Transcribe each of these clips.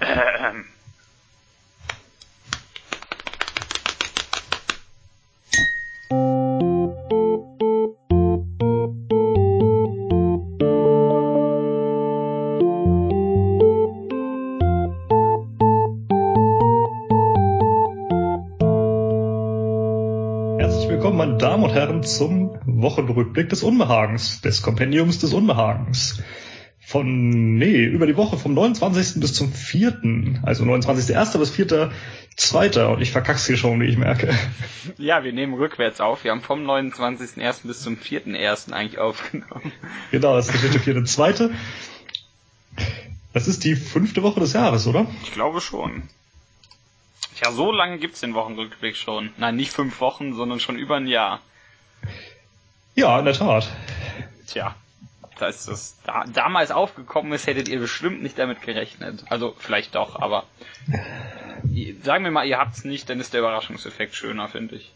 ähm. Herzlich willkommen, meine Damen und Herren, zum Wochenrückblick des Unbehagens, des Kompendiums des Unbehagens. Von, nee, über die Woche vom 29. bis zum 4., also 29.1. bis 4.2. Und ich verkack's hier schon, wie ich merke. Ja, wir nehmen rückwärts auf. Wir haben vom 29.01. bis zum 4.01. eigentlich aufgenommen. Genau, das ist der 4., 4., 2. Das ist die fünfte Woche des Jahres, oder? Ich glaube schon. Ja, so lange gibt's den Wochenrückblick schon. Nein, nicht fünf Wochen, sondern schon über ein Jahr. Ja, in der Tat. Tja, da ist das da, damals aufgekommen ist, hättet ihr bestimmt nicht damit gerechnet. Also vielleicht doch, aber ihr- sagen wir mal, ihr habt's nicht, dann ist der Überraschungseffekt schöner, finde ich.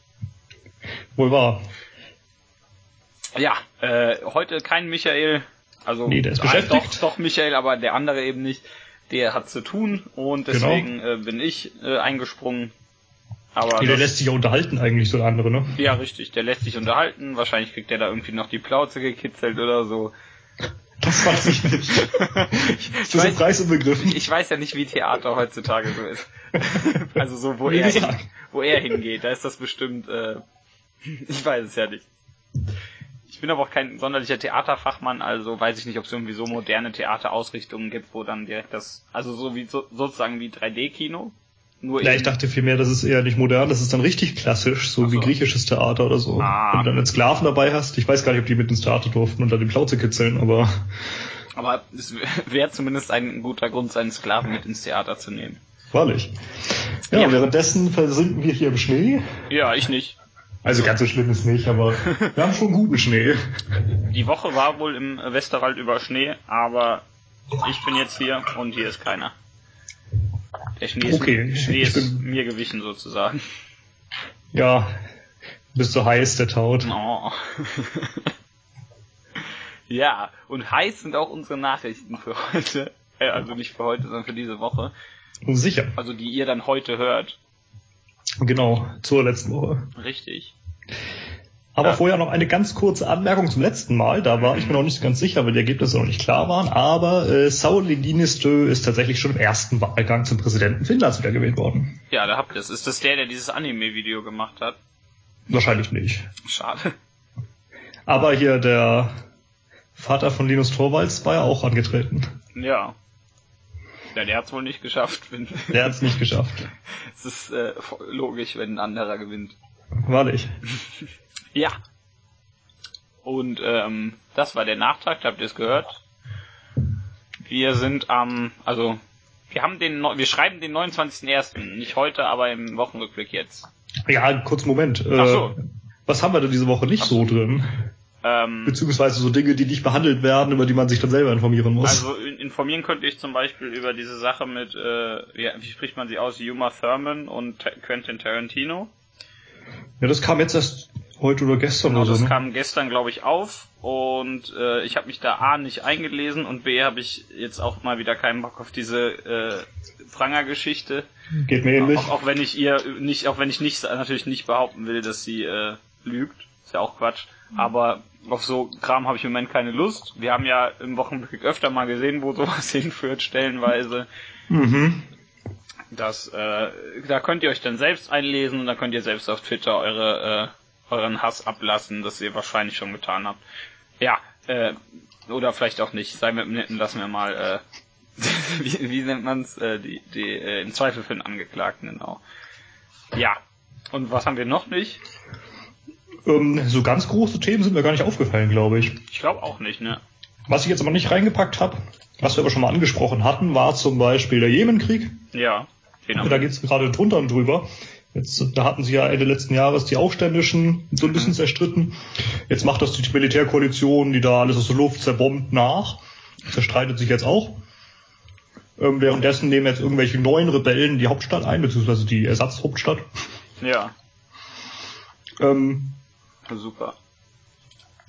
Wohl wahr. Ja, äh, heute kein Michael, also Nee, der ist äh, beschäftigt. Doch, doch Michael, aber der andere eben nicht. Der hat zu tun und Genau. deswegen äh, bin ich äh, eingesprungen. Aber Nee, der lässt sich ja unterhalten eigentlich, so der andere, ne? ja, richtig, der lässt sich unterhalten. Wahrscheinlich kriegt der da irgendwie noch die Plauze gekitzelt oder so. Das weiß ich nicht. Das ist weiß- Preis inbegriffen. Ich weiß ja nicht, wie Theater heutzutage so ist. also so, wo er, hin, wo er hingeht, da ist das bestimmt, äh, ich weiß es ja nicht. Ich bin aber auch kein sonderlicher Theaterfachmann, also weiß ich nicht, ob es irgendwie so moderne Theaterausrichtungen gibt, wo dann direkt das, also so wie so, sozusagen wie 3D-Kino. Nur Ja, ich dachte vielmehr, das ist eher nicht modern, das ist dann richtig klassisch, so Ach wie so. griechisches Theater oder so. Ah. Wenn du dann einen Sklaven dabei hast, ich weiß gar nicht, ob die mit ins Theater durften und dann die Plauze kitzeln, aber aber es wäre zumindest ein guter Grund, seinen Sklaven mit ins Theater zu nehmen. wahrlich. Ja, Ja. währenddessen versinken wir hier im Schnee. Ja, ich nicht. Also ganz so schlimm ist nicht, aber wir haben schon guten Schnee. Die Woche war wohl im Westerwald über Schnee, aber ich bin jetzt hier und hier ist keiner. Der Schnee ist, Okay, Schnee ich ist mir gewichen sozusagen. Ja, bist so heiß, der Taut. Oh. ja, und heiß sind auch unsere Nachrichten für heute. Äh, Also nicht für heute, sondern für diese Woche. Sicher. Also die ihr dann heute hört. Genau, zur letzten Woche. Richtig. Aber Ja. vorher noch eine ganz kurze Anmerkung zum letzten Mal. Da war ich mir noch nicht so ganz sicher, weil die Ergebnisse noch nicht klar waren. Aber äh, Sauli Niinistö ist tatsächlich schon im ersten Wahlgang zum Präsidenten Finnlands wiedergewählt worden. Ja, da habt ihr es. Ist das der, der dieses Anime-Video gemacht hat? Wahrscheinlich nicht. Schade. Aber hier der Vater von Linus Torvalds war ja auch angetreten. Ja. Ja, der hat's wohl nicht geschafft. Der hat es nicht geschafft. es ist äh, logisch, wenn ein anderer gewinnt. Wahrlich. Ja. Und ähm, das war der Nachtrag, da habt ihr es gehört. Wir sind am, also wir haben den, wir schreiben den 29.01. Nicht heute, aber im Wochenrückblick jetzt. Ja, kurz Moment. Äh, Ach so. Was haben wir denn diese Woche nicht so drin? Ähm, Beziehungsweise so Dinge, die nicht behandelt werden, über die man sich dann selber informieren muss. also in- informieren könnte ich zum Beispiel über diese Sache mit, äh, wie, wie spricht man sie aus, Yuma Thurman und Quentin Tarantino. ja, das kam jetzt erst heute oder gestern Genau, oder das so. Ne? kam gestern, glaube ich, auf und äh, ich habe mich da A nicht eingelesen und B habe ich jetzt auch mal wieder keinen Bock auf diese äh, Pranger-Geschichte. Geht mir ähnlich. Auch, auch wenn ich ihr nicht, auch wenn ich nicht natürlich nicht behaupten will, dass sie äh, lügt, ist ja auch Quatsch. Aber auf so Kram habe ich im Moment keine Lust. Wir haben ja im Wochenblick öfter mal gesehen, wo sowas hinführt, stellenweise. Mhm. Das, äh, da könnt ihr euch dann selbst einlesen und dann könnt ihr selbst auf Twitter eure, äh, euren Hass ablassen, das ihr wahrscheinlich schon getan habt. Ja, äh, oder vielleicht auch nicht. Sei mit dem Netten, lassen wir mal, äh, wie, wie nennt man's, äh, die, die, äh, im Zweifel für den Angeklagten, genau. Ja. Und was haben wir noch nicht? Ähm, so ganz große Themen sind mir gar nicht aufgefallen, glaube ich. Ich glaube auch nicht, ne? Was ich jetzt aber nicht reingepackt habe, was wir aber schon mal angesprochen hatten, war zum Beispiel der Jemenkrieg. Ja. Haben Da wir. geht es gerade drunter und drüber. Jetzt, da hatten sie ja Ende letzten Jahres die Aufständischen so ein bisschen zerstritten. Jetzt macht das die Militärkoalition, die da alles aus der Luft zerbombt, nach. Zerstreitet sich jetzt auch. Ähm, währenddessen nehmen jetzt irgendwelche neuen Rebellen die Hauptstadt ein, beziehungsweise die Ersatzhauptstadt. Ja. Ähm, Super.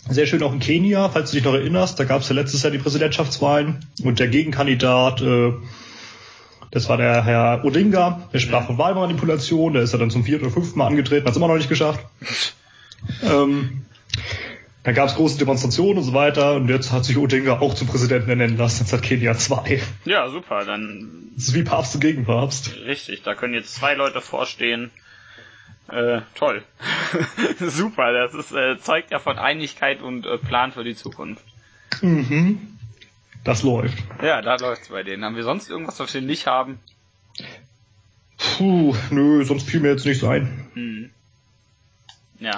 Sehr schön auch in Kenia, falls du dich noch erinnerst, da gab es ja letztes Jahr die Präsidentschaftswahlen und der Gegenkandidat, äh, das war der Herr Odinga, der sprach von Wahlmanipulation, der ist ja dann zum vierten oder fünften Mal angetreten, hat es immer noch nicht geschafft. ähm, dann gab es große Demonstrationen und so weiter und jetzt hat sich Odinga auch zum Präsidenten ernennen lassen. Jetzt hat Kenia zwei. Ja, super, dann. Das ist wie Papst und Gegenpapst. Richtig, da können jetzt zwei Leute vorstehen. Äh, toll. super, das ist, äh, zeugt ja von Einigkeit und äh, Plan für die Zukunft. Mhm. Das läuft. Ja, da läuft's bei denen. Haben wir sonst irgendwas, was wir nicht haben? Puh, nö, sonst fiel mir jetzt nichts ein. Hm. Ja.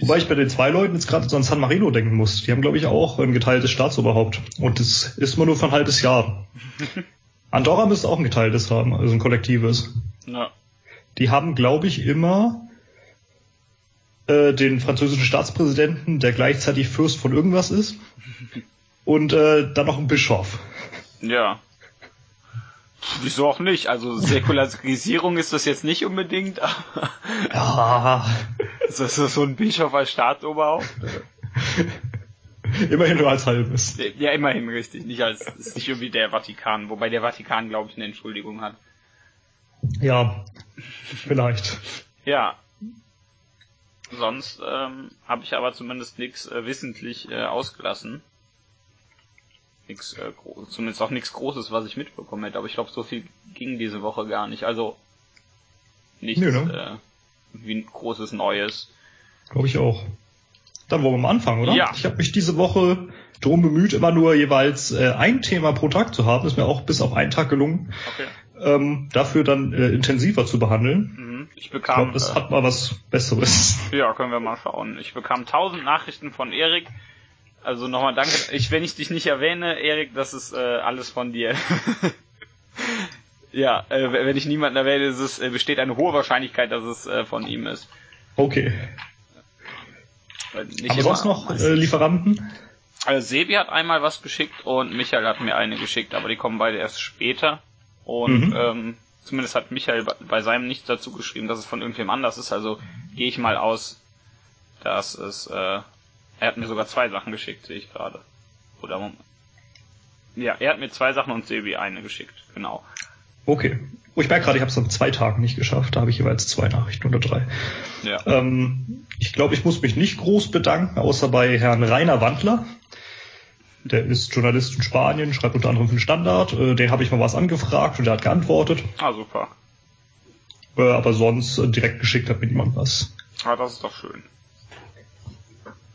Wobei ich bei den zwei Leuten jetzt gerade so an San Marino denken muss. Die haben, glaube ich, auch ein geteiltes Staatsoberhaupt. Und das ist immer nur für ein halbes Jahr. Andorra müsste auch ein geteiltes haben, also ein kollektives. Ja. Die haben, glaube ich, immer äh, den französischen Staatspräsidenten, der gleichzeitig Fürst von irgendwas ist. Und äh, dann noch einen Bischof. Ja. Wieso auch nicht? Also Säkularisierung ist das jetzt nicht unbedingt, Ja, ist das so ein Bischof als Staatsoberhaupt? immerhin nur als halbes. Ja, immerhin richtig. Nicht als ist nicht irgendwie der Vatikan, wobei der Vatikan, glaube ich, eine Entschuldigung hat. Ja, vielleicht. Ja. Sonst ähm, habe ich aber zumindest nichts äh, wissentlich äh, ausgelassen. Nix, äh, zumindest auch nichts Großes, was ich mitbekommen hätte. Aber ich glaube, so viel ging diese Woche gar nicht. Also nichts Nö, ne? äh, wie ein großes Neues. Glaube ich auch. Dann wollen wir mal anfangen, oder? Ja. Ich habe mich diese Woche darum bemüht, immer nur jeweils äh, ein Thema pro Tag zu haben. Ist mir auch bis auf einen Tag gelungen, Okay. ähm, dafür dann äh, intensiver zu behandeln. Mhm. Ich Ich bekam. glaube, das äh, hat mal was Besseres. Ja, können wir mal schauen. Ich bekam tausend Nachrichten von Erik. Also nochmal danke. Ich, wenn ich dich nicht erwähne, Erik, das ist äh, alles von dir. ja, äh, wenn ich niemanden erwähne, es, äh, besteht eine hohe Wahrscheinlichkeit, dass es äh, von ihm ist. Okay. Weil nicht Aber sonst noch äh, Lieferanten? Also Sebi hat einmal was geschickt und Michael hat mir eine geschickt, aber die kommen beide erst später. Und Mhm. ähm, zumindest hat Michael bei- bei seinem nichts dazu geschrieben, dass es von irgendwem anders ist. Also gehe ich mal aus, dass es. Äh, er hat mir sogar zwei Sachen geschickt, sehe ich gerade. Oder Moment. Ja, er hat mir zwei Sachen und Sebi eine geschickt, genau. Okay. Oh, ich merke gerade, ich habe es an zwei Tagen nicht geschafft. Da habe ich jeweils zwei Nachrichten oder drei. Ja. Ähm, ich glaube, ich muss mich nicht groß bedanken, außer bei Herrn Rainer Wandler. Der ist Journalist in Spanien, schreibt unter anderem für den Standard. Äh, den habe ich mal was angefragt und der hat geantwortet. Ah, super. Äh, aber sonst äh, direkt geschickt hat mir niemand was. Ah, das ist doch schön.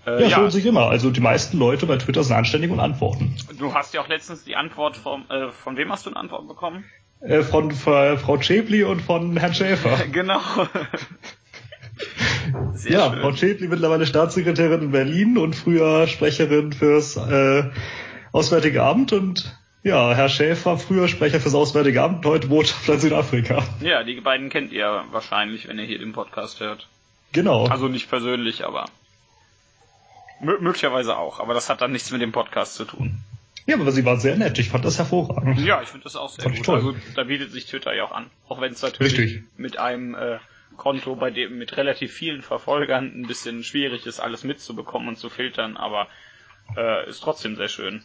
Äh, Ja, ja, sich immer. Also die meisten Leute bei Twitter sind anständig und antworten. du hast ja auch letztens die Antwort vom, äh, von wem hast du eine Antwort bekommen? Äh, von, von Frau Schäbli und von Herrn Schäfer. genau. Sehr ja, schön. Frau Schäbli mittlerweile Staatssekretärin in Berlin und früher Sprecherin fürs äh, Auswärtige Amt und ja, Herr Schäfer, früher Sprecher fürs Auswärtige Amt, heute Botschafter in Südafrika. Ja, die beiden kennt ihr wahrscheinlich, wenn ihr hier den Podcast hört. Genau. Also nicht persönlich, aber möglicherweise auch. Aber das hat dann nichts mit dem Podcast zu tun. ja, aber sie war sehr nett. Ich fand das hervorragend. Ja, ich finde das auch sehr Fand gut. toll. Also da bietet sich Twitter ja auch an. Auch wenn es natürlich Richtig. mit einem äh, Konto, bei dem mit relativ vielen Verfolgern ein bisschen schwierig ist, alles mitzubekommen und zu filtern, aber äh, ist trotzdem sehr schön.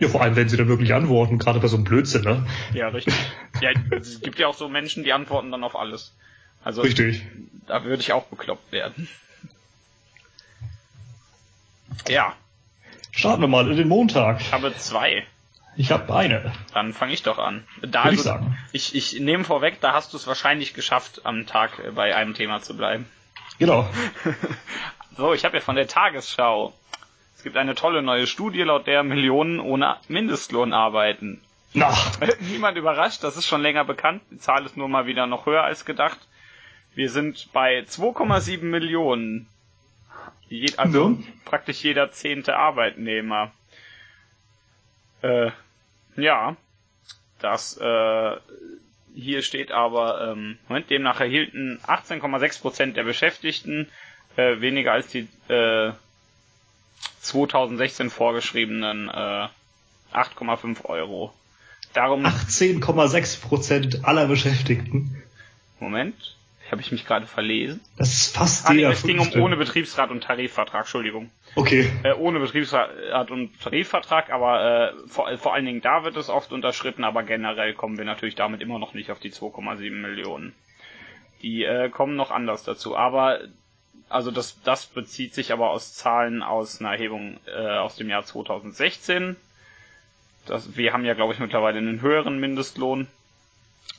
Ja, vor allem, wenn sie dann wirklich antworten, gerade bei so einem Blödsinn, ne? Ja, richtig. ja, es gibt ja auch so Menschen, die antworten dann auf alles. Also Richtig. da würde ich auch bekloppt werden. Ja, Starten wir mal in den Montag. ich habe zwei. Ich habe eine. Dann fange ich doch an. Da Würde also, ich sagen. Ich, ich nehme vorweg, da hast du es wahrscheinlich geschafft, am Tag äh, bei einem Thema zu bleiben. Genau. So, ich habe ja von der Tagesschau. Es gibt eine tolle neue Studie, laut der Millionen ohne Mindestlohn arbeiten. Na, Niemand überrascht, das ist schon länger bekannt. Die Zahl ist nur mal wieder noch höher als gedacht. Wir sind bei 2,7 Millionen. Je, also Ne? praktisch jeder zehnte Arbeitnehmer. Äh, ja, das äh, hier steht aber, ähm, Moment, demnach erhielten 18,6 Prozent der Beschäftigten äh, weniger als die äh, 2016 vorgeschriebenen äh, 8,5 Euro. Darum, 18,6 Prozent aller Beschäftigten. Moment, habe ich mich gerade verlesen? Das ist fast ah, nee, jeder. Es ging um ohne Betriebsrat und Tarifvertrag, Entschuldigung. Okay. Äh, ohne Betriebsrat und Tarifvertrag, aber äh, vor, vor allen Dingen da wird es oft unterschritten, aber generell kommen wir natürlich damit immer noch nicht auf die 2,7 Millionen. Die äh, kommen noch anders dazu, aber also das, das bezieht sich aber aus Zahlen aus einer Erhebung äh, aus dem Jahr 2016. Das, wir haben ja, glaube ich, mittlerweile einen höheren Mindestlohn.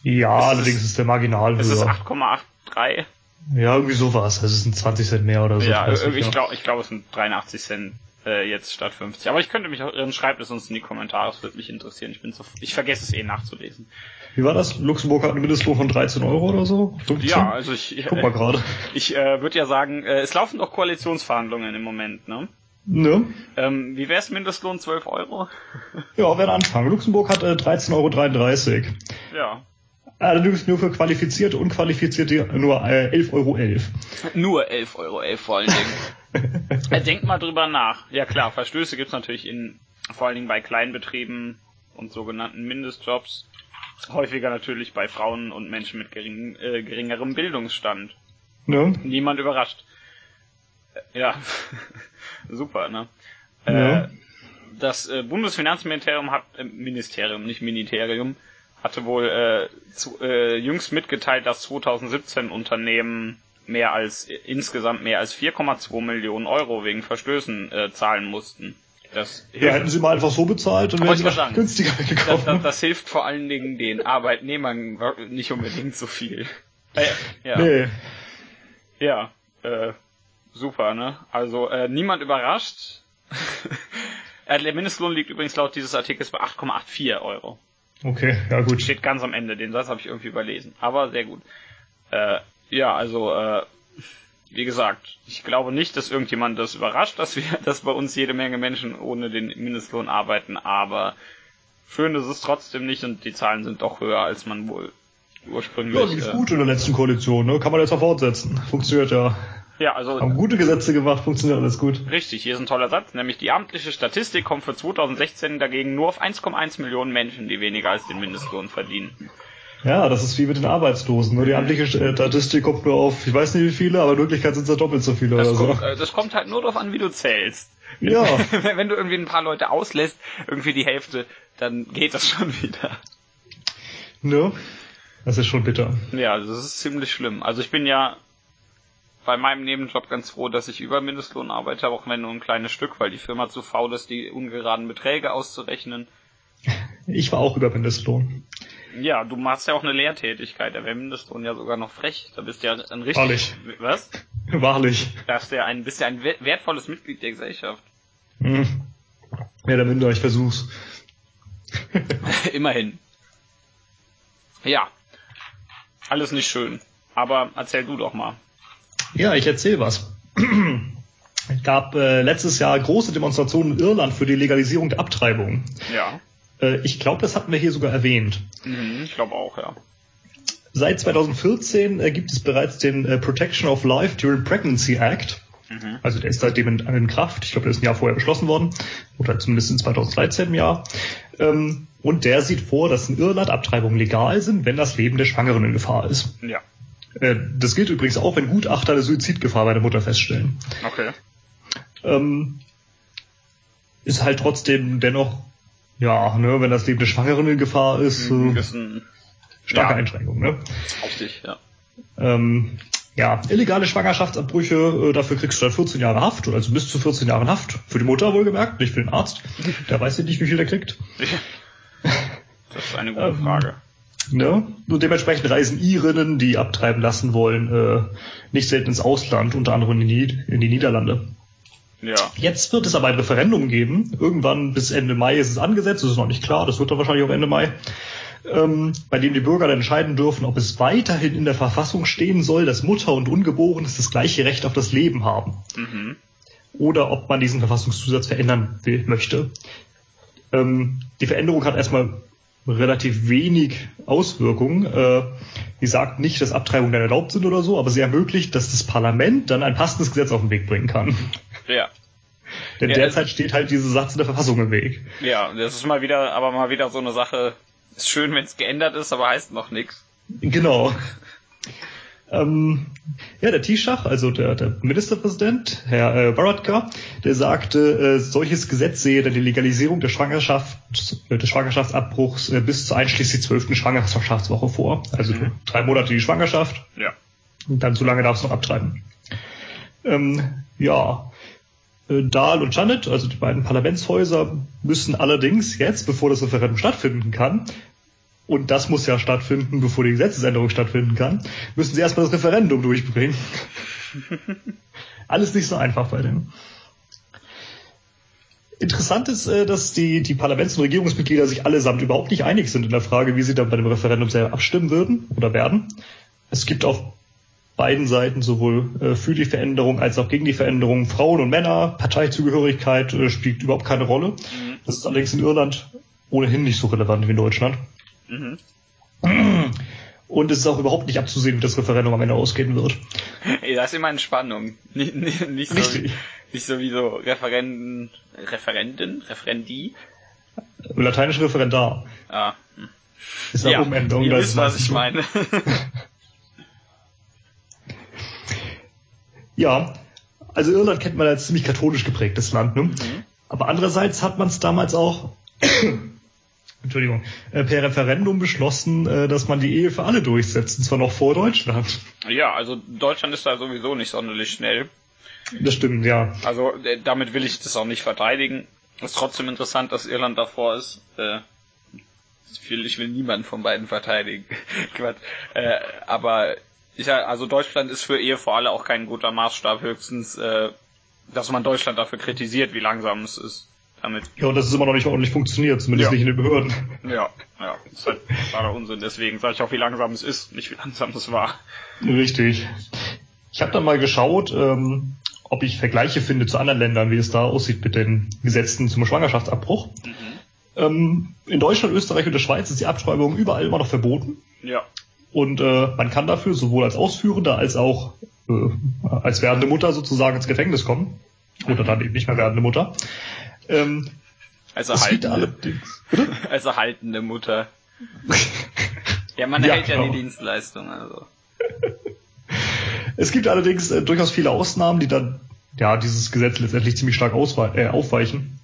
Ja, es allerdings ist, ist der marginal höher. Es ist 8,8 drei. Ja, irgendwie sowas. Also es sind 20 Cent mehr oder so. Ja, ich, ich genau. glaube, ich glaub, es sind 83 Cent äh, jetzt statt 50. Aber ich könnte mich auch, dann schreibt es uns in die Kommentare, es würde mich interessieren. Ich bin so, ich vergesse es eh nachzulesen. Wie war das? Luxemburg hat einen Mindestlohn von 13 Euro oder so? 15? Ja, also ich, ich guck mal äh, gerade. Ich äh, würde ja sagen, äh, es laufen doch Koalitionsverhandlungen im Moment, ne? Ne? Ähm, wie wär's Mindestlohn 12 Euro? Ja, wäre ein Anfang. Luxemburg hat äh, 13,33 Euro. Ja. Allerdings nur für qualifizierte, unqualifizierte nur äh, 11,11 Euro. Nur 11 Euro, 11 vor allen Dingen. Äh, Denkt mal drüber nach. Ja klar, Verstöße gibt's natürlich in, vor allen Dingen bei Kleinbetrieben und sogenannten Mindestjobs. Häufiger natürlich bei Frauen und Menschen mit gering, äh, geringerem Bildungsstand. ne? Niemand überrascht. Äh, Ja, super, ne? Ja. Äh, das äh, Bundesfinanzministerium hat, äh, Ministerium, nicht Ministerium, hatte wohl äh, zu, äh, jüngst mitgeteilt, dass 2017 Unternehmen mehr als insgesamt mehr als 4,2 Millionen Euro wegen Verstößen äh, zahlen mussten. Das Ja, hätten sie mal einfach so bezahlt und wären sie günstiger das, gekauft. das, das hilft vor allen Dingen den Arbeitnehmern nicht unbedingt so viel. Äh, ja. Nee. Ja, äh, super, ne? Also äh, niemand überrascht. Äh, Der Mindestlohn liegt übrigens laut dieses Artikels bei 8,84 Euro. Okay, ja gut. Steht ganz am Ende, den Satz habe ich irgendwie überlesen. Aber sehr gut. Äh, ja, also, äh, wie gesagt, ich glaube nicht, dass irgendjemand das überrascht, dass wir, dass bei uns jede Menge Menschen ohne den Mindestlohn arbeiten, aber schön ist es trotzdem nicht und die Zahlen sind doch höher, als man wohl ursprünglich. Ja, lief äh, gut in der letzten Koalition, ne? Kann man jetzt auch fortsetzen. Funktioniert ja. Ja, also Haben gute Gesetze gemacht, funktioniert alles gut. Richtig, hier ist ein toller Satz, nämlich die amtliche Statistik kommt für 2016 dagegen nur auf 1,1 Millionen Menschen, die weniger als den Mindestlohn verdienen. Ja, das ist wie mit den Arbeitslosen. Ne? Die amtliche äh, Statistik kommt nur auf, ich weiß nicht wie viele, aber in Wirklichkeit sind es ja doppelt so viele Das, oder so. kommt, äh, das kommt halt nur darauf an, wie du zählst. Ja, Wenn wenn du irgendwie ein paar Leute auslässt, irgendwie die Hälfte, dann geht das schon wieder. ne? Das ist schon bitter. Ja, das ist ziemlich schlimm. Also ich bin ja bei meinem Nebenjob ganz froh, dass ich über Mindestlohn arbeite, auch wenn nur ein kleines Stück, weil die Firma zu faul ist, die ungeraden Beträge auszurechnen. Ich war auch über Mindestlohn. Ja, du machst ja auch eine Lehrtätigkeit, da wäre Mindestlohn ja sogar noch frech. Da bist du ja ein richtig... Wahrlich. Was? Wahrlich. Da bist du ja ein, bist ja ein wer- wertvolles Mitglied der Gesellschaft. Hm. Mehr oder minder, ich versuch's. Immerhin. Ja. Alles nicht schön. Aber erzähl du doch mal. Ja, ich erzähl was. Es gab äh, letztes Jahr große Demonstrationen in Irland für die Legalisierung der Abtreibung. Ja. Äh, ich glaube, das hatten wir hier sogar erwähnt. Mhm, ich glaube auch, ja. Seit 2014 äh, gibt es bereits den äh, Protection of Life During Pregnancy Act. Mhm. Also der ist seitdem in, in Kraft. Ich glaube, der ist ein Jahr vorher beschlossen worden. Oder zumindest in 2013 im Jahr. Ähm, und der sieht vor, dass in Irland Abtreibungen legal sind, wenn das Leben der Schwangeren in Gefahr ist. Ja. Äh, das gilt übrigens auch, wenn Gutachter eine Suizidgefahr bei der Mutter feststellen. Okay. Ähm, ist halt trotzdem dennoch, ja, ne, wenn das Leben der Schwangeren in Gefahr ist, Mhm, äh, ein starke ja. Einschränkung. Ne? richtig, ja. Ähm, ja, illegale Schwangerschaftsabbrüche, äh, dafür kriegst du dann 14 Jahre Haft, also bis zu 14 Jahren Haft. Für die Mutter wohlgemerkt, nicht für den Arzt. Der weiß ja nicht, wie viel der kriegt. Das ist eine gute Ähm, Frage. Ne? Und dementsprechend reisen Irinnen, die abtreiben lassen wollen, äh, nicht selten ins Ausland, unter anderem in die, in die Niederlande. Ja. Jetzt wird es aber ein Referendum geben. Irgendwann bis Ende Mai ist es angesetzt, das ist noch nicht klar, das wird dann wahrscheinlich auch Ende Mai, ähm, bei dem die Bürger dann entscheiden dürfen, ob es weiterhin in der Verfassung stehen soll, dass Mutter und Ungeborenes das gleiche Recht auf das Leben haben. Mhm. Oder ob man diesen Verfassungszusatz verändern will, möchte. Ähm, die Veränderung hat erstmal relativ wenig Auswirkungen. Äh, die sagt nicht, dass Abtreibungen dann erlaubt sind oder so, aber sie ermöglicht, dass das Parlament dann ein passendes Gesetz auf den Weg bringen kann. Ja. Denn Ja, derzeit steht halt dieser Satz in der Verfassung im Weg. Ja, das ist mal wieder, aber mal wieder so eine Sache. Ist schön, wenn es geändert ist, aber heißt noch nichts. Genau. Ähm, ja, der Taoiseach, also der, der Ministerpräsident, Herr äh, Varadkar, der sagte, äh, solches Gesetz sehe dann die Legalisierung der Schwangerschaft, äh, des Schwangerschaftsabbruchs äh, bis zu einschließlich zwölften Schwangerschaftswoche vor. Also mhm. drei Monate die Schwangerschaft. Ja. Und dann so lange darf es noch abtreiben. Ähm, ja, äh, Dahl und Janet, also die beiden Parlamentshäuser, müssen allerdings jetzt, bevor das Referendum stattfinden kann, und das muss ja stattfinden, bevor die Gesetzesänderung stattfinden kann, müssen sie erstmal das Referendum durchbringen. Alles nicht so einfach bei denen. Interessant ist, äh, dass die, die Parlaments- und Regierungsmitglieder sich allesamt überhaupt nicht einig sind in der Frage, wie sie dann bei dem Referendum selber abstimmen würden oder werden. Es gibt auf beiden Seiten sowohl äh, für die Veränderung als auch gegen die Veränderung Frauen und Männer. Parteizugehörigkeit äh, spielt überhaupt keine Rolle. Mhm. Das ist allerdings in Irland ohnehin nicht so relevant wie in Deutschland. Mhm. Und es ist auch überhaupt nicht abzusehen, wie das Referendum am Ende ausgehen wird. Das ist immer in Spannung. Nicht, nicht, nicht, so, nicht so wie so Referenden, Referenden, Referendi. Lateinische Referendar. Ah. Hm. Ist eine ja, Umendung. Ihr wisst, was ich meine. ja, also Irland kennt man als ziemlich katholisch geprägtes Land, ne? Mhm. Aber andererseits hat man es damals auch Entschuldigung, äh, per Referendum beschlossen, äh, dass man die Ehe für alle durchsetzt, und zwar noch vor Deutschland. Ja, also Deutschland ist da sowieso nicht sonderlich schnell. Das stimmt, ja. Also äh, damit will ich das auch nicht verteidigen. Ist trotzdem interessant, dass Irland davor ist. Ich will niemanden von beiden verteidigen. äh, aber ich, also Deutschland ist für Ehe für alle auch kein guter Maßstab, höchstens, äh, dass man Deutschland dafür kritisiert, wie langsam es ist damit. Ja, und das ist immer noch nicht ordentlich funktioniert, zumindest ja. nicht in den Behörden. Ja, ja, das ist halt totaler Unsinn. Deswegen sage ich auch, wie langsam es ist, nicht wie langsam es war. Richtig. Ich habe dann mal geschaut, ähm, ob ich Vergleiche finde zu anderen Ländern, wie es da aussieht mit den Gesetzen zum Schwangerschaftsabbruch. Mhm. Ähm, in Deutschland, Österreich und der Schweiz ist die Abtreibung überall immer noch verboten. Ja. Und äh, man kann dafür sowohl als Ausführender als auch äh, als werdende Mutter sozusagen ins Gefängnis kommen. Oder dann eben nicht mehr werdende Mutter. Ähm, als erhaltende, als erhaltende Mutter. ja, man erhält ja, genau. ja die Dienstleistung, also. Es gibt allerdings äh, durchaus viele Ausnahmen, die dann ja dieses Gesetz letztendlich ziemlich stark äh, aufweichen.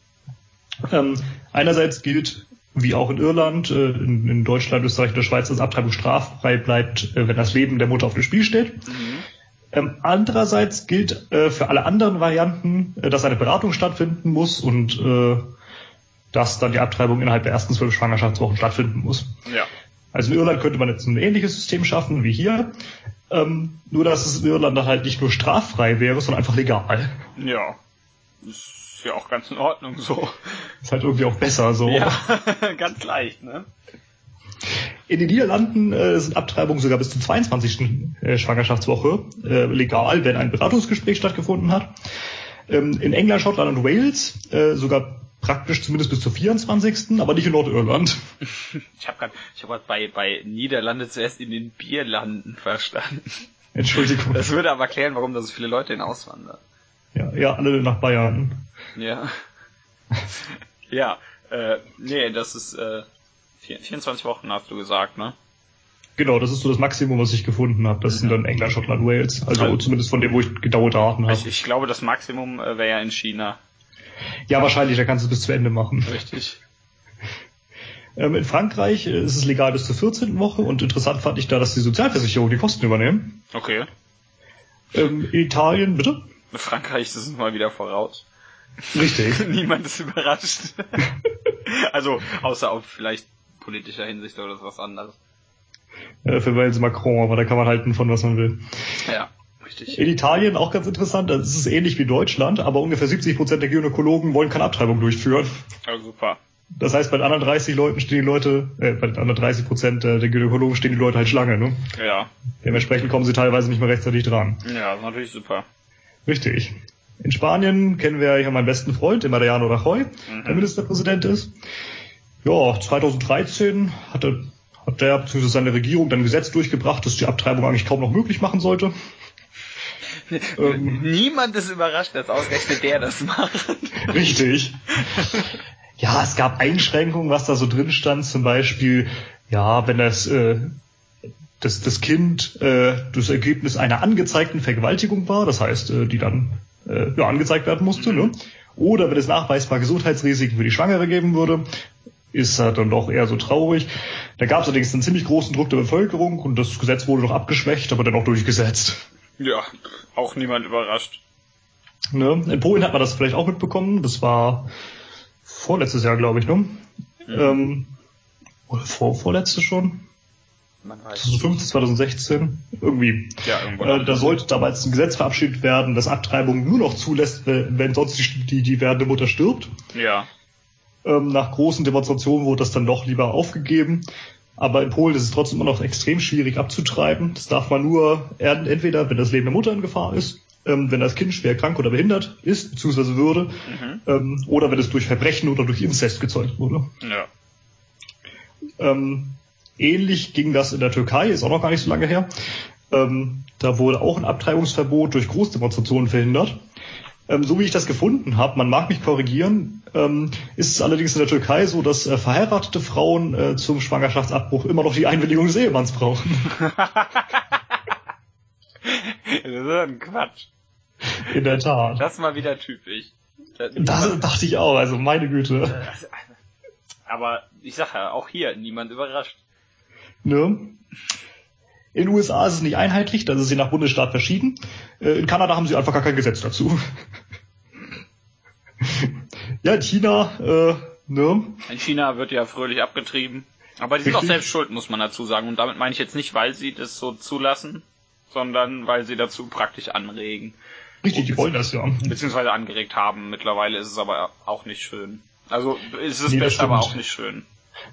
Ähm, einerseits gilt, wie auch in Irland, äh, in, in, Deutschland, Österreich und der Schweiz, dass Abtreibung straffrei bleibt, äh, wenn das Leben der Mutter auf dem Spiel steht. Mhm. Ähm, andererseits gilt äh, für alle anderen Varianten, äh, dass eine Beratung stattfinden muss und äh, dass dann die Abtreibung innerhalb der ersten zwölf Schwangerschaftswochen stattfinden muss. Ja. Also in Irland könnte man jetzt ein ähnliches System schaffen wie hier, ähm, nur dass es in Irland dann halt nicht nur straffrei wäre, sondern einfach legal. Ja, ist ja auch ganz in Ordnung so. Ist halt irgendwie auch besser so. Ja, ganz leicht, ne? In den Niederlanden äh, sind Abtreibungen sogar bis zur 22. Äh, Schwangerschaftswoche äh, legal, wenn ein Beratungsgespräch stattgefunden hat. Ähm, in England, Schottland und Wales äh, sogar praktisch zumindest bis zur 24., aber nicht in Nordirland. Ich habe gerade ich hab grad bei, bei Niederlande zuerst in den Bierlanden verstanden. Entschuldigung. Das würde aber erklären, warum da so viele Leute in auswandern. Ja, ja, alle nach Bayern. Ja. ja, äh, nee, das ist, äh, 24 Wochen hast du gesagt, ne? Genau, das ist so das Maximum, was ich gefunden habe. Das sind dann England, Schottland, Wales. Also, also zumindest von dem, wo ich genaue Daten habe. Ich, ich, glaube, das Maximum äh, wäre ja in China. Ja, wahrscheinlich, da kannst du es bis zu Ende machen. Richtig. Ähm, in Frankreich äh, ist es legal bis zur 14. Woche und interessant fand ich da, dass die Sozialversicherung die Kosten übernehmen. Okay. Ähm, in Italien, bitte? Frankreich ist es mal wieder voraus. Richtig. Niemand ist überrascht. also, außer auf vielleicht politischer Hinsicht oder was anderes. Ja, für Wales Macron, aber da kann man halten von was man will. Ja, richtig. In Italien auch ganz interessant, das ist ähnlich wie Deutschland, aber ungefähr 70 Prozent der Gynäkologen wollen keine Abtreibung durchführen. Ja, super. Das heißt, bei den anderen 30 Leuten stehen die Leute, äh, bei den anderen 30 Prozent der Gynäkologen stehen die Leute halt Schlange, ne? Ja. Dementsprechend kommen sie teilweise nicht mehr rechtzeitig dran. Ja, das ist natürlich super. Richtig. In Spanien kennen wir ja meinen besten Freund, den Mariano Rajoy, mhm. der Ministerpräsident ist. Ja, 2013 hatte, hat der bzw. seine Regierung dann ein Gesetz durchgebracht, das die Abtreibung eigentlich kaum noch möglich machen sollte. ähm, Niemand ist überrascht, dass ausgerechnet der das macht. Richtig. Ja, es gab Einschränkungen, was da so drin stand, zum Beispiel, ja, wenn das, äh, dass das Kind äh, das Ergebnis einer angezeigten Vergewaltigung war, das heißt, äh, die dann äh, ja, angezeigt werden musste, mhm. ne? Oder wenn es nachweisbar Gesundheitsrisiken für die Schwangere geben würde, ist er dann doch eher so traurig. Da gab es allerdings einen ziemlich großen Druck der Bevölkerung und das Gesetz wurde noch abgeschwächt, aber dennoch durchgesetzt. Ja, auch niemand überrascht. Ne? In Polen hat man das vielleicht auch mitbekommen. Das war vorletztes Jahr, glaube ich, ne? Mhm. Ähm, oder vor, vorletztes schon? Man weiß 2015, 2016, irgendwie. Ja, irgendwo. Äh, da sollte damals ein Gesetz verabschiedet werden, das Abtreibung nur noch zulässt, wenn sonst die, die, die werdende Mutter stirbt. Ja. Ähm, nach großen Demonstrationen wurde das dann doch lieber aufgegeben. Aber in Polen ist es trotzdem immer noch extrem schwierig abzutreiben. Das darf man nur entweder, wenn das Leben der Mutter in Gefahr ist, ähm, wenn das Kind schwer krank oder behindert ist, beziehungsweise würde, mhm. ähm, oder wenn es durch Verbrechen oder durch Inzest gezeugt wurde. Ja. Ähm, ähnlich ging das in der Türkei, ist auch noch gar nicht so lange her. Ähm, da wurde auch ein Abtreibungsverbot durch Großdemonstrationen verhindert. Ähm, so wie ich das gefunden habe, man mag mich korrigieren, ähm, ist es allerdings in der Türkei so, dass äh, verheiratete Frauen äh, zum Schwangerschaftsabbruch immer noch die Einwilligung des Ehemanns brauchen. das ist ein Quatsch. In der Tat. Das ist mal wieder typisch. Das, das dachte ich auch, also meine Güte. Aber ich sag ja, auch hier, niemand überrascht. Ne? In den USA ist es nicht einheitlich, da ist je nach Bundesstaat verschieden. Äh, in Kanada haben sie einfach gar kein Gesetz dazu. ja, in China, äh, ne? In China wird ja fröhlich abgetrieben. Aber die sind Richtig. auch selbst schuld, muss man dazu sagen. Und damit meine ich jetzt nicht, weil sie das so zulassen, sondern weil sie dazu praktisch anregen. Richtig, die wollen das ja. Beziehungsweise angeregt haben. Mittlerweile ist es aber auch nicht schön. Also ist es nee, besser, aber auch nicht schön.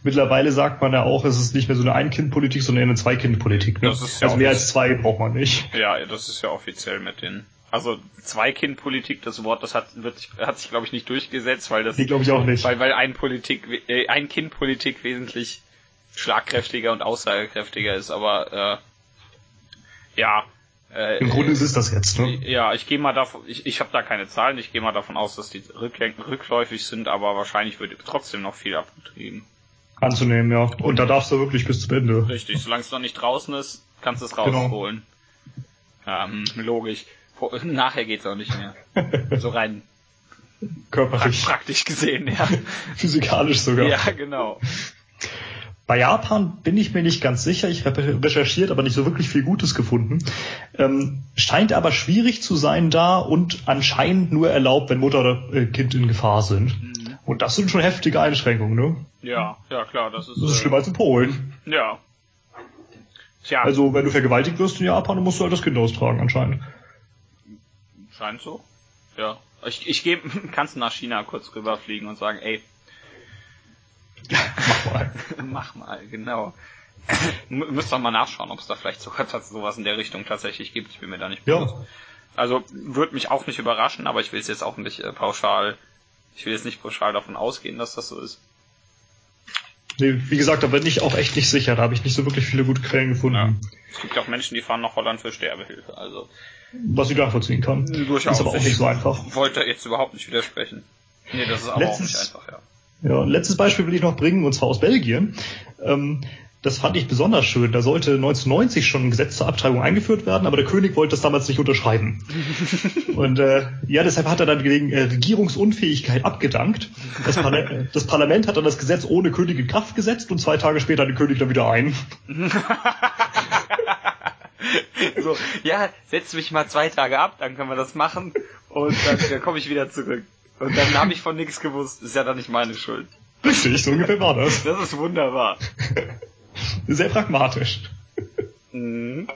Mittlerweile sagt man ja auch, es ist nicht mehr so eine Ein-Kind-Politik, sondern eine Zwei-Kind-Politik. Ne? Ja also mehr als zwei braucht man nicht. Ja, das ist ja offiziell mit den. Also Zwei-Kind-Politik, das Wort, das hat, wird, hat sich glaube ich nicht durchgesetzt, weil das. Nee, glaube ich auch nicht. Weil, weil ein Politik, äh, ein Kind-Politik wesentlich schlagkräftiger und aussagekräftiger ist, aber äh, ja, äh, Im Grunde ist es das jetzt, ne? Ja, ich gehe mal davon, ich, ich habe da keine Zahlen, ich gehe mal davon aus, dass die rückläufig sind, aber wahrscheinlich wird trotzdem noch viel abgetrieben. Anzunehmen, ja. Und da darfst du wirklich bis zum Ende. Richtig, solange es noch nicht draußen ist, kannst du es genau. rausholen. Genau. Ähm, logisch. Nachher geht's auch nicht mehr. so rein körperlich. Praktisch gesehen, ja. Physikalisch sogar. Ja, genau. Bei Japan bin ich mir nicht ganz sicher. Ich habe recherchiert, aber nicht so wirklich viel Gutes gefunden. Ähm, scheint aber schwierig zu sein da und anscheinend nur erlaubt, wenn Mutter oder äh, Kind in Gefahr sind. Mhm. Und das sind schon heftige Einschränkungen, ne? Ja, ja klar, das ist. Das ist äh, schlimmer als in Polen. Ja. Tja. Also wenn du vergewaltigt wirst in Japan, dann musst du halt das Kind austragen, anscheinend. Scheint so. Ja. Ich, ich gebe, kannst nach China kurz rüberfliegen und sagen, ey, Mach mal. Mach mal, genau. Müsst doch mal nachschauen, ob es da vielleicht sogar sowas in der Richtung tatsächlich gibt. Ich bin mir da nicht bewusst. Ja. Also würde mich auch nicht überraschen, aber ich will es jetzt auch nicht äh, pauschal, ich will jetzt nicht pauschal davon ausgehen, dass das so ist. Nee, wie gesagt, da bin ich auch echt nicht sicher. Da habe ich nicht so wirklich viele gute Quellen gefunden. Ja. Es gibt ja auch Menschen, die fahren nach Holland für Sterbehilfe. Also was ich nachvollziehen kann. Durchaus. Ist aber auch nicht so einfach. Wollte jetzt überhaupt nicht widersprechen. Nee, das ist aber Letztens, auch nicht einfach, ja. Ja, letztes Beispiel will ich noch bringen, und zwar aus Belgien. Ähm, das fand ich besonders schön. Da sollte 1990 schon ein Gesetz zur Abtreibung eingeführt werden, aber der König wollte das damals nicht unterschreiben. und äh, ja, deshalb hat er dann wegen äh, Regierungsunfähigkeit abgedankt. Das, Parla das, Parlament hat dann das Gesetz ohne König in Kraft gesetzt und zwei Tage später den König dann wieder ein. so, ja, setz mich mal zwei Tage ab, dann können wir das machen und dann, dann komme ich wieder zurück. Und dann habe ich von nichts gewusst. Ist ja dann nicht meine Schuld. Richtig, so ungefähr war das. Das ist wunderbar. Sehr pragmatisch. Mhm.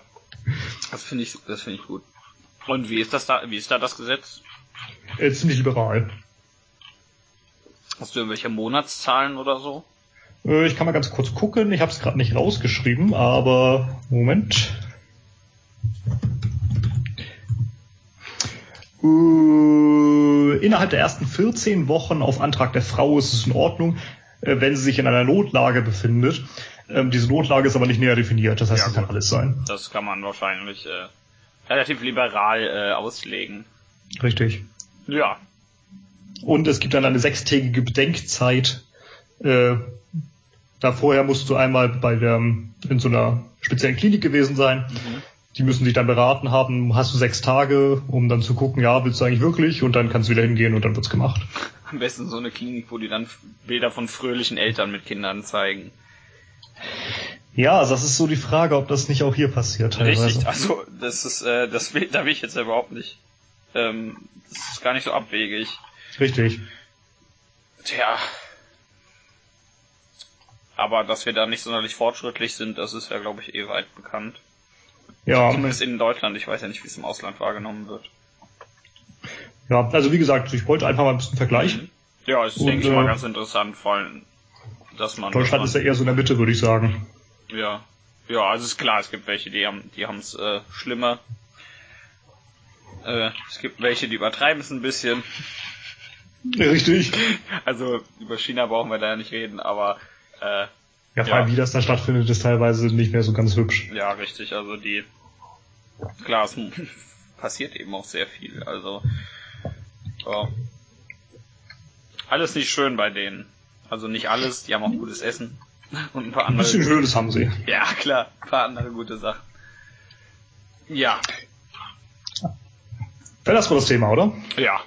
Das finde ich, das finde ich gut. Und wie ist das da, wie ist da das Gesetz? Äh, ziemlich liberal. Hast du irgendwelche Monatszahlen oder so? Äh, ich kann mal ganz kurz gucken. Ich habe es gerade nicht rausgeschrieben, aber Moment. Äh, innerhalb der ersten 14 Wochen auf Antrag der Frau ist es in Ordnung, äh, wenn sie sich in einer Notlage befindet. Ähm, diese Notlage ist aber nicht näher definiert, das heißt, ja, es kann alles sein. Das kann man wahrscheinlich äh, relativ liberal äh, auslegen. Richtig. Ja. Und es gibt dann eine sechstägige Bedenkzeit, äh, Da vorher musst du einmal bei der, in so einer speziellen Klinik gewesen sein. Mhm. Die müssen dich dann beraten haben. Hast du sechs Tage, um dann zu gucken, ja, willst du eigentlich wirklich? Und dann kannst du wieder hingehen und dann wird's gemacht. Am besten so eine Klinik, wo die dann Bilder von fröhlichen Eltern mit Kindern zeigen. Ja, also das ist so die Frage, ob das nicht auch hier passiert. Teilweise. Richtig, also das ist, äh, das will, da will ich jetzt überhaupt nicht. Ähm, das ist gar nicht so abwegig. Richtig. Tja. Aber dass wir da nicht sonderlich fortschrittlich sind, das ist ja, glaube ich, eh weit bekannt. Ja. Zumindest in Deutschland. Ich weiß ja nicht, wie es im Ausland wahrgenommen wird. Ja, also wie gesagt, ich wollte einfach mal ein bisschen vergleichen. Mhm. Ja, es ist, Und, denke ich, äh, mal ganz interessant, vor allem, dass man... Deutschland dass man, ist ja eher so in der Mitte, würde ich sagen. Ja. Ja, also ist klar, es gibt welche, die haben die es äh, schlimmer. Äh, es gibt welche, die übertreiben es ein bisschen. Richtig. Also über China brauchen wir da ja nicht reden, aber äh, ja, vor allem ja. wie das da stattfindet, ist teilweise nicht mehr so ganz hübsch. Ja, richtig. Also die klar, es passiert eben auch sehr viel. Also ja. alles nicht schön bei denen. Also nicht alles. Die haben auch gutes Essen und ein paar andere. Ein bisschen Schönes haben sie. Ja, klar, ein paar andere gute Sachen. Ja. Wäre das wohl das Thema, oder? Ja.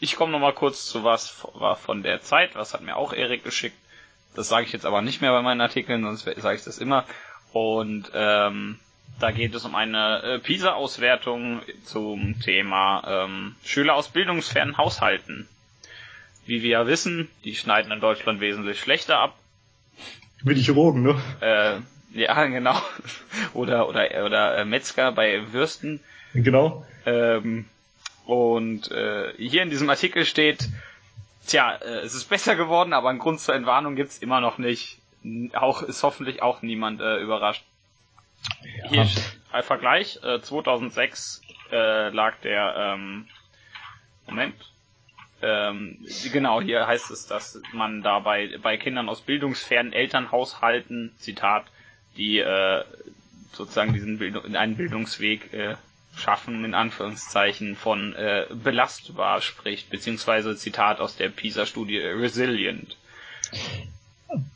Ich komme noch mal kurz zu was war von der Zeit. Was hat mir auch Erik geschickt? Das sage ich jetzt aber nicht mehr bei meinen Artikeln, sonst sage ich das immer. Und ähm, da geht es um eine äh, PISA-Auswertung zum Thema ähm, Schüler aus bildungsfernen Haushalten. Wie wir ja wissen, die schneiden in Deutschland wesentlich schlechter ab. Wie die Chirurgen, ne? Äh, ja, genau. oder oder oder äh, Metzger bei Würsten. Genau. Ähm, und äh, hier in diesem Artikel steht, tja, äh, es ist besser geworden, aber einen Grund zur Entwarnung gibt's immer noch nicht. Auch ist hoffentlich auch niemand äh, überrascht. Ja. Hier ein Vergleich. Äh, 2006 äh, lag der ähm, Moment. Ähm, genau, hier heißt es, dass man da bei, bei Kindern aus bildungsfernen Elternhaushalten, Zitat, die äh, sozusagen diesen Bildung, einen Bildungsweg äh, schaffen, in Anführungszeichen, von äh, belastbar spricht, beziehungsweise Zitat aus der PISA-Studie resilient.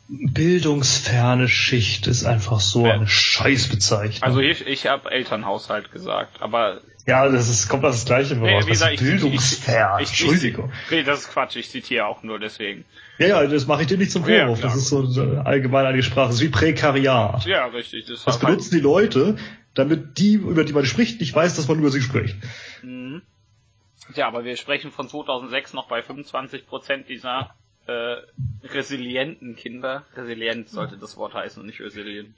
Bildungsferne Schicht ist einfach so ja. eine Scheißbezeichnung. Also ich, ich habe Elternhaushalt gesagt, aber ja, das ist kommt das gleiche raus. Nee, gesagt, Bildungsfern. Ich, ich, Entschuldigung. nee, das ist Quatsch. Ich zitiere auch nur deswegen. Ja, ja, das mache ich dir nicht zum Vorwurf. Ja, das ist so allgemein eine Sprache. Das ist wie Präkariat. Ja, richtig. Das, das benutzen die Leute, damit die, über die man spricht, nicht weiß, dass man über sie spricht. Mhm. Ja, aber wir sprechen von 2006 noch bei 25 Prozent dieser äh, resilienten Kinder. Resilient sollte das Wort heißen und nicht resilient.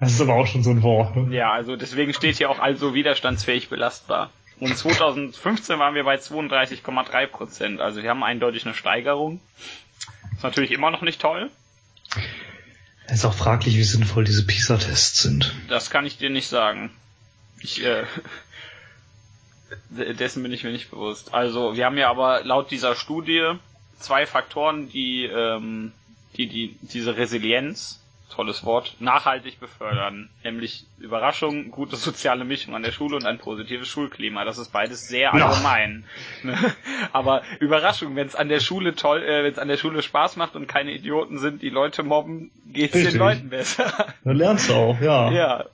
Das ist aber auch schon so ein Wort. Ne? Ja, also deswegen steht hier auch also widerstandsfähig belastbar. Und 2015 waren wir bei 32,3 Prozent. Also wir haben eindeutig eine Steigerung. Ist natürlich immer noch nicht toll. Es ist auch fraglich, wie sinnvoll diese PISA-Tests sind. Das kann ich dir nicht sagen. Ich, äh, dessen bin ich mir nicht bewusst. Also, wir haben ja aber laut dieser Studie zwei Faktoren, die, ähm, die, die diese Resilienz tolles Wort, nachhaltig befördern. Nämlich Überraschung, gute soziale Mischung an der Schule und ein positives Schulklima. Das ist beides sehr allgemein. Ne? Aber Überraschung, wenn es an der Schule toll, äh, wenn es an der Schule Spaß macht und keine Idioten sind, die Leute mobben, geht's Richtig. den Leuten besser. Dann lernst du auch, ja. Ja.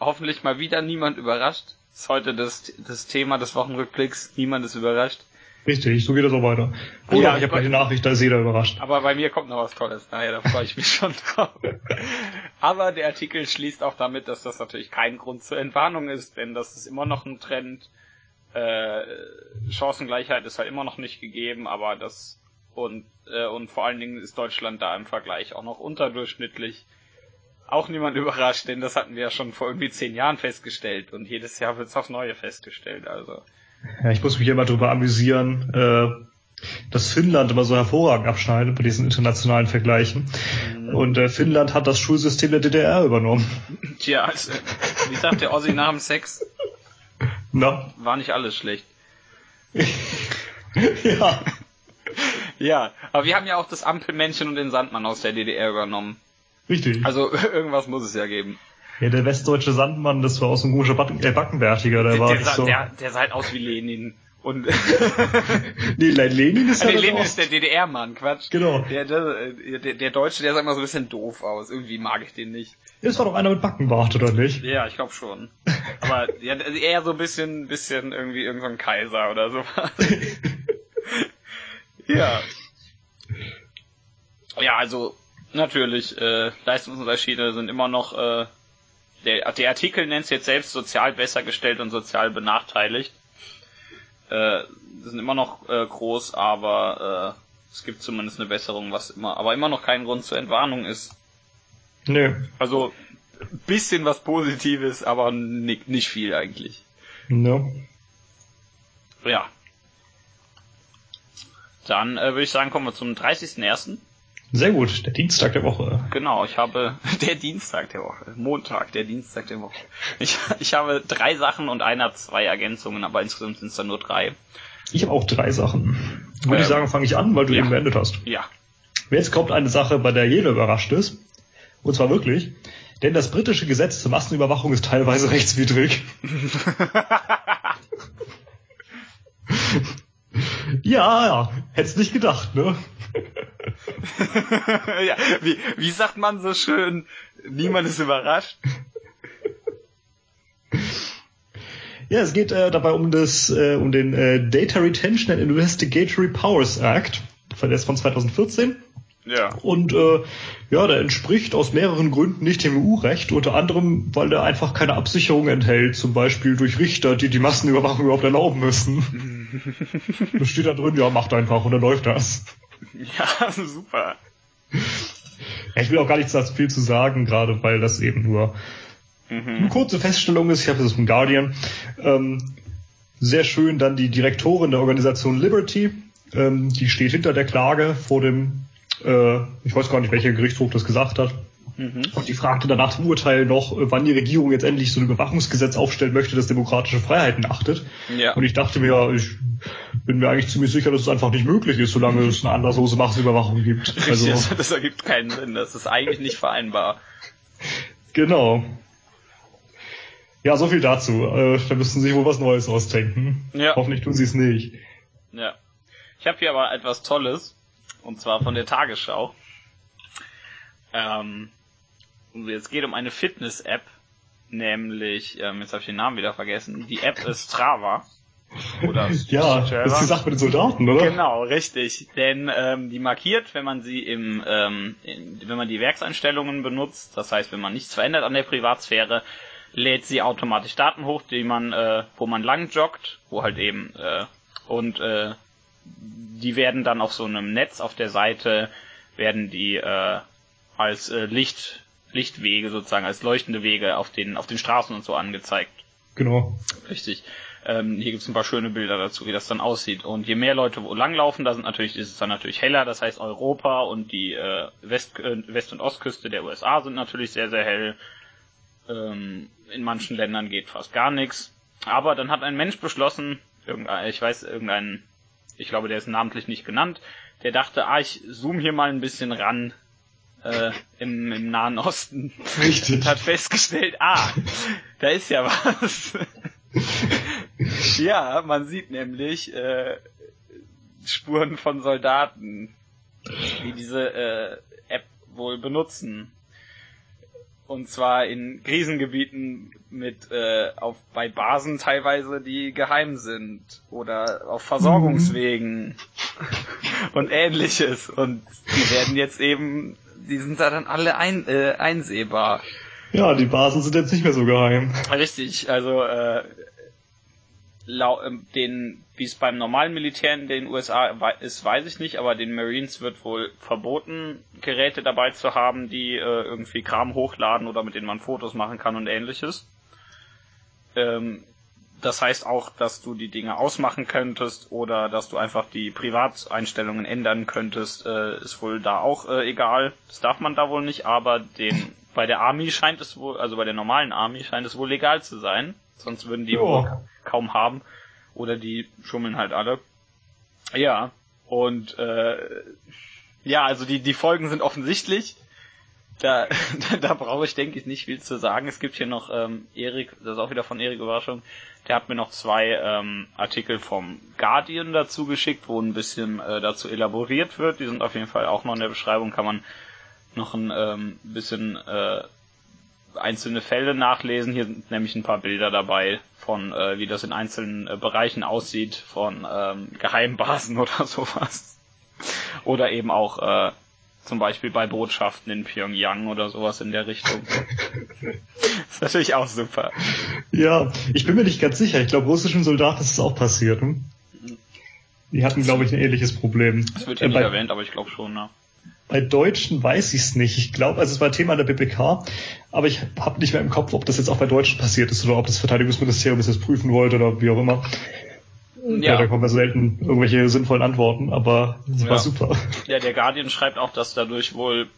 Hoffentlich mal wieder niemand überrascht. Das ist heute das, das Thema des Wochenrückblicks. Niemand ist überrascht. Richtig, so geht das auch weiter. Oder ja, ich habe gleich eine Nachricht, da ist jeder überrascht. Aber bei mir kommt noch was Tolles. Naja, da freue ich mich schon drauf. aber der Artikel schließt auch damit, dass das natürlich kein Grund zur Entwarnung ist, denn das ist immer noch ein Trend. Äh, Chancengleichheit ist halt immer noch nicht gegeben, aber das und äh, und vor allen Dingen ist Deutschland da im Vergleich auch noch unterdurchschnittlich. Auch niemand überrascht, denn das hatten wir ja schon vor irgendwie zehn Jahren festgestellt und jedes Jahr wird es aufs Neue festgestellt. Also ja, ich muss mich immer darüber amüsieren, äh, dass Finnland immer so hervorragend abschneidet bei diesen internationalen Vergleichen. Mhm. Und äh, Finnland hat das Schulsystem der DDR übernommen. Tja, also, wie sagt der Ossi nach dem Sex? Na? War nicht alles schlecht. ja. Ja, aber wir haben ja auch das Ampelmännchen und den Sandmann aus der DDR übernommen. Richtig. Also irgendwas muss es ja geben. Ja, der westdeutsche Sandmann, das war auch so ein komischer Backen, äh, Backenbärtiger, der, der war der, so. Der, der sah halt aus wie Lenin. Und nee, Lenin ist Ah, nee, das Lenin ist der DDR-Mann, Quatsch. Genau. Der, der, der, der Deutsche, der sah immer so ein bisschen doof aus. Irgendwie mag ich den nicht. Das war doch einer mit Backenbart, oder nicht? Ja, ich glaube schon. Aber ja, eher so ein bisschen, bisschen irgendwie irgendein Kaiser oder so. ja. Ja, also natürlich, äh, Leistungsunterschiede sind immer noch, äh, der, der Artikel nennt es jetzt selbst sozial besser gestellt und sozial benachteiligt. Äh, sind immer noch äh, groß, aber äh, es gibt zumindest eine Besserung, was immer, aber immer noch kein Grund zur Entwarnung ist. Nee. Also ein bisschen was Positives, aber nicht, nicht viel eigentlich. Ne? Ja. Dann äh, würde ich sagen, kommen wir zum 30.01. Sehr gut, der Dienstag der Woche. Genau, ich habe der Dienstag der Woche, Montag, der Dienstag der Woche. Ich, ich habe drei Sachen und einer zwei Ergänzungen, aber insgesamt sind es dann nur drei. Ich habe auch drei Sachen. Würde ich Ähm, sagen, fange ich an, weil du ja. eben beendet hast. Ja. Jetzt kommt eine Sache, bei der jeder überrascht ist. Und zwar wirklich. Denn das britische Gesetz zur Massenüberwachung ist teilweise rechtswidrig. ja, ja. Hätt's nicht gedacht, ne? ja wie, wie sagt man so schön, niemand ist überrascht? Ja, es geht äh, dabei um das, äh, um den äh, Data Retention and Investigatory Powers Act. Der ist von 2014. Ja. Und äh, ja, der entspricht aus mehreren Gründen nicht dem EU-Recht, unter anderem, weil er einfach keine Absicherung enthält, zum Beispiel durch Richter, die die Massenüberwachung überhaupt erlauben müssen. das steht da drin, ja, macht einfach und dann läuft das. Ja, super. Ich will auch gar nicht so viel zu sagen, gerade weil das eben nur eine kurze Feststellung ist. Ich habe das vom Guardian. Ähm, sehr schön dann die Direktorin der Organisation Liberty, ähm, die steht hinter der Klage vor dem, äh, ich weiß gar nicht, welcher Gerichtshof das gesagt hat. Und die fragte danach im Urteil noch, äh, wann die Regierung jetzt endlich so ein Überwachungsgesetz aufstellen möchte, das demokratische Freiheiten achtet. Ja. Und ich dachte mir, ja, ich bin mir eigentlich ziemlich sicher, dass es einfach nicht möglich ist, solange es eine anderslose Massenüberwachung gibt. Also, Richtig, das, ergibt keinen Sinn. Das ist eigentlich nicht vereinbar. genau. Ja, so viel dazu. Äh, da müssten sie sich wohl was Neues ausdenken. Ja. Hoffentlich tun sie es nicht. Ja. Ich habe hier aber etwas Tolles. Und zwar von der Tagesschau. Ähm, es geht um eine Fitness-App. Nämlich, ähm, jetzt habe ich den Namen wieder vergessen. Die App ist Strava. Oder Ja, das ist die Sache mit den Soldaten, oder? Genau, richtig. Denn ähm, die markiert, wenn man sie im, ähm, in, wenn man die Werkseinstellungen benutzt, das heißt, wenn man nichts verändert an der Privatsphäre, lädt sie automatisch Daten hoch, die man, äh, wo man lang joggt, wo halt eben äh, und äh, die werden dann auf so einem Netz auf der Seite werden die äh, als äh, Licht Lichtwege sozusagen als leuchtende Wege auf den auf den Straßen und so angezeigt. Genau. Richtig. Ähm, hier gibt's ein paar schöne Bilder dazu, wie das dann aussieht. Und je mehr Leute wo langlaufen, da sind natürlich, ist es dann natürlich heller. Das heißt, Europa und die äh, West, äh, West- und Ostküste der USA sind natürlich sehr, sehr hell. Ähm, in manchen Ländern geht fast gar nichts. Aber dann hat ein Mensch beschlossen, irgendein, ich weiß, irgendein, ich glaube, der ist namentlich nicht genannt, der dachte, ah, ich zoom hier mal ein bisschen ran äh, im, im Nahen Osten Richtig. und hat festgestellt, ah, da ist ja was. ja, man sieht nämlich äh, Spuren von Soldaten, die diese äh, App wohl benutzen. Und zwar in Krisengebieten mit äh, auf bei Basen teilweise, die geheim sind oder auf Versorgungswegen und ähnliches. Und die werden jetzt eben, die sind da dann alle ein, äh, einsehbar. Ja, die Basen sind jetzt nicht mehr so geheim. Richtig, also äh, lau ähm, den, wie es beim normalen Militär in den USA ist, weiß ich nicht, aber den Marines wird wohl verboten, Geräte dabei zu haben, die äh, irgendwie Kram hochladen oder mit denen man Fotos machen kann und ähnliches. Ähm, das heißt auch, dass du die Dinge ausmachen könntest oder dass du einfach die Privateinstellungen ändern könntest, äh, ist wohl da auch äh, egal. Das darf man da wohl nicht, aber den bei der Army scheint es wohl, also bei der normalen Army scheint es wohl legal zu sein. Sonst würden die wohl kaum haben. Oder die schummeln halt alle. Ja. Und äh, ja, also die, die Folgen sind offensichtlich. Da, da, da brauche ich, denke ich, nicht viel zu sagen. Es gibt hier noch ähm, Erik, das ist auch wieder von Erik Überraschung, der hat mir noch zwei ähm, Artikel vom Guardian dazu geschickt, wo ein bisschen äh, dazu elaboriert wird. Die sind auf jeden Fall auch noch in der Beschreibung, kann man noch ein ähm, bisschen äh, einzelne Fälle nachlesen. Hier sind nämlich ein paar Bilder dabei von, äh, wie das in einzelnen äh, Bereichen aussieht, von ähm, Geheimbasen oder sowas. Oder eben auch äh, zum Beispiel bei Botschaften in Pyongyang oder sowas in der Richtung. ist natürlich auch super. Ja, ich bin mir nicht ganz sicher. Ich glaube, russischen Soldaten ist es auch passiert. Hm? Die hatten, glaube ich, ein ähnliches Problem. Das wird hier äh, nicht erwähnt, aber ich glaube schon, ne? Bei Deutschen weiß ich es nicht. Ich glaube, also es war Thema der BPK, aber ich habe nicht mehr im Kopf, ob das jetzt auch bei Deutschen passiert ist oder ob das Verteidigungsministerium es jetzt prüfen wollte oder wie auch immer. Ja. ja, da kommen ja selten irgendwelche sinnvollen Antworten, aber es ja. war super. Ja, der Guardian schreibt auch, dass dadurch wohl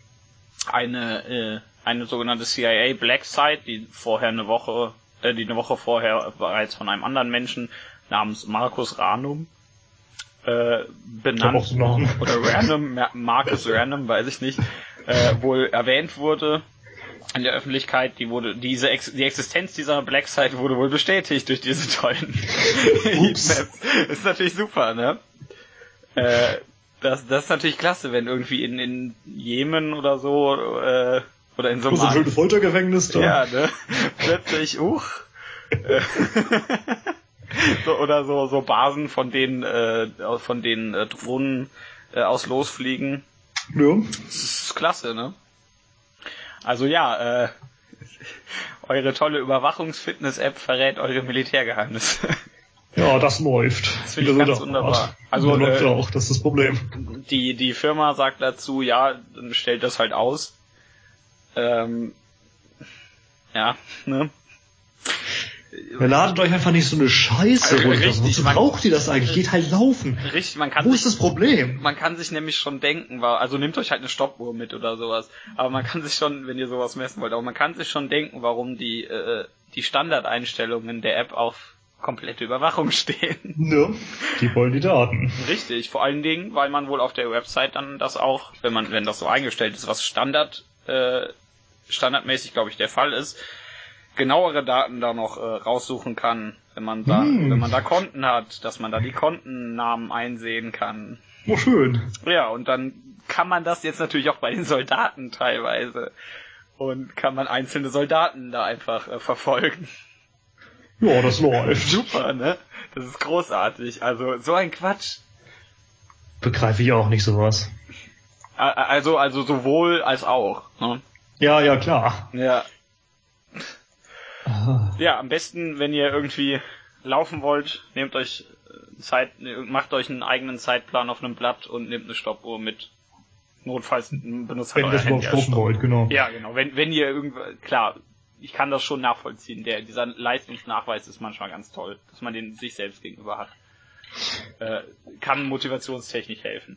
eine äh, eine sogenannte CIA Black Site, die vorher eine Woche, äh, die eine Woche vorher bereits von einem anderen Menschen namens Markus Ranum äh, benannt oder Random, Marcus Random, weiß ich nicht, äh, wohl erwähnt wurde in der Öffentlichkeit, die wurde, diese Ex die Existenz dieser Black Site wurde wohl bestätigt durch diese tollen Heatmaps. ist natürlich super, ne? Äh, das, das ist natürlich klasse, wenn irgendwie in, in Jemen oder so, äh, oder in so einem. So ein schönes Foltergefängnis da. Ja, ne? Plötzlich, uch. Äh, so, oder so, so Basen, von denen, äh, von denen äh, Drohnen äh, aus losfliegen. Ja. Das ist klasse, ne? Also ja, äh, eure tolle Überwachungsfitness-App verrät eure Militärgeheimnisse. Ja, das läuft. Das finde ich ganz wunderbar. Also läuft äh, auch, das ist das Problem. Die, die Firma sagt dazu, ja, dann stellt das halt aus. Ähm, ja, ne? Ja, ladet euch einfach nicht so eine Scheiße also, runter. Wozu braucht ihr das eigentlich? Geht halt laufen. Richtig, man kann Wo sich, ist das Problem? Man kann sich nämlich schon denken, also nehmt euch halt eine Stoppuhr mit oder sowas. Aber man kann sich schon, wenn ihr sowas messen wollt, aber man kann sich schon denken, warum die, äh, die Standardeinstellungen der App auf komplette Überwachung stehen. Ne, die wollen die Daten. Richtig, vor allen Dingen, weil man wohl auf der Website dann das auch, wenn man, wenn das so eingestellt ist, was Standard, äh, standardmäßig, glaube ich, der Fall ist, genauere Daten da noch äh, raussuchen kann, wenn man da, hm. wenn man da Konten hat, dass man da die Kontennamen einsehen kann. Oh, schön. Ja, und dann kann man das jetzt natürlich auch bei den Soldaten teilweise. Und kann man einzelne Soldaten da einfach äh, verfolgen. Ja, das läuft. Super, ne? Das ist großartig. Also, so ein Quatsch. Begreife ich auch nicht sowas. Also, also sowohl als auch, ne? Ja, ja, klar. Ja, ja, am besten, wenn ihr irgendwie laufen wollt, nehmt euch äh, Zeit, macht euch einen eigenen Zeitplan auf einem Blatt und nehmt eine Stoppuhr mit. Notfalls benutzt halt wenn euer Handy als wollt, genau. Ja, genau. Wenn, wenn ihr irgendwann, klar, ich kann das schon nachvollziehen. Der, dieser Leistungsnachweis ist manchmal ganz toll, dass man den sich selbst gegenüber hat. Äh, kann motivationstechnisch helfen.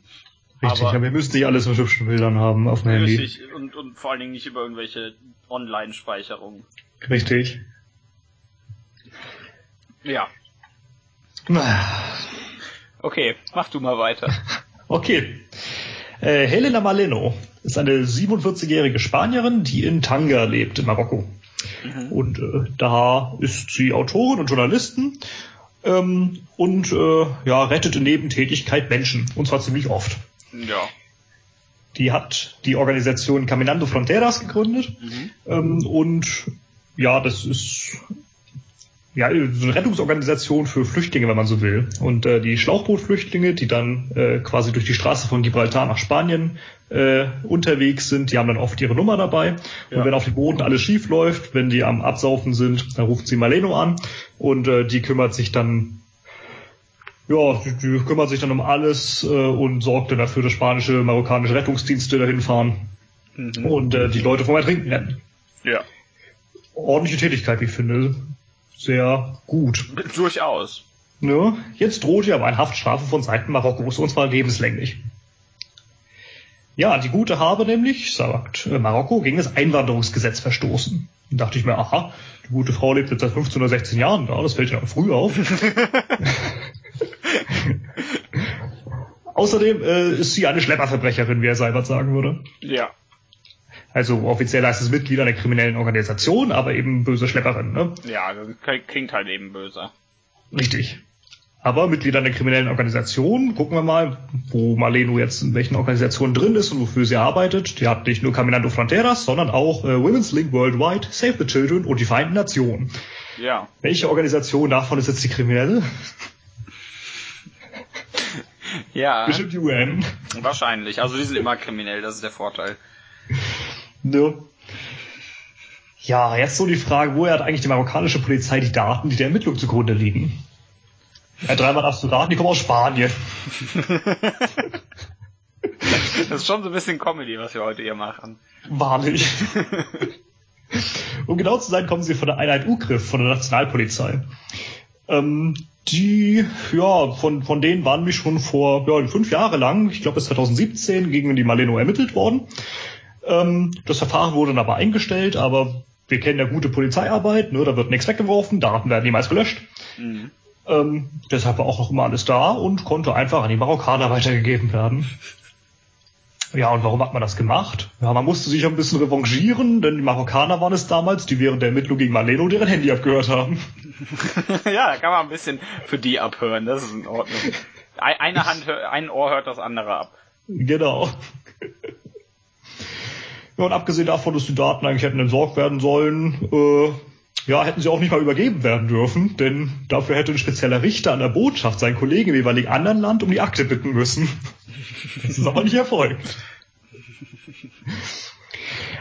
Richtig, aber, aber ihr müsst nicht alles mit hübschen Bildern haben auf dem Handy. Richtig, und, und vor allen Dingen nicht über irgendwelche Online-Speicherungen. Richtig. Ja. Okay, mach du mal weiter. Okay. Äh, Helena Maleno ist eine 47-jährige Spanierin, die in Tanga lebt, in Marokko. Mhm. Und äh, da ist sie Autorin und Journalistin ähm, und äh, ja, rettet in Nebentätigkeit Menschen. Und zwar ziemlich oft. Ja. Die hat die Organisation Caminando Fronteras gegründet mhm. ähm, und ja, das ist ja, so eine Rettungsorganisation für Flüchtlinge, wenn man so will. Und äh, die Schlauchbootflüchtlinge, die dann äh, quasi durch die Straße von Gibraltar nach Spanien äh, unterwegs sind, die haben dann oft ihre Nummer dabei. Ja. Und wenn auf dem Boden alles schief läuft, wenn die am Absaufen sind, dann ruft sie Maleno an und äh, die kümmert sich dann ja, die, die kümmert sich dann um alles äh, und sorgt dann dafür, dass spanische, marokkanische Rettungsdienste dahin fahren mhm. und äh, die Leute vom Ertrinken retten. Ja ordentliche Tätigkeit, wie ich finde. Sehr gut. Durchaus. Ne? Jetzt droht ihr aber eine Haftstrafe von Seiten Marokkos, und zwar lebenslänglich. Ja, die Gute habe nämlich, sagt äh, Marokko, gegen das Einwanderungsgesetz verstoßen. Dann dachte ich mir, aha, die gute Frau lebt jetzt seit 15 oder 16 Jahren da, das fällt ja früh auf. Außerdem äh, ist sie eine Schlepperverbrecherin, wie er Seibert sagen würde. Ja. Also offiziell heißt es Mitglied einer kriminellen Organisation, aber eben böse Schlepperin. Ne? Ja, das klingt halt eben böse. Richtig. Aber Mitglied einer kriminellen Organisation, gucken wir mal, wo Maleno jetzt in welchen Organisationen drin ist und wofür sie arbeitet. Die hat nicht nur Caminando Fronteras, sondern auch äh, Women's Link Worldwide, Save the Children und die Vereinten Nationen. Ja. Welche Organisation davon ist jetzt die kriminelle? Ja. Bestimmt die UN. Wahrscheinlich. Also die sind immer kriminell, das ist der Vorteil. Ne? Ja, jetzt so die Frage, woher hat eigentlich die marokkanische Polizei die Daten, die der Ermittlung zugrunde liegen? Ja, dreimal darfst du raten, die kommen aus Spanien. das ist schon so ein bisschen Comedy, was wir heute hier machen. Wahrlich. um genau zu sein, kommen sie von der Einheit UGRIF, von der Nationalpolizei. Ähm, die, ja, von, von denen waren mich schon vor ja, fünf Jahre lang, ich glaube bis 2017, gegen die Maleno ermittelt worden. Ähm, das Verfahren wurde dann aber eingestellt, aber wir kennen ja gute Polizeiarbeit, ne, da wird nichts weggeworfen, Daten werden niemals gelöscht. Mhm. Ähm, deshalb war auch noch immer alles da und konnte einfach an die Marokkaner weitergegeben werden. Ja, und warum hat man das gemacht? Ja, man musste sich ein bisschen revanchieren, denn die Marokkaner waren es damals, die während der Ermittlung gegen Maleno deren Handy abgehört haben. ja, da kann man ein bisschen für die abhören, das ist in Ordnung. Eine Hand, ein Ohr hört das andere ab. Genau. Ja, und abgesehen davon, dass die Daten eigentlich hätten entsorgt werden sollen, äh, ja, hätten sie auch nicht mal übergeben werden dürfen, denn dafür hätte ein spezieller Richter an der Botschaft seinen Kollegen im jeweiligen anderen Land um die Akte bitten müssen. Das ist aber nicht erfolgt.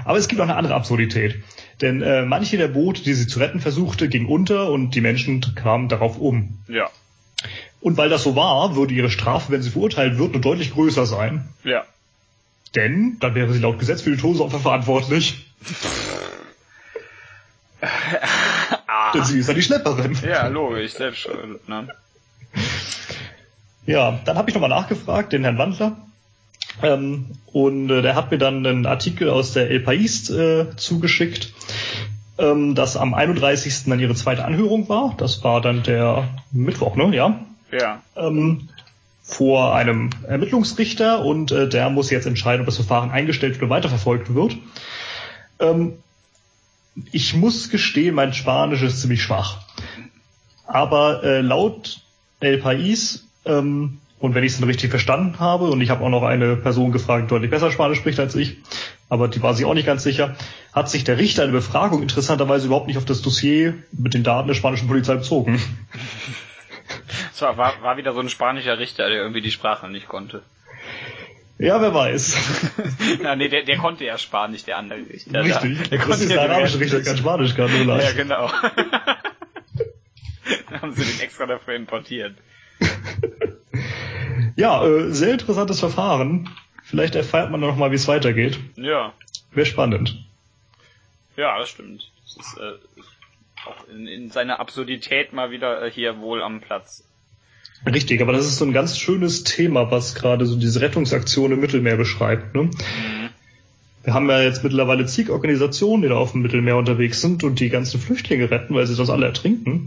Aber es gibt auch eine andere Absurdität. Denn äh, manche der Boote, die sie zu retten versuchte, gingen unter und die Menschen kamen darauf um. Ja. Und weil das so war, würde ihre Strafe, wenn sie verurteilt wird, nur deutlich größer sein. Ja. Denn dann wäre sie laut Gesetz für die Todesopfer verantwortlich. ah. Denn sie ist ja die Schlepperin. Ja, logisch, selbst schon. Ne? Ja, dann habe ich nochmal nachgefragt, den Herrn Wandler. Ähm, und äh, der hat mir dann einen Artikel aus der El País äh, zugeschickt, ähm, dass am 31. dann ihre zweite Anhörung war. Das war dann der Mittwoch, ne? Ja. Ja. Ähm, vor einem Ermittlungsrichter und äh, der muss jetzt entscheiden, ob das Verfahren eingestellt oder weiterverfolgt wird. Ähm, ich muss gestehen, mein Spanisch ist ziemlich schwach. Aber äh, laut El País ähm, und wenn ich es dann richtig verstanden habe, und ich habe auch noch eine Person gefragt, die deutlich besser Spanisch spricht als ich, aber die war sich auch nicht ganz sicher, hat sich der Richter eine Befragung interessanterweise überhaupt nicht auf das Dossier mit den Daten der spanischen Polizei bezogen. Es war, war, war wieder so ein spanischer Richter, der irgendwie die Sprache nicht konnte. Ja, wer weiß. ja, nee, der, der konnte ja Spanisch, der andere Richter. Richtig. Der, der ist der arabische Richter, kein Spanisch kann, oder? Ja, genau. Dann haben sie den extra dafür importiert. ja, äh, sehr interessantes Verfahren. Vielleicht erfährt man noch mal, wie es weitergeht. Ja. Wäre spannend. Ja, das stimmt. Das ist äh, auch in, in seiner Absurdität mal wieder äh, hier wohl am Platz. Richtig, aber das ist so ein ganz schönes Thema, was gerade so diese Rettungsaktion im Mittelmeer beschreibt. Ne? Mhm. Wir haben ja jetzt mittlerweile zig Organisationen, die da auf dem Mittelmeer unterwegs sind und die ganzen Flüchtlinge retten, weil sie das alle ertrinken.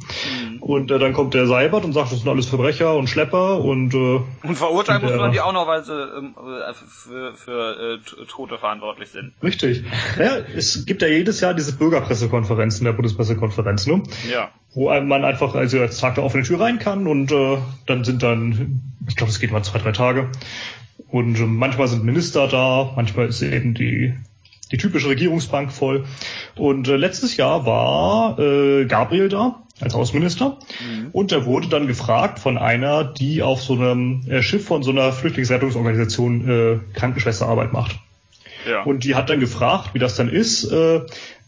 Mhm. Und äh, dann kommt der Seibert und sagt, das sind alles Verbrecher und Schlepper und äh, und verurteilen muss man die auch noch, weil sie ähm, äh, für, für äh, Tote verantwortlich sind. Richtig. Ja, es gibt ja jedes Jahr diese Bürgerpressekonferenzen der Bundespressekonferenz, ne? Ja. Wo man einfach also als Tag der offenen Tür rein kann und äh, dann sind dann, ich glaube, es geht mal zwei, drei Tage und äh, manchmal sind Minister da, manchmal ist eben die, die typische Regierungsbank voll. Und äh, letztes Jahr war äh, Gabriel da als Außenminister mhm. und er wurde dann gefragt von einer, die auf so einem äh, Schiff von so einer Flüchtlingsrettungsorganisation äh, Krankenschwesterarbeit macht. Ja. Und die hat dann gefragt, wie das dann ist, äh,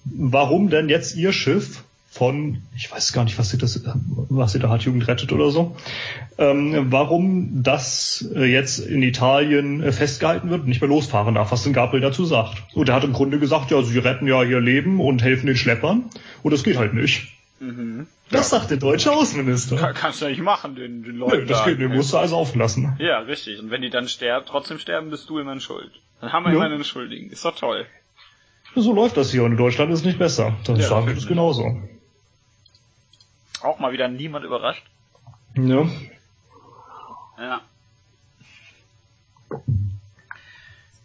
warum denn jetzt ihr Schiff von, ich weiß gar nicht, was sie das, was sie da hat, Jugend rettet oder so, ähm, warum das äh, jetzt in Italien äh, festgehalten wird und nicht mehr losfahren darf, was denn Gabriel dazu sagt. Und er hat im Grunde gesagt, ja, sie retten ja ihr Leben und helfen den Schleppern und das geht halt nicht. Mhm. Das ja. sagt der deutsche Außenminister. Kann, kannst du ja nicht machen, den, den Leuten. Nee, das geht, den musst du also auflassen. Ja, richtig. Und wenn die dann sterben, trotzdem sterben, bist du immer schuld. Dann haben wir ja. immer einen Schuldigen. Ist doch toll. So läuft das hier und in Deutschland ist es nicht besser. Das ja, sagen wir das genauso. Auch mal wieder niemand überrascht. Ja. Ja.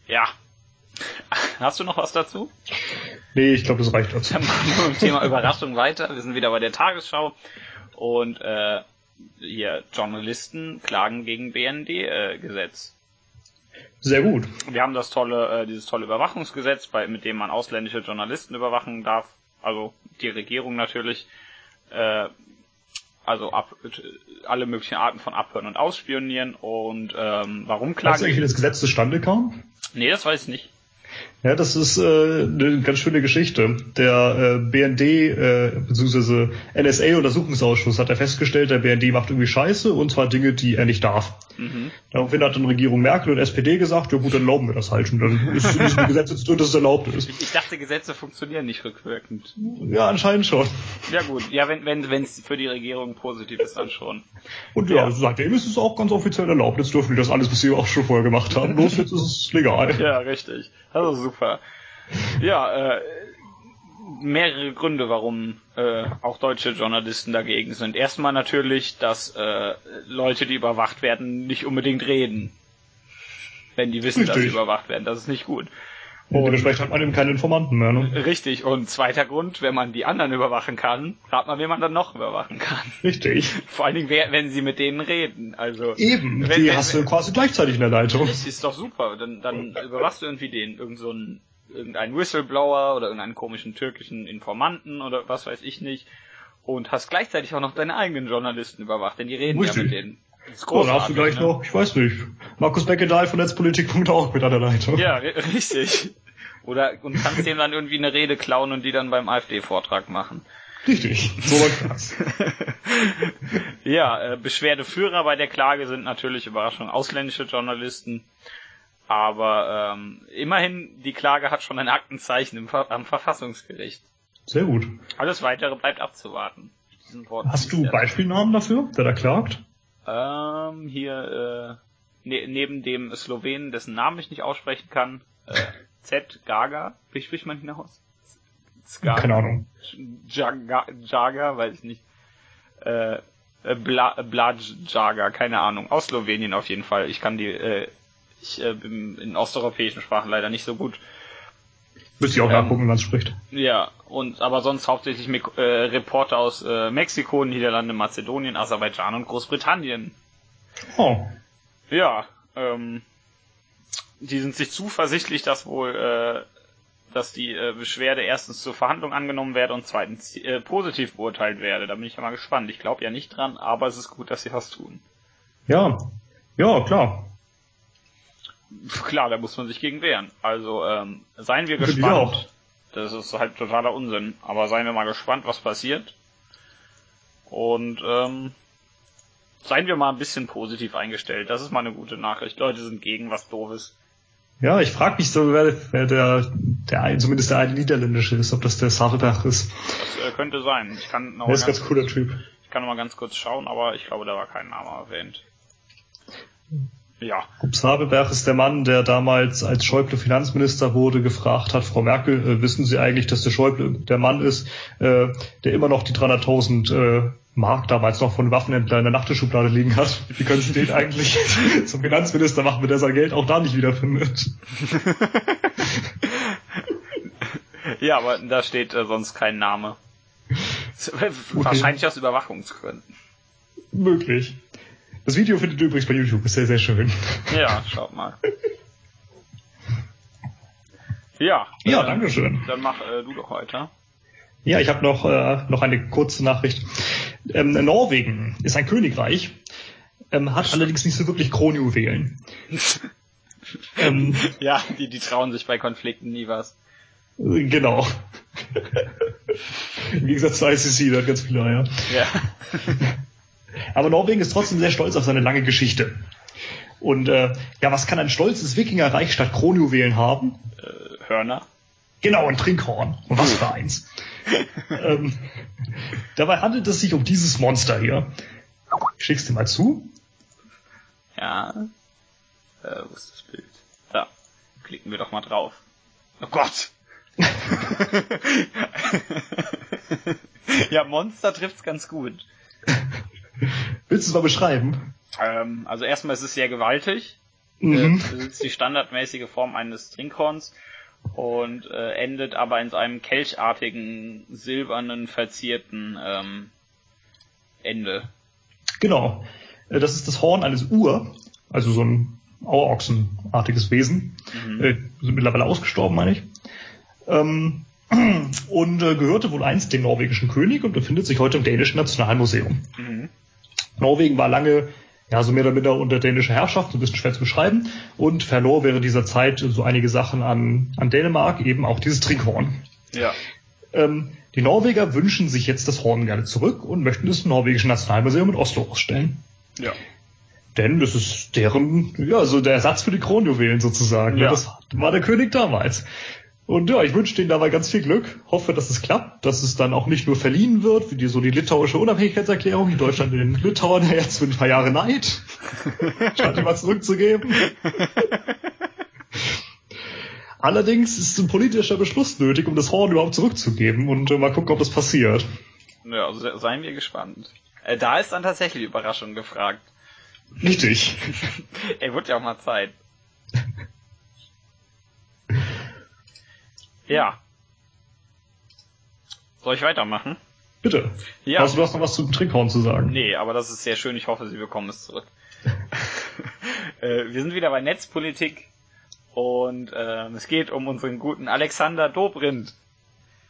Ja. Hast du noch was dazu? Nee, ich glaube, das reicht dazu. Dann machen wir mit dem Thema Überraschung weiter. Wir sind wieder bei der Tagesschau. Und äh, hier, Journalisten klagen gegen BND-Gesetz. Sehr gut. Wir haben das tolle, äh, dieses tolle Überwachungsgesetz, bei, mit dem man ausländische Journalisten überwachen darf. Also die Regierung natürlich. Äh, also ab, alle möglichen Arten von Abhören und Ausspionieren. Und ähm, warum klagen? Weißt du eigentlich, wie das Gesetz zustande kam? Nee, das weiß ich nicht. Ja, das ist äh, eine ganz schöne Geschichte. Der äh, BND äh, bzw. NSA-Untersuchungsausschuss hat ja festgestellt, der BND macht irgendwie Scheiße und zwar Dinge, die er nicht darf. Mhm. Daraufhin hat dann Regierung Merkel und SPD gesagt, ja gut, dann erlauben wir das halt. Und dann ist in diesem Gesetz jetzt drin, dass es erlaubt ist. Ich dachte, Gesetze funktionieren nicht rückwirkend. Ja, anscheinend schon. Ja gut, ja, wenn wenn wenn es für die Regierung positiv ist, dann schon. Und ja, ja, seitdem ist es auch ganz offiziell erlaubt. Jetzt dürfen wir das alles, was sie auch schon vorher gemacht haben. Bloß jetzt ist es legal. Ja, richtig. Also super. Ja, äh, mehrere Gründe, warum äh, auch deutsche Journalisten dagegen sind. Erstmal natürlich, dass äh, Leute, die überwacht werden, nicht unbedingt reden. Wenn die wissen, Richtig. dass sie überwacht werden. Das ist nicht gut. Und dementsprechend hat man eben keine Informanten mehr. Ne? Richtig. Und zweiter Grund, wenn man die anderen überwachen kann, rat mal, wen man dann noch überwachen kann. Richtig. Vor allen Dingen, wenn sie mit denen reden. Also eben. Wenn, die wenn, hast du quasi gleichzeitig in der Leitung. Das ist doch super. Dann, dann überwachst du irgendwie den irgend so einen irgendeinen Whistleblower oder irgendeinen komischen türkischen Informanten oder was weiß ich nicht und hast gleichzeitig auch noch deine eigenen Journalisten überwacht, denn die reden Richtig. ja mit denen. Das ist oh, du gleich ne? noch, ich weiß nicht, Markus Beckedahl von Netzpolitik.org mit an der Leitung. Ja, richtig. Oder und kannst dem dann irgendwie eine Rede klauen und die dann beim AfD-Vortrag machen. Richtig, so war krass. ja, äh, Beschwerdeführer bei der Klage sind natürlich Überraschung ausländische Journalisten. Aber ähm, immerhin, die Klage hat schon ein Aktenzeichen im, am Verfassungsgericht. Sehr gut. Alles weitere bleibt abzuwarten. Hast du Beispielnamen dafür, der da klagt? Ähm, hier äh, ne neben dem Slowenen, dessen Namen ich nicht aussprechen kann, äh, Z Gaga. Wie spricht man ihn aus? Skaga. Keine Ahnung. Jaga, Jaga, weiß ich nicht. Äh, Bla, Blad Jaga, keine Ahnung. Aus Slowenien auf jeden Fall. Ich kann die äh, ich äh, bin in osteuropäischen Sprachen leider nicht so gut. Müsste ich auch ähm, nachgucken, man es spricht. Ja, und aber sonst hauptsächlich mit, äh, Reporter aus äh, Mexiko, Niederlande, Mazedonien, Aserbaidschan und Großbritannien. Oh. Ja, ähm, die sind sich zuversichtlich, dass wohl äh, dass die äh, Beschwerde erstens zur Verhandlung angenommen werde und zweitens äh, positiv beurteilt werde. Da bin ich ja mal gespannt. Ich glaube ja nicht dran, aber es ist gut, dass sie was tun. Ja, ja, klar. Klar, da muss man sich gegen wehren. Also ähm, seien wir gespannt. Das ist halt totaler Unsinn. Aber seien wir mal gespannt, was passiert. Und ähm, seien wir mal ein bisschen positiv eingestellt. Das ist mal eine gute Nachricht. Leute sind gegen was Doofes. Ja, ich frage mich so, wer, wer der, der zumindest der eine Niederländische ist, ob das der Sarebach ist. Das äh, könnte sein. Ich kann noch der ist ganz cooler Typ. Ich kann noch mal ganz kurz schauen, aber ich glaube, da war kein Name erwähnt. Ja. Ups Habeberg ist der Mann, der damals, als Schäuble Finanzminister wurde, gefragt hat, Frau Merkel, äh, wissen Sie eigentlich, dass der Schäuble der Mann ist, äh, der immer noch die 300.000 äh, Mark damals noch von Waffenhändler in der Nachttischschublade liegen hat? Wie können Sie den eigentlich zum Finanzminister machen, wenn der sein Geld auch da nicht wiederfindet? ja, aber da steht äh, sonst kein Name. Okay. Wahrscheinlich aus Überwachungsgründen. Möglich. Das Video findet ihr übrigens bei YouTube, ist sehr, sehr schön. Ja, schaut mal. Ja. Ja, äh, danke schön. Dann mach äh, du doch weiter. Ja, ich habe noch, äh, noch eine kurze Nachricht. Ähm, Norwegen ist ein Königreich, ähm, hat allerdings nicht so wirklich Kronjuwelen. ähm, ja, die, die trauen sich bei Konflikten nie was. Genau. Im Gegensatz zu ICC, da hat ganz viele Eier. Ja. Aber Norwegen ist trotzdem sehr stolz auf seine lange Geschichte. Und äh, ja, was kann ein stolzes Wikingerreich statt Kronjuwelen haben? Äh, Hörner. Genau, ein Trinkhorn. Und was für eins. ähm, dabei handelt es sich um dieses Monster hier. Ich schick's dir mal zu. Ja. Äh, wo ist das Bild? Da. Klicken wir doch mal drauf. Oh Gott! ja, Monster trifft's ganz gut. Willst du es mal beschreiben? Ähm, also erstmal ist es sehr gewaltig. Mhm. Äh, es ist die standardmäßige Form eines Trinkhorns und äh, endet aber in einem kelchartigen, silbernen, verzierten ähm, Ende. Genau. Äh, Das ist das Horn eines Ur, also so ein Auerochsenartiges Wesen. Mhm. Äh, sind mittlerweile ausgestorben, meine ich. Ähm, und äh, gehörte wohl einst dem norwegischen König und befindet sich heute im dänischen Nationalmuseum. Mhm. Norwegen war lange ja so mehr oder minder unter dänischer Herrschaft, so ein bisschen schwer zu beschreiben, und verlor während dieser Zeit so einige Sachen an, an Dänemark, eben auch dieses Trinkhorn. Ja. Ähm, die Norweger wünschen sich jetzt das Horn gerne zurück und möchten es im norwegischen Nationalmuseum in Oslo ausstellen. Ja. Denn das ist deren, ja, so der Ersatz für die Kronjuwelen sozusagen. Ja. Das war der König damals. Und ja, ich wünsche denen dabei ganz viel Glück, hoffe, dass es klappt, dass es dann auch nicht nur verliehen wird, wie die, so die litauische Unabhängigkeitserklärung, die Deutschland den Litauern ja jetzt für ein paar Jahre neid, statt die mal zurückzugeben. Allerdings ist ein politischer Beschluss nötig, um das Horn überhaupt zurückzugeben und äh, mal gucken, ob das passiert. Ja, also se- seien wir gespannt. Äh, da ist dann tatsächlich Überraschung gefragt. Richtig. Ey, wird ja auch mal Zeit. Ja. Soll ich weitermachen? Bitte. Ja. Hast du hast noch was zum Trinkhorn zu sagen? Nee, aber das ist sehr schön. Ich hoffe, Sie bekommen es zurück. äh, wir sind wieder bei Netzpolitik und ähm, es geht um unseren guten Alexander Dobrindt.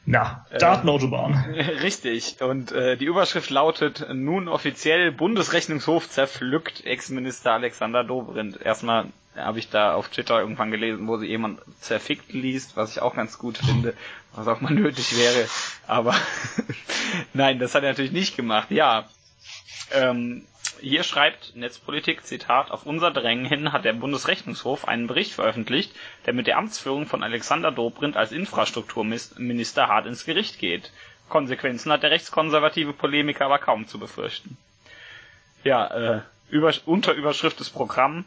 Na, Äh, Datenautobahn. Richtig. Und äh, die Überschrift lautet nun offiziell Bundesrechnungshof zerpflückt Ex-Minister Alexander Dobrindt. Erstmal habe ich da auf Twitter irgendwann gelesen, wo sie jemand zerfickt liest, was ich auch ganz gut finde, was auch mal nötig wäre. Aber nein, das hat er natürlich nicht gemacht. Ja. Ähm, hier schreibt Netzpolitik, Zitat, auf unser Drängen hin hat der Bundesrechnungshof einen Bericht veröffentlicht, der mit der Amtsführung von Alexander Dobrindt als Infrastrukturminister hart ins Gericht geht. Konsequenzen hat der rechtskonservative Polemiker aber kaum zu befürchten. Ja, äh, über, Unterüberschrift des Programm.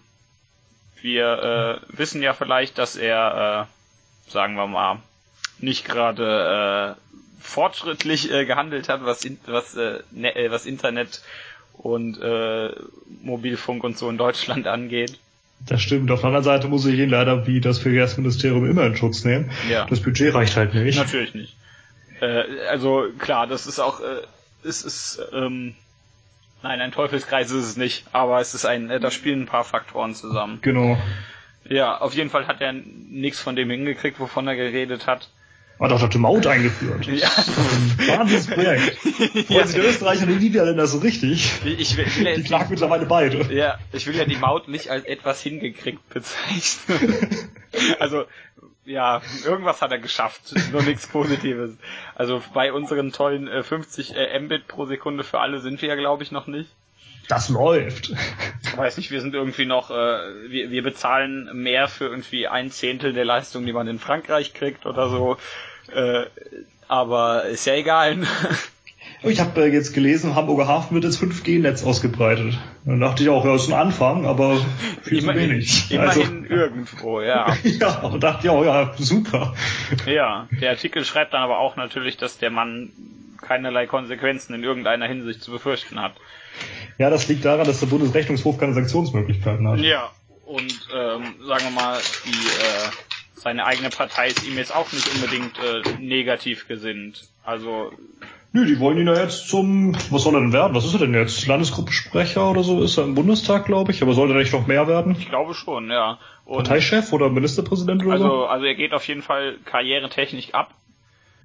Wir äh, wissen ja vielleicht, dass er, äh, sagen wir mal, nicht gerade äh, fortschrittlich äh, gehandelt hat, was, in, was, äh, ne, äh, was Internet und äh, Mobilfunk und so in Deutschland angeht. Das stimmt. Auf der anderen Seite muss ich ihn leider wie das Verkehrsministerium immer in Schutz nehmen. Ja. Das Budget reicht halt nicht. Natürlich nicht. Äh, also klar, das ist auch, äh, es ist, ähm, nein, ein Teufelskreis ist es nicht, aber es ist ein, äh, da spielen ein paar Faktoren zusammen. Genau. Ja, auf jeden Fall hat er nichts von dem hingekriegt, wovon er geredet hat. Hat auch die Maut eingeführt. Ja. Ein Wahnsinnsprojekt. Freuen sich die Österreicher und die Niederländer so richtig. Ich will, ich will Die klagen mittlerweile beide. ja, ich will ja die Maut nicht als etwas hingekriegt bezeichnen. also, ja, irgendwas hat er geschafft, nur nichts Positives. Also bei unseren tollen äh, 50 äh, Mbit pro Sekunde für alle sind wir ja, glaube ich, noch nicht. Das läuft. Ich weiß nicht, wir sind irgendwie noch, äh, wir, wir bezahlen mehr für irgendwie ein Zehntel der Leistung, die man in Frankreich kriegt oder so. Äh, aber ist ja egal. Ich habe äh, jetzt gelesen, Hamburger Hafen wird jetzt 5G-Netz ausgebreitet. Dann dachte ich auch, ja, ist ein Anfang, aber viel zu Immerhin- wenig. Immerhin irgendwo, ja. Also, ja, aber dachte ich auch, ja, super. Ja, der Artikel schreibt dann aber auch natürlich, dass der Mann keinerlei Konsequenzen in irgendeiner Hinsicht zu befürchten hat. Ja, das liegt daran, dass der Bundesrechnungshof keine Sanktionsmöglichkeiten hat. Ja, und ähm, sagen wir mal, die, äh, seine eigene Partei ist ihm jetzt auch nicht unbedingt äh, negativ gesinnt. Also, Nö, die wollen ihn ja jetzt zum, was soll er denn werden? Was ist er denn jetzt? Landesgruppensprecher oder so ist er im Bundestag, glaube ich. Aber soll er nicht noch mehr werden? ich glaube schon, ja. Und Parteichef oder Ministerpräsident oder also, also er geht auf jeden Fall karrieretechnisch ab.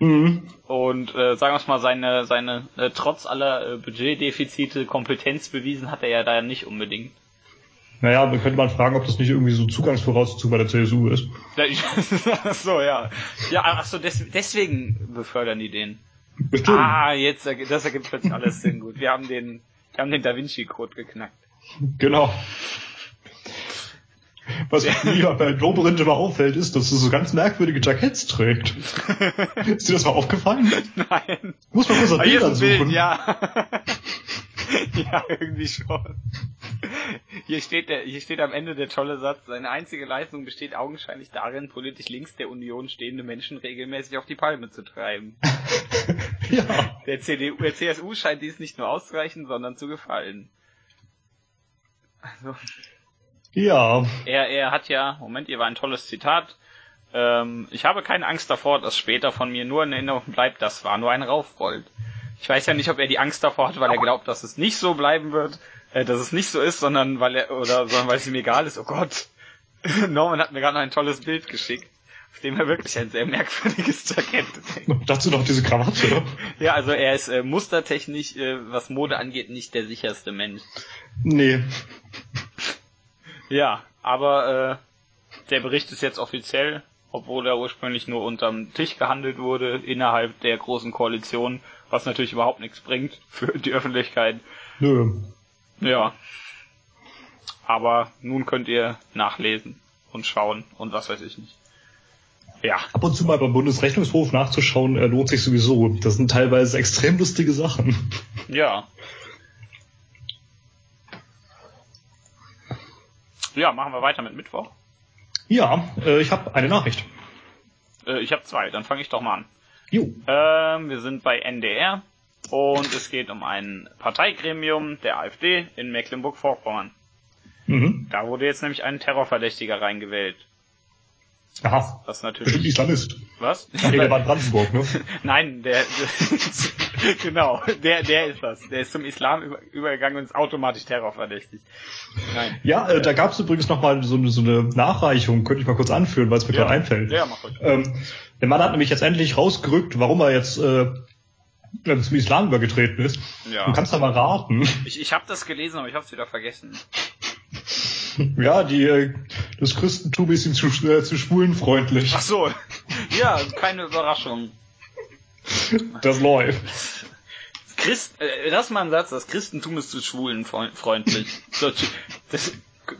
so? Mhm. Und äh, sagen wir es mal, seine, seine äh, trotz aller äh, Budgetdefizite Kompetenz bewiesen hat er ja da nicht unbedingt. Naja, dann könnte man fragen, ob das nicht irgendwie so Zugangsvoraussetzung bei der CSU ist. So, ja. Ja, ach so, des, deswegen befördern die den. Bestimmt. Ah, jetzt, das ergibt plötzlich alles Sinn. Gut, wir haben den, wir haben den Da Vinci Code geknackt. Genau. Was mir bei Dobrindt immer auffällt, ist, dass er so ganz merkwürdige Jacketts trägt. ist dir das mal aufgefallen? Nein. Muss man kurz ein Bild, suchen. ja. ja, irgendwie schon. Hier steht, der, hier steht am Ende der tolle Satz, seine einzige Leistung besteht augenscheinlich darin, politisch links der Union stehende Menschen regelmäßig auf die Palme zu treiben. ja. Der CDU, der CSU scheint dies nicht nur auszureichen, sondern zu gefallen. Also, Ja. er, er hat ja, Moment, hier war ein tolles Zitat, Ähm, ich habe keine Angst davor, dass später von mir nur in Erinnerung bleibt, das war nur ein Raufbold. Ich weiß ja nicht, ob er die Angst davor hat, weil er glaubt, dass es nicht so bleiben wird, äh, dass es nicht so ist, sondern weil er, oder sondern weil es ihm egal ist. Oh Gott. Norman hat mir gerade noch ein tolles Bild geschickt, auf dem er wirklich ein sehr merkwürdiges Jackett trägt. Dazu noch diese Krawatte. Ja, also er ist äh, mustertechnisch, äh, was Mode angeht, nicht der sicherste Mensch. Nee. Ja, aber äh, der Bericht ist jetzt offiziell, obwohl er ursprünglich nur unterm Tisch gehandelt wurde, innerhalb der großen Koalition, was natürlich überhaupt nichts bringt für die Öffentlichkeit. Nö. Ja. Aber nun könnt ihr nachlesen und schauen und was weiß ich nicht. Ja. Ab und zu mal beim Bundesrechnungshof nachzuschauen, äh, lohnt sich sowieso. Das sind teilweise extrem lustige Sachen. Ja. Ja, machen wir weiter mit Mittwoch. Ja, äh, ich habe eine Nachricht. Äh, ich habe zwei, dann fange ich doch mal an. Jo. Ähm, wir sind bei NDR und es geht um ein Parteigremium der AfD in Mecklenburg-Vorpommern. Mhm. Da wurde jetzt nämlich ein Terrorverdächtiger reingewählt. Aha. Was natürlich. Bestimmt Islamist. Was? Nee, der war in Brandenburg, ne? Nein, der, genau, der, der ist das. Der ist zum Islam über, übergegangen und ist automatisch terrorverdächtig. Nein. Ja, äh, da gab es übrigens nochmal so, eine- so eine Nachreichung, könnte ich mal kurz anführen, weil es mir Ja. gerade einfällt. Ja, mach ruhig. Ähm, der Mann hat nämlich jetzt endlich rausgerückt, warum er jetzt äh, zum Islam übergetreten ist. Ja. Du kannst da mal raten. Ich, ich habe das gelesen, aber ich habe es wieder vergessen. Ja, die, äh, das Christentum ist ihm zu, äh, zu schwulenfreundlich. Ach so. Ja, keine Überraschung. Das läuft. Christ, äh, das ist mal ein Satz, das Christentum ist zu schwulen freund- freundlich. So, Das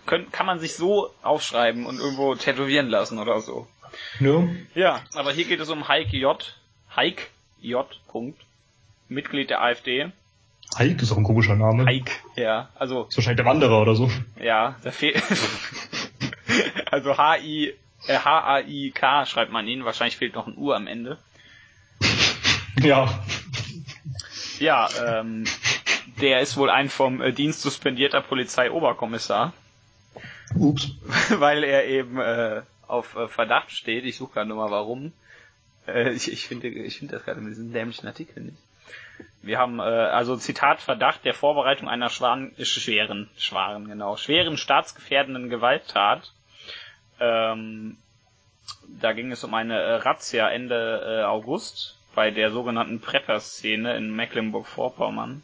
können, kann man sich so aufschreiben und irgendwo tätowieren lassen oder so. Ne? Ja, aber hier geht es um Heike J. Heike J. Punkt. Mitglied der AfD. Heik ist auch ein komischer Name. Heike, ja. Also, Ist wahrscheinlich der Wanderer oder so. ja, da fehlt. also H-I, äh, H-A-I-K schreibt man ihn. Wahrscheinlich fehlt noch ein U am Ende. Ja. Ja, ähm, der ist wohl ein vom äh, Dienst suspendierter Polizeioberkommissar, Ups. weil er eben äh, auf äh, Verdacht steht. Ich suche gerade nur mal warum. Äh, ich ich finde ich finde das gerade mit diesem dämlichen Artikel nicht. Wir haben äh, also Zitat Verdacht der Vorbereitung einer schweren, äh, schweren, schweren, genau, schweren staatsgefährdenden Gewalttat. Ähm, da ging es um eine äh, Razzia Ende äh, August bei der sogenannten Prepper-Szene in Mecklenburg-Vorpommern.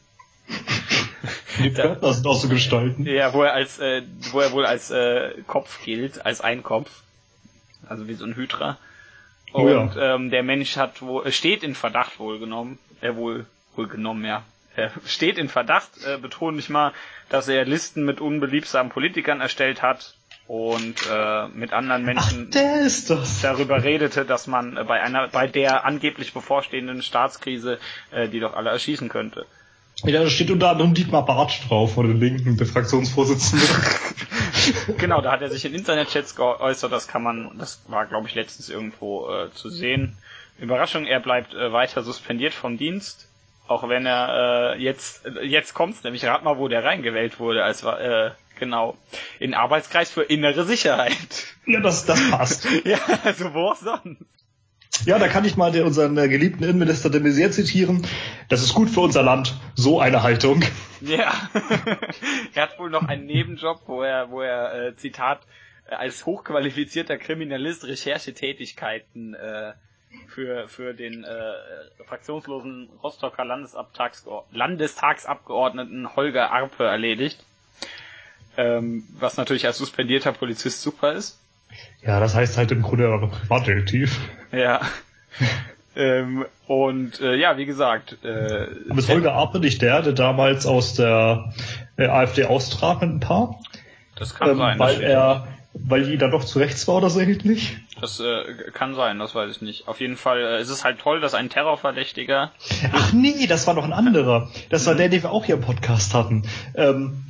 Die Pförtner sind auch so gestalten. Ja, wo er als, äh, wo er wohl als äh, Kopf gilt, als ein Kopf. Also wie so ein Hydra. Oh ja. Und ähm, der Mensch hat wohl, äh, steht in Verdacht wohl er wohl, wohl genommen, ja. Er steht in Verdacht, äh, betone ich mal, dass er Listen mit unbeliebsamen Politikern erstellt hat und äh, mit anderen Menschen Der ist das. darüber redete, dass man äh, bei einer, bei der angeblich bevorstehenden Staatskrise äh, die doch alle erschießen könnte. Ja, da steht unter anderem Dietmar Bartsch drauf von den Linken, der Fraktionsvorsitzende. Genau, da hat er sich in Internetchats geäußert, das kann man, das war glaube ich letztens irgendwo äh, zu sehen. Überraschung, er bleibt äh, weiter suspendiert vom Dienst, auch wenn er äh, jetzt, äh, jetzt kommt's, nämlich rat mal, wo der reingewählt wurde, als war, äh, genau, in Arbeitskreis für innere Sicherheit. ja, das, das passt. ja, also wo auch sonst. Ja, da kann ich mal den, unseren äh, geliebten Innenminister de Maizière zitieren. Das ist gut für unser Land. So eine Haltung. Ja. er hat wohl noch einen Nebenjob, wo er, wo er, äh, Zitat, äh, als hochqualifizierter Kriminalist Recherchetätigkeiten äh, für, für den äh, fraktionslosen Rostocker Landestagsabgeordneten Holger Arpe erledigt. Ähm, was natürlich als suspendierter Polizist super ist. Ja, das heißt halt im Grunde auch Privatdetektiv. Ja. ähm, und äh, ja, wie gesagt, äh, Aber ist Holger Arpe nicht der, der damals aus der äh, AfD austrat mit ein paar? das kann Ähm, sein. weil er, weil die dann doch zu rechts war oder so ähnlich? Das äh, kann sein, das weiß ich nicht. Auf jeden Fall äh, ist es halt toll, dass ein Terrorverdächtiger. Ach nee, das war noch ein anderer. Das war der, den wir auch hier im Podcast hatten. Ähm,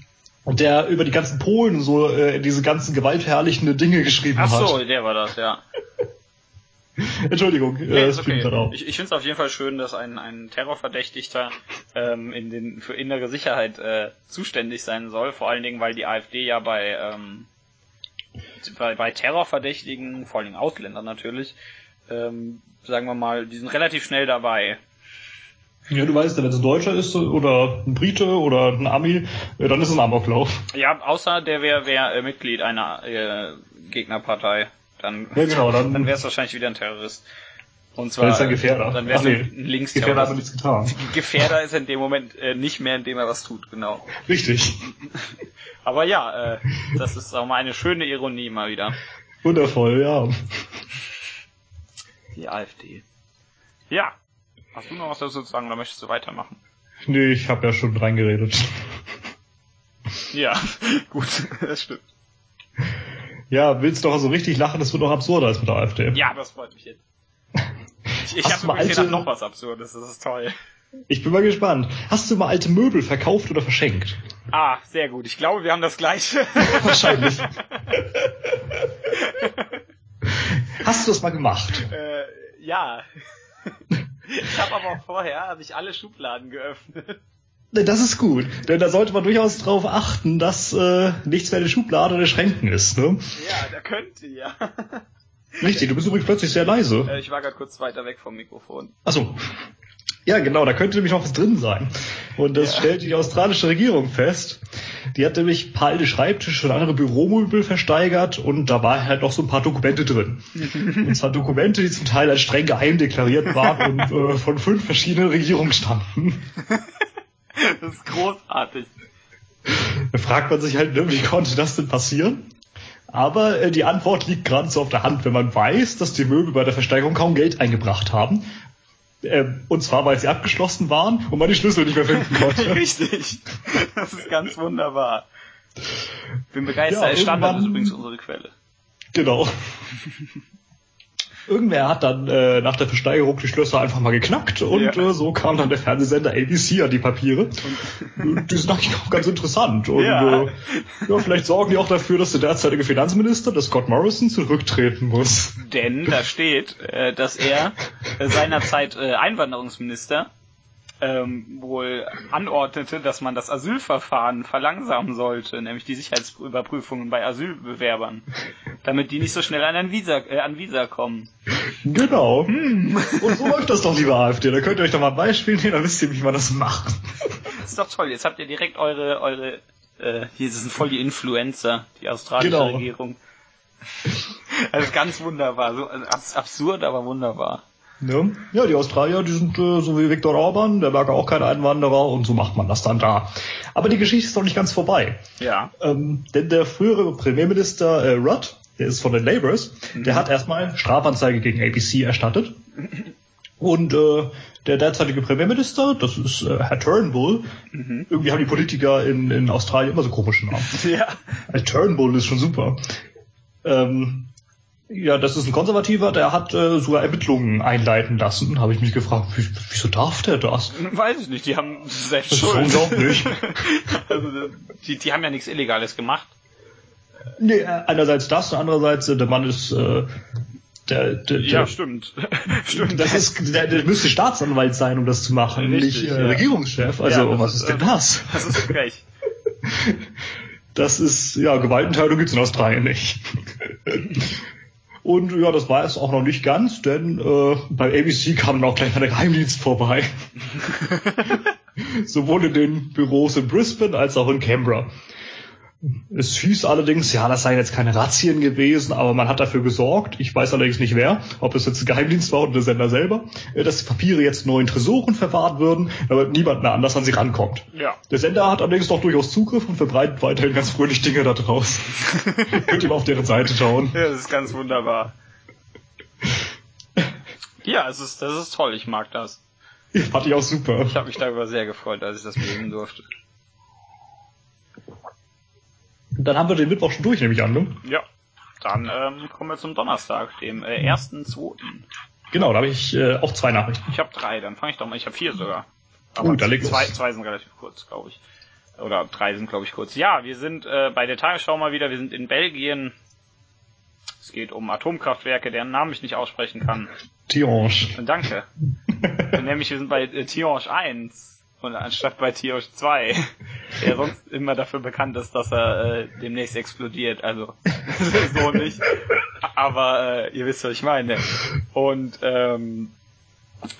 und der über die ganzen Polen so äh, diese ganzen gewaltverherrlichende Dinge geschrieben Ach hat. so, der war das, ja. Entschuldigung, Nee, äh, ist das okay. mir gerade auf. Ich, ich finde es auf jeden Fall schön, dass ein, ein Terrorverdächtigter ähm, in den für innere Sicherheit äh, zuständig sein soll. Vor allen Dingen, weil die AfD ja bei ähm, bei, bei Terrorverdächtigen, vor allem Ausländern natürlich, ähm, sagen wir mal, die sind relativ schnell dabei. Ja, du weißt, wenn es ein Deutscher ist oder ein Brite oder ein Ami, äh, dann ist es ein Amoklauf. Ja, außer der wäre wär, äh, Mitglied einer äh, Gegnerpartei. Dann, Ja, genau, dann- dann wäre es wahrscheinlich wieder ein Terrorist. Und zwar Dann ist er Gefährder. Dann wäre nee, ein Gefährder hat Linksterrorist. nichts getan. Gefährder ist in dem Moment äh, nicht mehr, indem er was tut, genau. Richtig. Aber ja, äh, das ist auch mal eine schöne Ironie mal wieder. Wundervoll, ja. Die AfD. Ja. Hast du noch was dazu zu sagen oder möchtest du weitermachen? Nee, ich habe ja schon reingeredet. Ja, gut, das stimmt. Ja, willst du doch so richtig lachen, das wird noch absurder als mit der AfD. Ja, das freut mich jetzt. Ich, ich habe mal alte- noch was Absurdes, das ist toll. Ich bin mal gespannt. Hast du mal alte Möbel verkauft oder verschenkt? Ah, sehr gut. Ich glaube, wir haben das gleiche. Wahrscheinlich. Hast du das mal gemacht? äh, ja. Ich habe aber auch vorher hab ich alle Schubladen geöffnet. Ne, Das ist gut, denn da sollte man durchaus darauf achten, dass äh, nichts mehr in der Schublade oder Schränken ist. Ne? Ja, da könnte ja. Richtig, du bist übrigens plötzlich sehr leise. Äh, ich war gerade kurz weiter weg vom Mikrofon. Achso. Ja, genau, da könnte nämlich noch was drin sein. Und das Ja. stellt die australische Regierung fest. Die hat nämlich ein paar alte Schreibtische und andere Büromöbel versteigert und da war halt noch so ein paar Dokumente drin. und zwar Dokumente, die zum Teil als streng geheim deklariert waren und äh, von fünf verschiedenen Regierungen stammten. Das ist großartig. Da fragt man sich halt, ne, wie konnte das denn passieren? Aber äh, die Antwort liegt gerade so auf der Hand, wenn man weiß, dass die Möbel bei der Versteigerung kaum Geld eingebracht haben. Äh, und zwar, weil sie abgeschlossen waren und man die Schlüssel nicht mehr finden konnte. Richtig. Das ist ganz wunderbar. Bin begeistert. Ja, Standard ist übrigens unsere Quelle. genau. Irgendwer hat dann äh, nach der Versteigerung die Schlösser einfach mal geknackt und Ja. äh, so kam dann der Fernsehsender ABC an die Papiere. Und die sind eigentlich auch ganz interessant. Und Ja. Äh, ja, vielleicht sorgen die auch dafür, dass der derzeitige Finanzminister, der Scott Morrison, zurücktreten muss. Denn da steht, äh, dass er äh, seinerzeit äh, Einwanderungsminister ähm, wohl anordnete, dass man das Asylverfahren verlangsamen sollte, nämlich die Sicherheitsüberprüfungen bei Asylbewerbern, damit die nicht so schnell an ein Visa, äh, an Visa kommen. Genau. Und so läuft das doch, liebe AfD. Da könnt ihr euch doch mal ein Beispiel nehmen, dann wisst ihr, wie man das macht. Das ist doch toll. Jetzt habt ihr direkt eure, eure, äh, hier sind voll die Influencer, die australische Genau. Regierung. Das ist ganz wunderbar, so also abs- absurd, aber wunderbar. Ne? Ja, die Australier, die sind äh, so wie Viktor Orban, der mag auch kein Einwanderer und so macht man das dann da. Aber die Geschichte ist noch nicht ganz vorbei. Ja. Ähm, denn der frühere Premierminister äh, Rudd, der ist von den Labours, der hat erstmal Strafanzeige gegen ABC erstattet. Und äh, der derzeitige Premierminister, das ist äh, Herr Turnbull, irgendwie haben die Politiker in, in Australien immer so komische Namen. Ja. Herr Turnbull ist schon super. Ähm, ja, das ist ein Konservativer, der hat äh, sogar Ermittlungen einleiten lassen. Habe ich mich gefragt, wie, wieso darf der das? Weiß ich nicht, die haben selbst Das Schuld. unglaublich. also, die, die haben ja nichts Illegales gemacht. Nee, einerseits das, andererseits äh, der Mann ist äh, der, der, der stimmt. stimmt. das ist der, der müsste Staatsanwalt sein, um das zu machen, Richtig, nicht äh, ja. Regierungschef. Also Ja, das was ist, ist denn äh, das? Das ist frech. Das ist, ja, Gewaltenteilung gibt's in Australien nicht. Und ja, das war es auch noch nicht ganz, denn äh, bei ABC kam dann auch gleich mal der Geheimdienst vorbei. Sowohl in den Büros in Brisbane als auch in Canberra. Es hieß allerdings, ja, das seien jetzt keine Razzien gewesen, aber man hat dafür gesorgt, ich weiß allerdings nicht wer, ob es jetzt ein Geheimdienst war oder der Sender selber, äh, dass die Papiere jetzt neu in Tresoren verwahrt würden, damit niemand mehr anders an sie rankommt. Ja. Der Sender hat allerdings doch durchaus Zugriff und verbreitet weiterhin ganz fröhlich Dinge da draußen. Könnt ihr mal auf deren Seite schauen. Ja, das ist ganz wunderbar. Ja, es ist, das ist toll, ich mag das. Fand ich auch super. Ich habe mich darüber sehr gefreut, als ich das lesen durfte. Dann haben wir den Mittwoch schon durch, nehme ich an. Ne? Ja. Dann ähm, kommen wir zum Donnerstag, dem äh, ersten, zweiten. Genau, da habe ich äh, auch zwei Nachrichten. Ich habe drei, dann fange ich doch mal. Ich habe vier sogar. Aber Gut, da leg zwei, los. zwei sind relativ kurz, glaube ich. Oder drei sind, glaube ich, kurz. Ja, wir sind äh, bei der Tagesschau mal wieder. Wir sind in Belgien. Es geht um Atomkraftwerke, deren Namen ich nicht aussprechen kann. Tiange. Danke. Nämlich wir sind bei äh, Tihange 1 und anstatt bei Tihange 2. der sonst immer dafür bekannt ist, dass er äh, demnächst explodiert. Also so nicht. Aber äh, ihr wisst, was ich meine. Und ähm,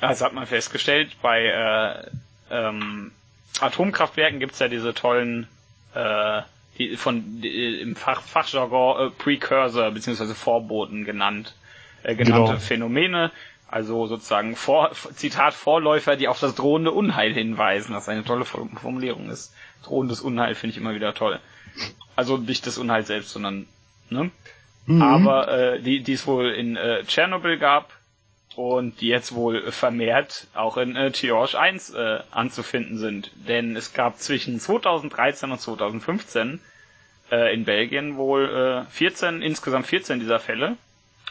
also hat man festgestellt, bei äh, ähm, Atomkraftwerken gibt's ja diese tollen äh, die von die, im Fach, Fachjargon äh, Precursor bzw. Vorboten genannt äh, genannte genau. Phänomene, also sozusagen Vor, Zitat Vorläufer, die auf das drohende Unheil hinweisen, was eine tolle Formulierung ist. Drohendes Unheil finde ich immer wieder toll. Also nicht das Unheil selbst, sondern ne? Mhm. Aber äh, die, die es wohl in äh, Tschernobyl gab und die jetzt wohl vermehrt auch in äh, Tiorge 1 äh, anzufinden sind. Denn es gab zwischen 2013 und 2015 äh, in Belgien wohl äh, 14, insgesamt 14 dieser Fälle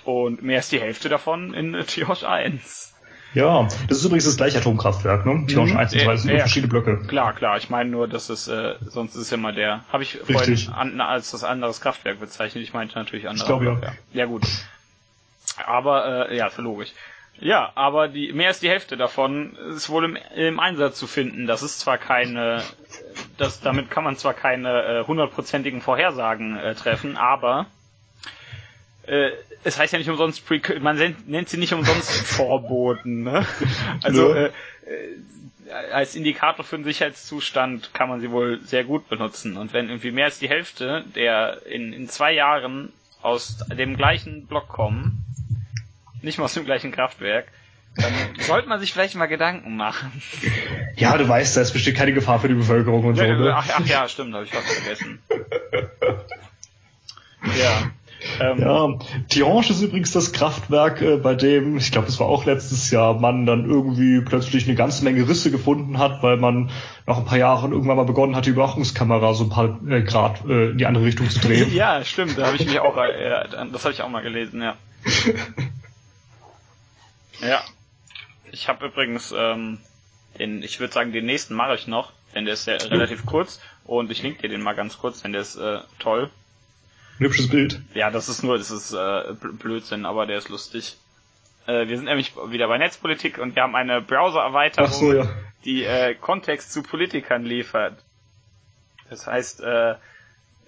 und mehr als die Hälfte davon in äh, Tiorge 1. Ja, das ist übrigens das gleiche Atomkraftwerk, ne? Tiorge mhm. 1 und 2 sind äh, verschiedene Blöcke. Klar, klar. Ich meine nur, dass es, äh, sonst ist ja mal der, habe ich vorhin an, als das anderes Kraftwerk bezeichnet. Ich meinte natürlich anderes. Ich glaube ja. Ja gut. Aber, äh, ja, ist logisch. Ja, aber die, mehr als die Hälfte davon ist wohl im, im Einsatz zu finden. Das ist zwar keine, das, damit kann man zwar keine äh, hundertprozentigen äh, Vorhersagen äh, treffen, aber äh, es heißt ja nicht umsonst, Pre man nennt sie nicht umsonst Vorboten. Ne? Also äh, äh, als Indikator für den Sicherheitszustand kann man sie wohl sehr gut benutzen. Und wenn irgendwie mehr als die Hälfte der in, in zwei Jahren aus dem gleichen Block kommen, nicht mal aus dem gleichen Kraftwerk, dann sollte man sich vielleicht mal Gedanken machen. Ja, du weißt, da ist bestimmt keine Gefahr für die Bevölkerung und so. Ne? Ach, ach ja, stimmt, habe ich fast vergessen. ja. Ähm, ja, Tihange ist übrigens das Kraftwerk, äh, bei dem, ich glaube, es war auch letztes Jahr, man dann irgendwie plötzlich eine ganze Menge Risse gefunden hat, weil man nach ein paar Jahren irgendwann mal begonnen hat, die Überwachungskamera so ein paar äh, Grad äh, in die andere Richtung zu drehen. ja, stimmt, da habe ich mich auch, äh, das habe ich auch mal gelesen, ja. ja. Ich habe übrigens, ähm, den, ich würde sagen, den nächsten mache ich noch, denn der ist ja relativ kurz und ich link dir den mal ganz kurz, denn der ist äh, toll. Ein hübsches Bild. Ja, das ist nur, das ist äh, Blödsinn, aber der ist lustig. Äh, wir sind nämlich wieder bei Netzpolitik und wir haben eine Browser-Erweiterung, so, ja. die äh, Kontext zu Politikern liefert. Das heißt, äh,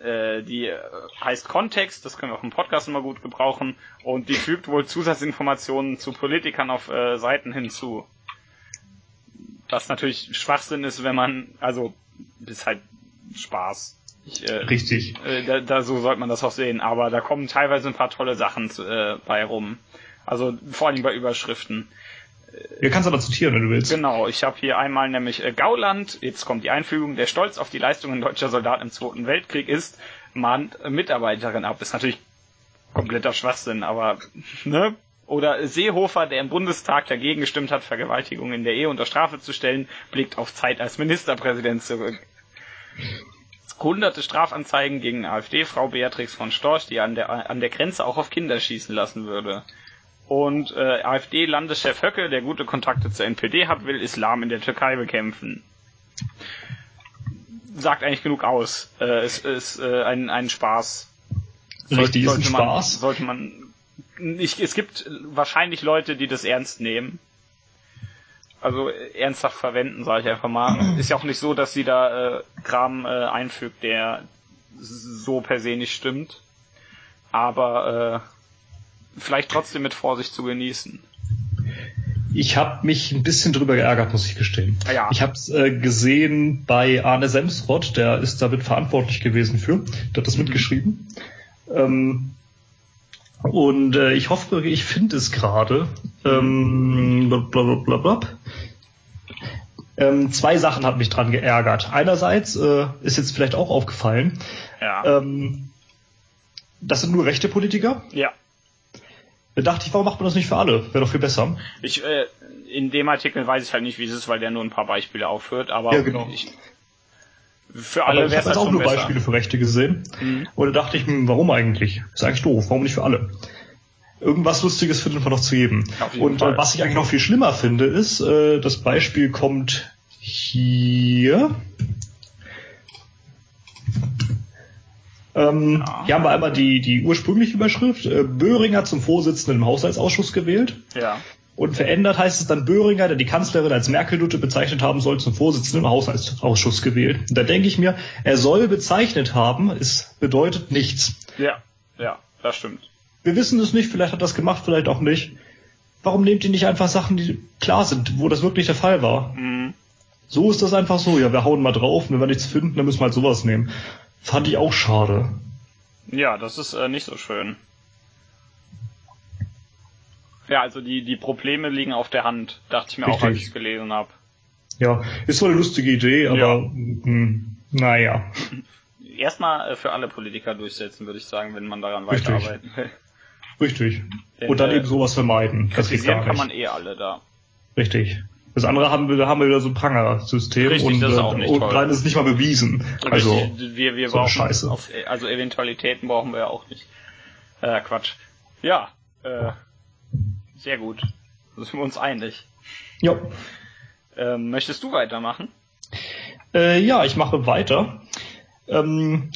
äh, die äh, heißt Kontext, das können wir auch im Podcast immer gut gebrauchen, und die fügt wohl Zusatzinformationen zu Politikern auf äh, Seiten hinzu. Was natürlich Schwachsinn ist, wenn man, also, ist halt Spaß. Ich, äh, Richtig. Äh, da, da, so sollte man das auch sehen. Aber da kommen teilweise ein paar tolle Sachen äh, bei rum. Also vor allem bei Überschriften. Ja, kannst aber zitieren, wenn du willst. Genau, ich habe hier einmal nämlich äh, Gauland, jetzt kommt die Einfügung, der Stolz auf die Leistungen deutscher Soldaten im Zweiten Weltkrieg ist, mahnt Mitarbeiterin ab. Ist natürlich kompletter Schwachsinn, aber ne? Oder Seehofer, der im Bundestag dagegen gestimmt hat, Vergewaltigung in der Ehe unter Strafe zu stellen, blickt auf Zeit als Ministerpräsident zurück hunderte Strafanzeigen gegen AfD-Frau Beatrix von Storch, die an der, an der Grenze auch auf Kinder schießen lassen würde. Und äh, AfD-Landeschef Höcke, der gute Kontakte zur NPD hat, will Islam in der Türkei bekämpfen. Sagt eigentlich genug aus. Äh, es ist äh, ein, ein Spaß. Richtig, ist ein man, Spaß. Sollte man. Ich, es gibt wahrscheinlich Leute, die das ernst nehmen also ernsthaft verwenden, sage ich einfach mal. Ist ja auch nicht so, dass sie da äh, Kram äh, einfügt, der so per se nicht stimmt. Aber äh, vielleicht trotzdem mit Vorsicht zu genießen. Ich habe mich ein bisschen drüber geärgert, muss ich gestehen. Ah, ja. Ich habe es äh, gesehen bei Arne Semsrott, der ist damit verantwortlich gewesen für, der hat das mhm. mitgeschrieben. Ähm, und äh, ich hoffe, ich finde es gerade. Ähm, blablabla. Ähm, zwei Sachen hat mich dran geärgert. Einerseits äh, ist jetzt vielleicht auch aufgefallen, ja. ähm, das sind nur rechte Politiker. Ja. Da dachte ich, warum macht man das nicht für alle? Wäre doch viel besser. Ich, äh, in dem Artikel weiß ich halt nicht, wie es ist, weil der nur ein paar Beispiele aufführt, aber ja, genau. ich, für alle wäre es halt auch nur besser. Beispiele für Rechte gesehen. Mhm. Und da dachte ich, warum eigentlich? Ist eigentlich doof. Warum nicht für alle? Irgendwas Lustiges findet man noch zu jedem. Und äh, was ich eigentlich noch viel schlimmer finde, ist, äh, das Beispiel kommt hier. Ähm, ja. Hier haben wir einmal die, die ursprüngliche Überschrift. Äh, Böhringer zum Vorsitzenden im Haushaltsausschuss gewählt. Ja. Und verändert heißt es dann Böhringer, der die Kanzlerin als Merkel-Dutte bezeichnet haben soll, zum Vorsitzenden im Haushaltsausschuss gewählt. Und da denke ich mir, er soll bezeichnet haben, es bedeutet nichts. Ja, ja, das stimmt. Wir wissen es nicht, vielleicht hat er das gemacht, vielleicht auch nicht. Warum nehmt ihr nicht einfach Sachen, die klar sind, wo das wirklich der Fall war? Mhm. So ist das einfach so. Ja, wir hauen mal drauf, wenn wir nichts finden, dann müssen wir halt sowas nehmen. Fand ich auch schade. Ja, das ist äh, nicht so schön. Ja, also die, die Probleme liegen auf der Hand, dachte ich mir auch, als Richtig. ich es gelesen habe. Ja, ist zwar eine lustige Idee, aber Ja. hm, naja. Erstmal äh, für alle Politiker durchsetzen, würde ich sagen, wenn man daran Richtig. weiterarbeiten will. Richtig. Denn, Und dann äh, eben sowas vermeiden. Das geht gar kann nicht. man eh alle da. Richtig. Das andere haben wir, da haben wir wieder so ein Pranger-System Richtig, und, das ist äh, auch nicht und toll. ist nicht mal bewiesen. Also, Richtig, wir, wir so brauchen Scheiße. Auf, also Eventualitäten brauchen wir ja auch nicht. Äh, Quatsch. Ja, äh, sehr gut. Da sind wir uns einig. ja. Ähm, möchtest du weitermachen? Äh, ja, ich mache weiter. Ähm,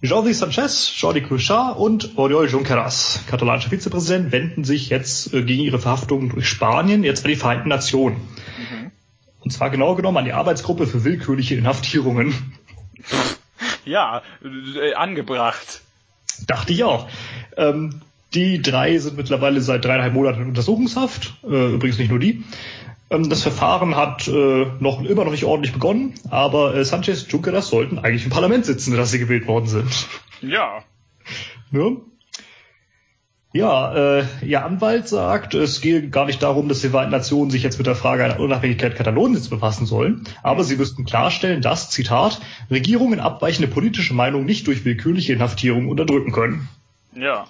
Jordi Sanchez, Jordi Cuixart und Oriol Junqueras, katalanischer Vizepräsident, wenden sich jetzt äh, gegen ihre Verhaftung durch Spanien jetzt an die Vereinten Nationen. Und zwar genau genommen an die Arbeitsgruppe für willkürliche Inhaftierungen. Ja, äh, angebracht. Dachte ich auch. Ähm, die drei sind mittlerweile seit dreieinhalb Monaten in Untersuchungshaft. Äh, übrigens nicht nur die. Ähm, das Verfahren hat äh, noch immer noch nicht ordentlich begonnen, aber äh, Sanchez und Junqueras sollten eigentlich im Parlament sitzen, dass sie gewählt worden sind. Ja. Ne? Ja, äh, ihr Anwalt sagt, es gehe gar nicht darum, dass die Vereinten Nationen sich jetzt mit der Frage einer Unabhängigkeit Kataloniens befassen sollen, aber sie müssten klarstellen, dass, Zitat, Regierungen abweichende politische Meinungen nicht durch willkürliche Inhaftierung unterdrücken können. Ja.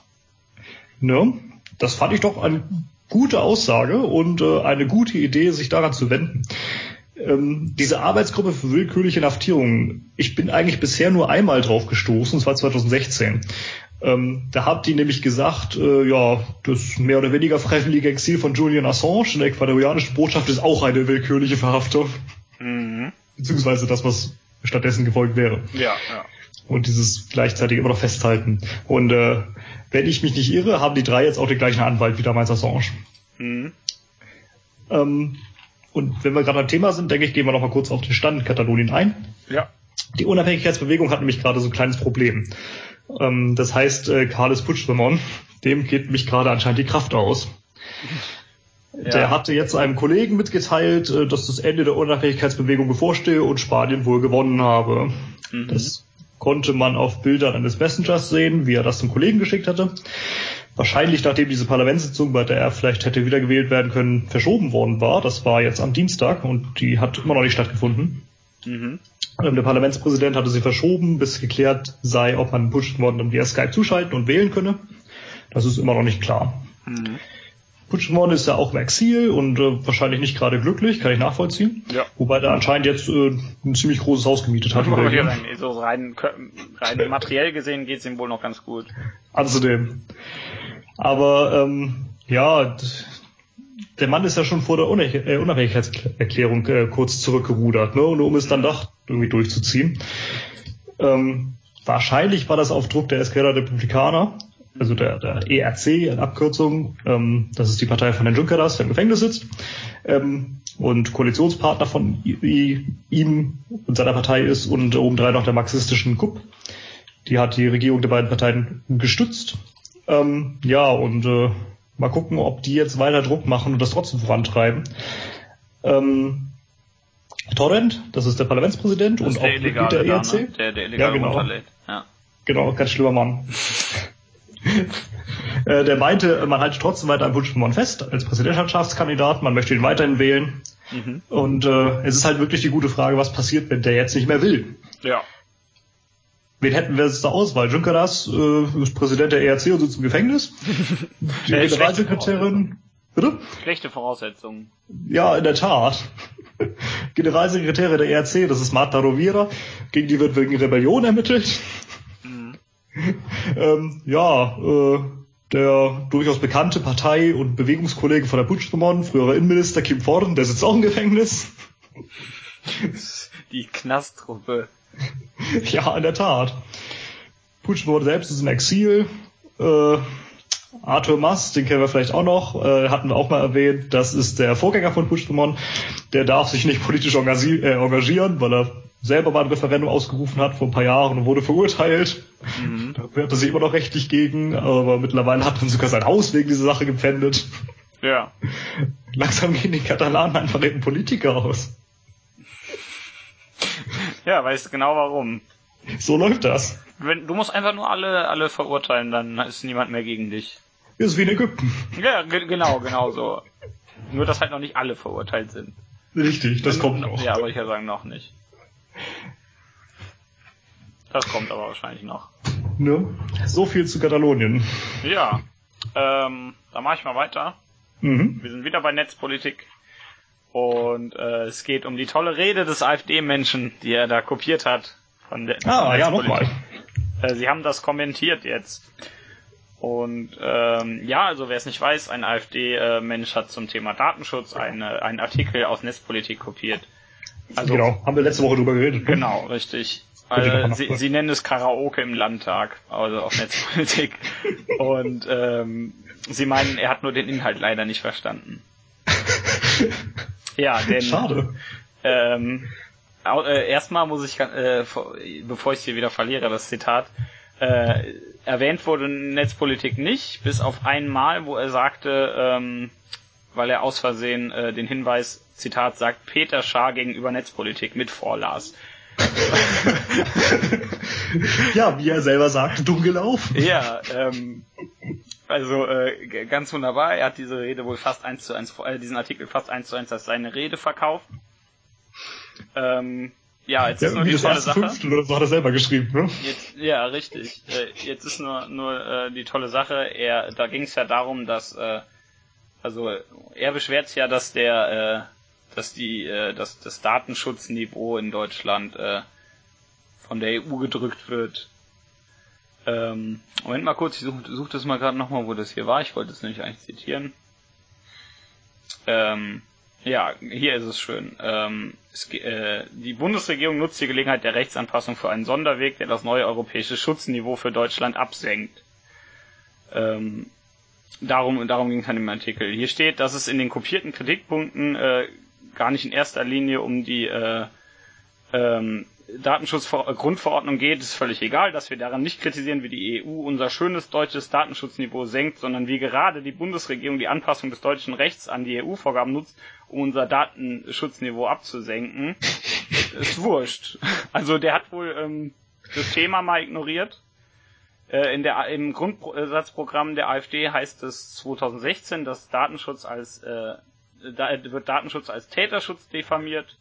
Ne? Das fand ich doch eine gute Aussage und äh, eine gute Idee, sich daran zu wenden. Ähm, diese Arbeitsgruppe für willkürliche Inhaftierung, ich bin eigentlich bisher nur einmal drauf gestoßen, das war 2016. Ähm, da habt ihr nämlich gesagt, äh, ja, das mehr oder weniger freiwillige Exil von Julian Assange in der ecuadorianischen Botschaft ist auch eine willkürliche Verhaftung. Mhm. Beziehungsweise das, was stattdessen gefolgt wäre Ja, ja. und dieses gleichzeitig immer noch festhalten. Und äh, wenn ich mich nicht irre, haben die drei jetzt auch den gleichen Anwalt wie damals Assange. Mhm. Ähm, und wenn wir gerade am Thema sind, denke ich, gehen wir noch mal kurz auf den Stand in Katalonien ein. Ja. Die Unabhängigkeitsbewegung hat nämlich gerade so ein kleines Problem. Ähm, das heißt, äh, Carles Puigdemont, dem geht nämlich gerade anscheinend die Kraft aus. Der hatte jetzt einem Kollegen mitgeteilt, äh, dass das Ende der Unabhängigkeitsbewegung bevorstehe und Spanien wohl gewonnen habe. Mhm. Das konnte man auf Bildern eines Messengers sehen, wie er das zum Kollegen geschickt hatte. Wahrscheinlich nachdem diese Parlamentssitzung, bei der er vielleicht hätte wiedergewählt werden können, verschoben worden war. Das war jetzt am Dienstag und die hat immer noch nicht stattgefunden. Mhm. Ähm, Der Parlamentspräsident hatte sie verschoben, bis geklärt sei, ob man Puigdemont dann via Skype zuschalten und wählen könne. Das ist immer noch nicht klar. Mhm. Puigdemont ist ja auch im Exil und äh, wahrscheinlich nicht gerade glücklich, kann ich nachvollziehen. Ja. Wobei der anscheinend jetzt äh, ein ziemlich großes Haus gemietet hat. in Belgien. so rein, rein materiell gesehen geht's ihm wohl noch ganz gut. Anzunehmen. Aber ähm, ja, der Mann ist ja schon vor der äh, Unabhängigkeitserklärung äh, kurz zurückgerudert, ne? Und um es dann doch irgendwie durchzuziehen. Ähm, wahrscheinlich war das auf Druck der Esquerra Republicana, also der, der ERC in Abkürzung. Ähm, das ist die Partei von Herrn Junqueras, der im Gefängnis sitzt. Ähm, und Koalitionspartner von ihm und seiner Partei ist und obendrein noch der marxistischen KUP. Die hat die Regierung der beiden Parteien gestützt. Ähm, ja, und äh, mal gucken, ob die jetzt weiter Druck machen und das trotzdem vorantreiben. Ähm, Torrent, das ist der Parlamentspräsident Das und auch der Mitglied Illegale der ERC. ne? Der, der illegal Ja, genau. Ja. Genau, ganz schlimmer Mann. Äh, der meinte, man halte trotzdem weiter an Puigdemont fest als Präsidentschaftskandidat, man möchte ihn weiterhin wählen. Mhm. Und äh, es ist halt wirklich die gute Frage, was passiert, wenn der jetzt nicht mehr will. Ja. Wen hätten wir jetzt zur Auswahl? Junqueras äh, ist Präsident der ERC und sitzt im Gefängnis. Die Generalsekretärin. Bitte? Schlechte Voraussetzungen. Ja, in der Tat. Generalsekretärin der ERC, das ist Marta Rovira, gegen die wird wegen Rebellion ermittelt. Ähm, ja, äh, der durchaus bekannte Partei- und Bewegungskollege von der Puigdemont, früherer Innenminister Kim Forden, der sitzt auch im Gefängnis. Die Knasttruppe. Ja, in der Tat. Puigdemont selbst ist im Exil. Äh, Arthur Mas, den kennen wir vielleicht auch noch, äh, hatten wir auch mal erwähnt, das ist der Vorgänger von Puigdemont, der darf sich nicht politisch äh, engagieren weil er selber mal ein Referendum ausgerufen hat vor ein paar Jahren und wurde verurteilt. Mhm. Da wehrt er sich immer noch rechtlich gegen, aber mittlerweile hat man sogar sein Haus wegen dieser Sache gepfändet. Ja. Langsam gehen die Katalanen einfach eben Politiker aus. Ja, weißt genau warum. So läuft das. Wenn, du musst einfach nur alle, alle verurteilen, dann ist niemand mehr gegen dich. Ist wie in Ägypten. Ja, genau, genau so. Nur, dass halt noch nicht alle verurteilt sind. Richtig, das kommt noch. Ja, aber ich ja sagen, noch nicht. Das kommt aber wahrscheinlich noch. Ne? So viel zu Katalonien. Ja. Ähm, dann mache ich mal weiter. Mhm. Wir sind wieder bei Netzpolitik. Und äh, es geht um die tolle Rede des AfD-Menschen, die er da kopiert hat. Von der, ah, ja, nochmal. Äh, sie haben das kommentiert jetzt. Und ähm, ja, also wer es nicht weiß, ein AfD-Mensch hat zum Thema Datenschutz eine, einen Artikel aus Netzpolitik kopiert. Also, genau, haben wir letzte Woche drüber geredet. Ne? Genau, richtig. Also, sie, sie nennen es Karaoke im Landtag, also auf Netzpolitik. Und ähm, sie meinen, er hat nur den Inhalt leider nicht verstanden. ja, denn Schade. Ähm, äh, erstmal muss ich, äh, bevor ich es hier wieder verliere, das Zitat, äh, erwähnt wurde Netzpolitik nicht, bis auf einmal, wo er sagte, ähm, weil er aus Versehen äh, den Hinweis, Zitat, sagt Peter Schaar gegenüber Netzpolitik mit vorlas. ja, wie er selber sagt, dumm gelaufen. Ja, ähm, also äh, ganz wunderbar. Er hat diese Rede wohl fast eins zu eins, äh, diesen Artikel fast eins zu eins als seine Rede verkauft. Ähm, ja, jetzt ja, ist nur die tolle Sache. Oder so hat er selber geschrieben, ne? Jetzt, ja, richtig. Äh, jetzt ist nur nur äh, die tolle Sache. Er, da ging es ja darum, dass äh, also er beschwert sich ja, dass der, äh, dass die, äh, dass das Datenschutzniveau in Deutschland äh, von der EU gedrückt wird. Ähm, Moment mal kurz, ich suche such das mal gerade nochmal, wo das hier war. Ich wollte es nämlich eigentlich zitieren. Ähm, ja, hier ist es schön. Ähm, es, äh, die Bundesregierung nutzt die Gelegenheit der Rechtsanpassung für einen Sonderweg, der das neue europäische Schutzniveau für Deutschland absenkt. Ähm, darum, darum ging es an dem Artikel. Hier steht, dass es in den kopierten Kritikpunkten äh, gar nicht in erster Linie um die äh, ähm, Datenschutzgrundverordnung geht, ist völlig egal, dass wir daran nicht kritisieren, wie die EU unser schönes deutsches Datenschutzniveau senkt, sondern wie gerade die Bundesregierung die Anpassung des deutschen Rechts an die EU-Vorgaben nutzt, um unser Datenschutzniveau abzusenken. ist wurscht. Also der hat wohl ähm, das Thema mal ignoriert in der, Im Grundsatzprogramm der AfD heißt es 2016, dass Datenschutz als äh, da wird Datenschutz als Täterschutz diffamiert.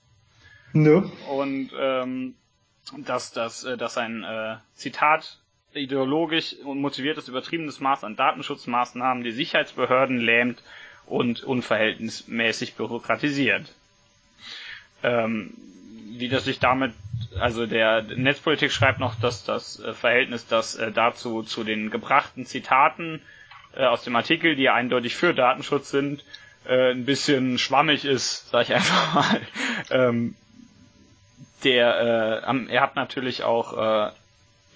Ne. Und ähm, dass, dass, äh, dass ein äh, Zitat ideologisch und motiviertes übertriebenes Maß an Datenschutzmaßnahmen die Sicherheitsbehörden lähmt und unverhältnismäßig bürokratisiert. Ähm, wie das sich damit also der Netzpolitik schreibt noch, dass das äh, Verhältnis, das äh, dazu zu den gebrachten Zitaten äh, aus dem Artikel, die eindeutig für Datenschutz sind, ein bisschen schwammig ist, sag ich einfach mal. Ähm, der, er hat natürlich auch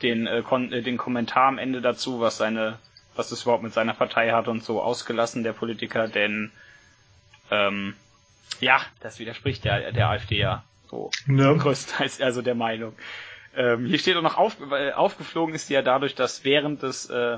den, den Kommentar am Ende dazu, was seine, was es überhaupt mit seiner Partei hat und so ausgelassen, der Politiker, denn ähm, ja, das widerspricht der, der AfD ja so ja. größtenteils also der Meinung. Ähm, hier steht auch noch auf, äh, aufgeflogen ist die ja dadurch, dass während des äh,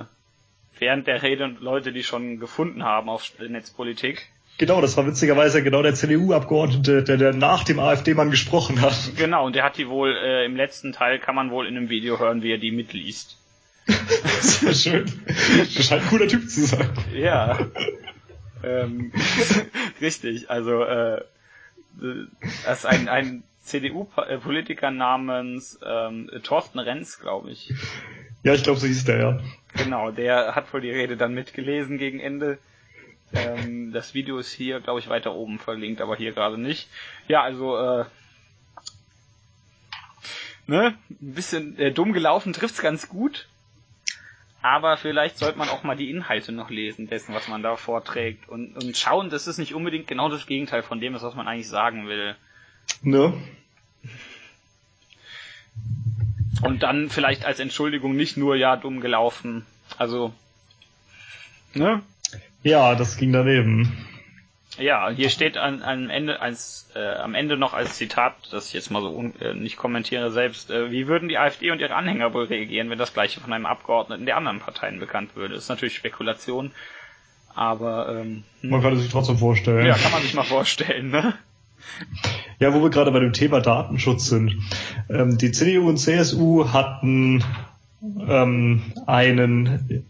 während der Rede Leute, die schon gefunden haben auf Netzpolitik. Genau, das war witzigerweise genau der CDU-Abgeordnete, der, der nach dem AfD-Mann gesprochen hat. Genau, und der hat die wohl äh, im letzten Teil kann man wohl in einem Video hören, wie er die mitliest. Sehr schön. Das scheint ein cooler Typ zu sein. Ja. ähm, richtig, also äh, das ist ein, ein CDU-Politiker namens ähm, Thorsten Renz, glaube ich. Ja, ich glaube, so hieß der, ja. Genau, der hat wohl die Rede dann mitgelesen gegen Ende. Ähm, das Video ist hier, glaube ich, weiter oben verlinkt, aber hier gerade nicht. Ja, also, äh, ne, ein bisschen äh, dumm gelaufen, trifft's ganz gut. Aber vielleicht sollte man auch mal die Inhalte noch lesen, dessen, was man da vorträgt. Und, und schauen, dass es nicht unbedingt genau das Gegenteil von dem ist, was man eigentlich sagen will. Ne? Und dann vielleicht als Entschuldigung nicht nur, ja, dumm gelaufen. Also, Ne? Ja, das ging daneben. Ja, hier steht an, am Ende als äh, am Ende noch als Zitat, das ich jetzt mal so äh, nicht kommentiere selbst. Äh, wie würden die AfD und ihre Anhänger wohl reagieren, wenn das gleiche von einem Abgeordneten der anderen Parteien bekannt würde? Das ist natürlich Spekulation, aber ähm, hm. Man kann es sich trotzdem vorstellen. ja, kann man sich mal vorstellen, ne? Ja, wo wir gerade bei dem Thema Datenschutz sind. Ähm, die CDU und CSU hatten ähm, einen,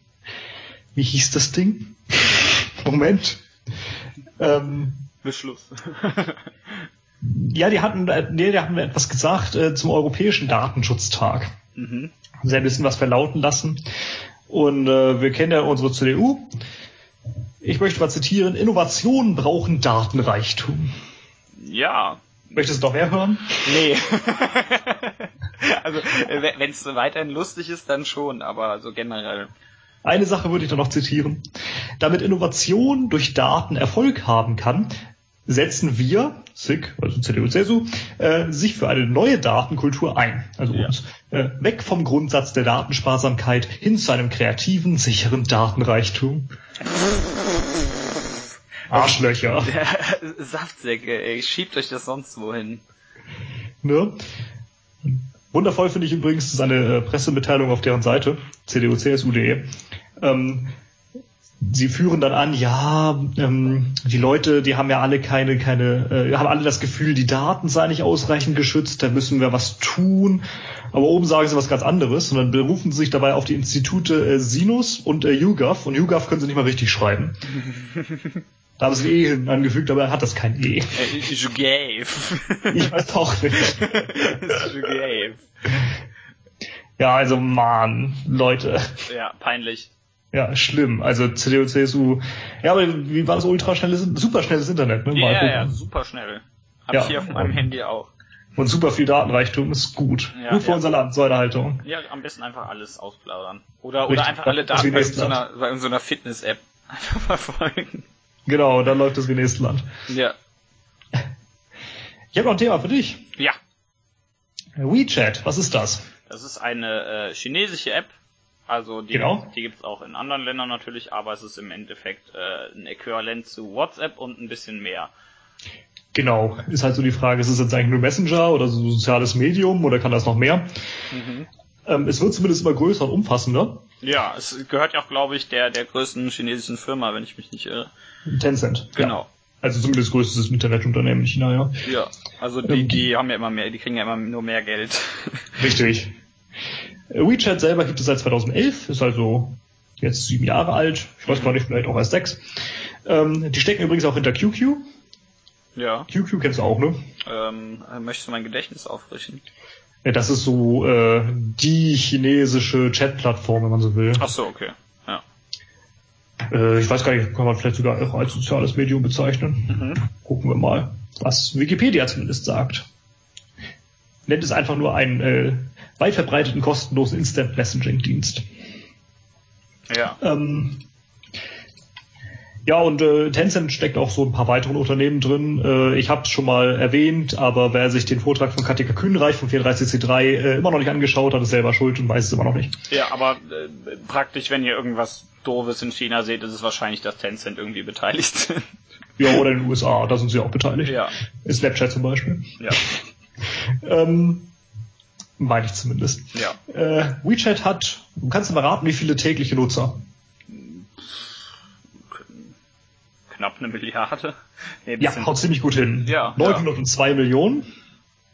wie hieß das Ding? Moment. Ähm, Beschluss. ja, die hatten, äh, nee, die hatten etwas gesagt äh, zum Europäischen Datenschutztag. mhm. Haben sehr ein bisschen was verlauten lassen. Und äh, wir kennen ja unsere CDU. Ich möchte mal zitieren, Innovationen brauchen Datenreichtum. Ja. Möchtest du noch mehr hören? Nee. also, wenn es weiterhin lustig ist, dann schon, aber so generell. Eine Sache würde ich da noch zitieren. Damit Innovation durch Daten Erfolg haben kann, setzen wir, SIG, also CDU, CSU, äh, sich für eine neue Datenkultur ein. Also Ja. uns äh, weg vom Grundsatz der Datensparsamkeit hin zu einem kreativen, sicheren Datenreichtum. Arschlöcher. Saftsäcke, ey, schiebt euch das sonst wohin. Ne? Wundervoll finde ich übrigens, das ist eine äh, Pressemitteilung auf deren Seite, cdu-csu.de. Ähm, sie führen dann an, ja, ähm, die Leute, die haben ja alle keine, keine, äh, haben alle das Gefühl, die Daten seien nicht ausreichend geschützt, da müssen wir was tun. Aber oben sagen sie was ganz anderes, sondern berufen sich dabei auf die Institute äh, Sinus und äh, YouGov und YouGov können sie nicht mal richtig schreiben. da haben sie ein E hinten angefügt, aber er hat das kein E. Äh, je gave. Ich weiß auch nicht. je gave. Ja, also man, Leute. Ja, peinlich. Ja, schlimm. Also CDU, CSU. Ja, aber wie war das ultraschnelles, superschnelles Internet, ne? Ja, ja, super schnell. Hab Ja. ich hier auf meinem Handy auch. Und super viel Datenreichtum ist gut. Ja, gut für ja. unser Land, so eine Haltung. Ja, am besten einfach alles ausplaudern. Oder, oder einfach alle Daten bei so einer, bei so einer Fitness-App einfach verfolgen. Genau, dann läuft das wie nächstes Land. Ja. Ich habe noch ein Thema für dich. Ja. WeChat, was ist das? Das ist eine äh, chinesische App. Also die, Genau. die gibt's auch in anderen Ländern natürlich, aber es ist im Endeffekt äh, ein Äquivalent zu WhatsApp und ein bisschen mehr. Genau, ist halt so die Frage, ist es jetzt eigentlich nur Messenger oder so ein soziales Medium oder kann das noch mehr? Mhm. Ähm, es wird zumindest immer größer und umfassender. Ja, es gehört ja auch, glaube ich, der, der größten chinesischen Firma, wenn ich mich nicht irre. Tencent. Genau. Ja. Also zumindest größtes Internetunternehmen in China, ja. Ja. Also die, Ähm, die haben ja immer mehr, die kriegen ja immer nur mehr Geld. Richtig. Äh, WeChat selber gibt es seit 2011, ist also jetzt sieben Jahre alt. Ich weiß gar nicht, vielleicht auch erst sechs. Ähm, die stecken übrigens auch hinter QQ. ja. QQ kennst du auch, ne? Ähm, möchtest du mein Gedächtnis auffrischen? Ja, das ist so äh, die chinesische Chat-Plattform, wenn man so will. Ach so, okay. Ja. Äh, ich weiß gar nicht, kann man vielleicht sogar auch als soziales Medium bezeichnen. Mhm. Gucken wir mal, was Wikipedia zumindest sagt. Nennt es einfach nur einen äh, weit verbreiteten kostenlosen Instant Messaging Dienst. Ja. Ähm, ja, und äh, Tencent steckt auch so ein paar weitere Unternehmen drin. Äh, ich habe es schon mal erwähnt, aber wer sich den Vortrag von Katika Kühnreich von 34C3 äh, immer noch nicht angeschaut hat, ist selber schuld und weiß es immer noch nicht. Ja, aber äh, praktisch, wenn ihr irgendwas Doofes in China seht, ist es wahrscheinlich, dass Tencent irgendwie beteiligt sind. Ja, oder in den USA, da sind sie auch beteiligt. ja. In Snapchat zum Beispiel. Ja. Ähm, meine ich zumindest. Ja. Äh, WeChat hat, du kannst du mal raten, wie viele tägliche Nutzer? Knapp eine Milliarde. Nee, Ja, haut ziemlich gut hin. Ja, 902 Millionen,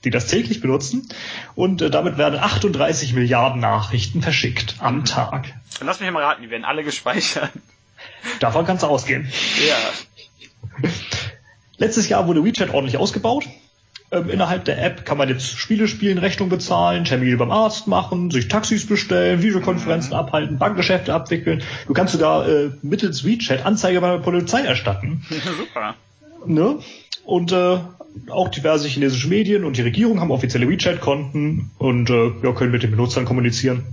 die das täglich benutzen. Und äh, damit werden 38 Milliarden Nachrichten verschickt am Mhm. Tag. Lass mich mal raten, die werden alle gespeichert. Davon kannst du ausgehen. Ja. Letztes Jahr wurde WeChat ordentlich ausgebaut. Ähm, innerhalb der App kann man jetzt Spiele spielen, Rechnung bezahlen, Termine beim Arzt machen, sich Taxis bestellen, Videokonferenzen Mhm. abhalten, Bankgeschäfte abwickeln. Du kannst sogar äh, mittels WeChat Anzeige bei der Polizei erstatten. Super. Ne? Und äh, auch diverse chinesische Medien und die Regierung haben offizielle WeChat-Konten und äh, ja, können mit den Benutzern kommunizieren.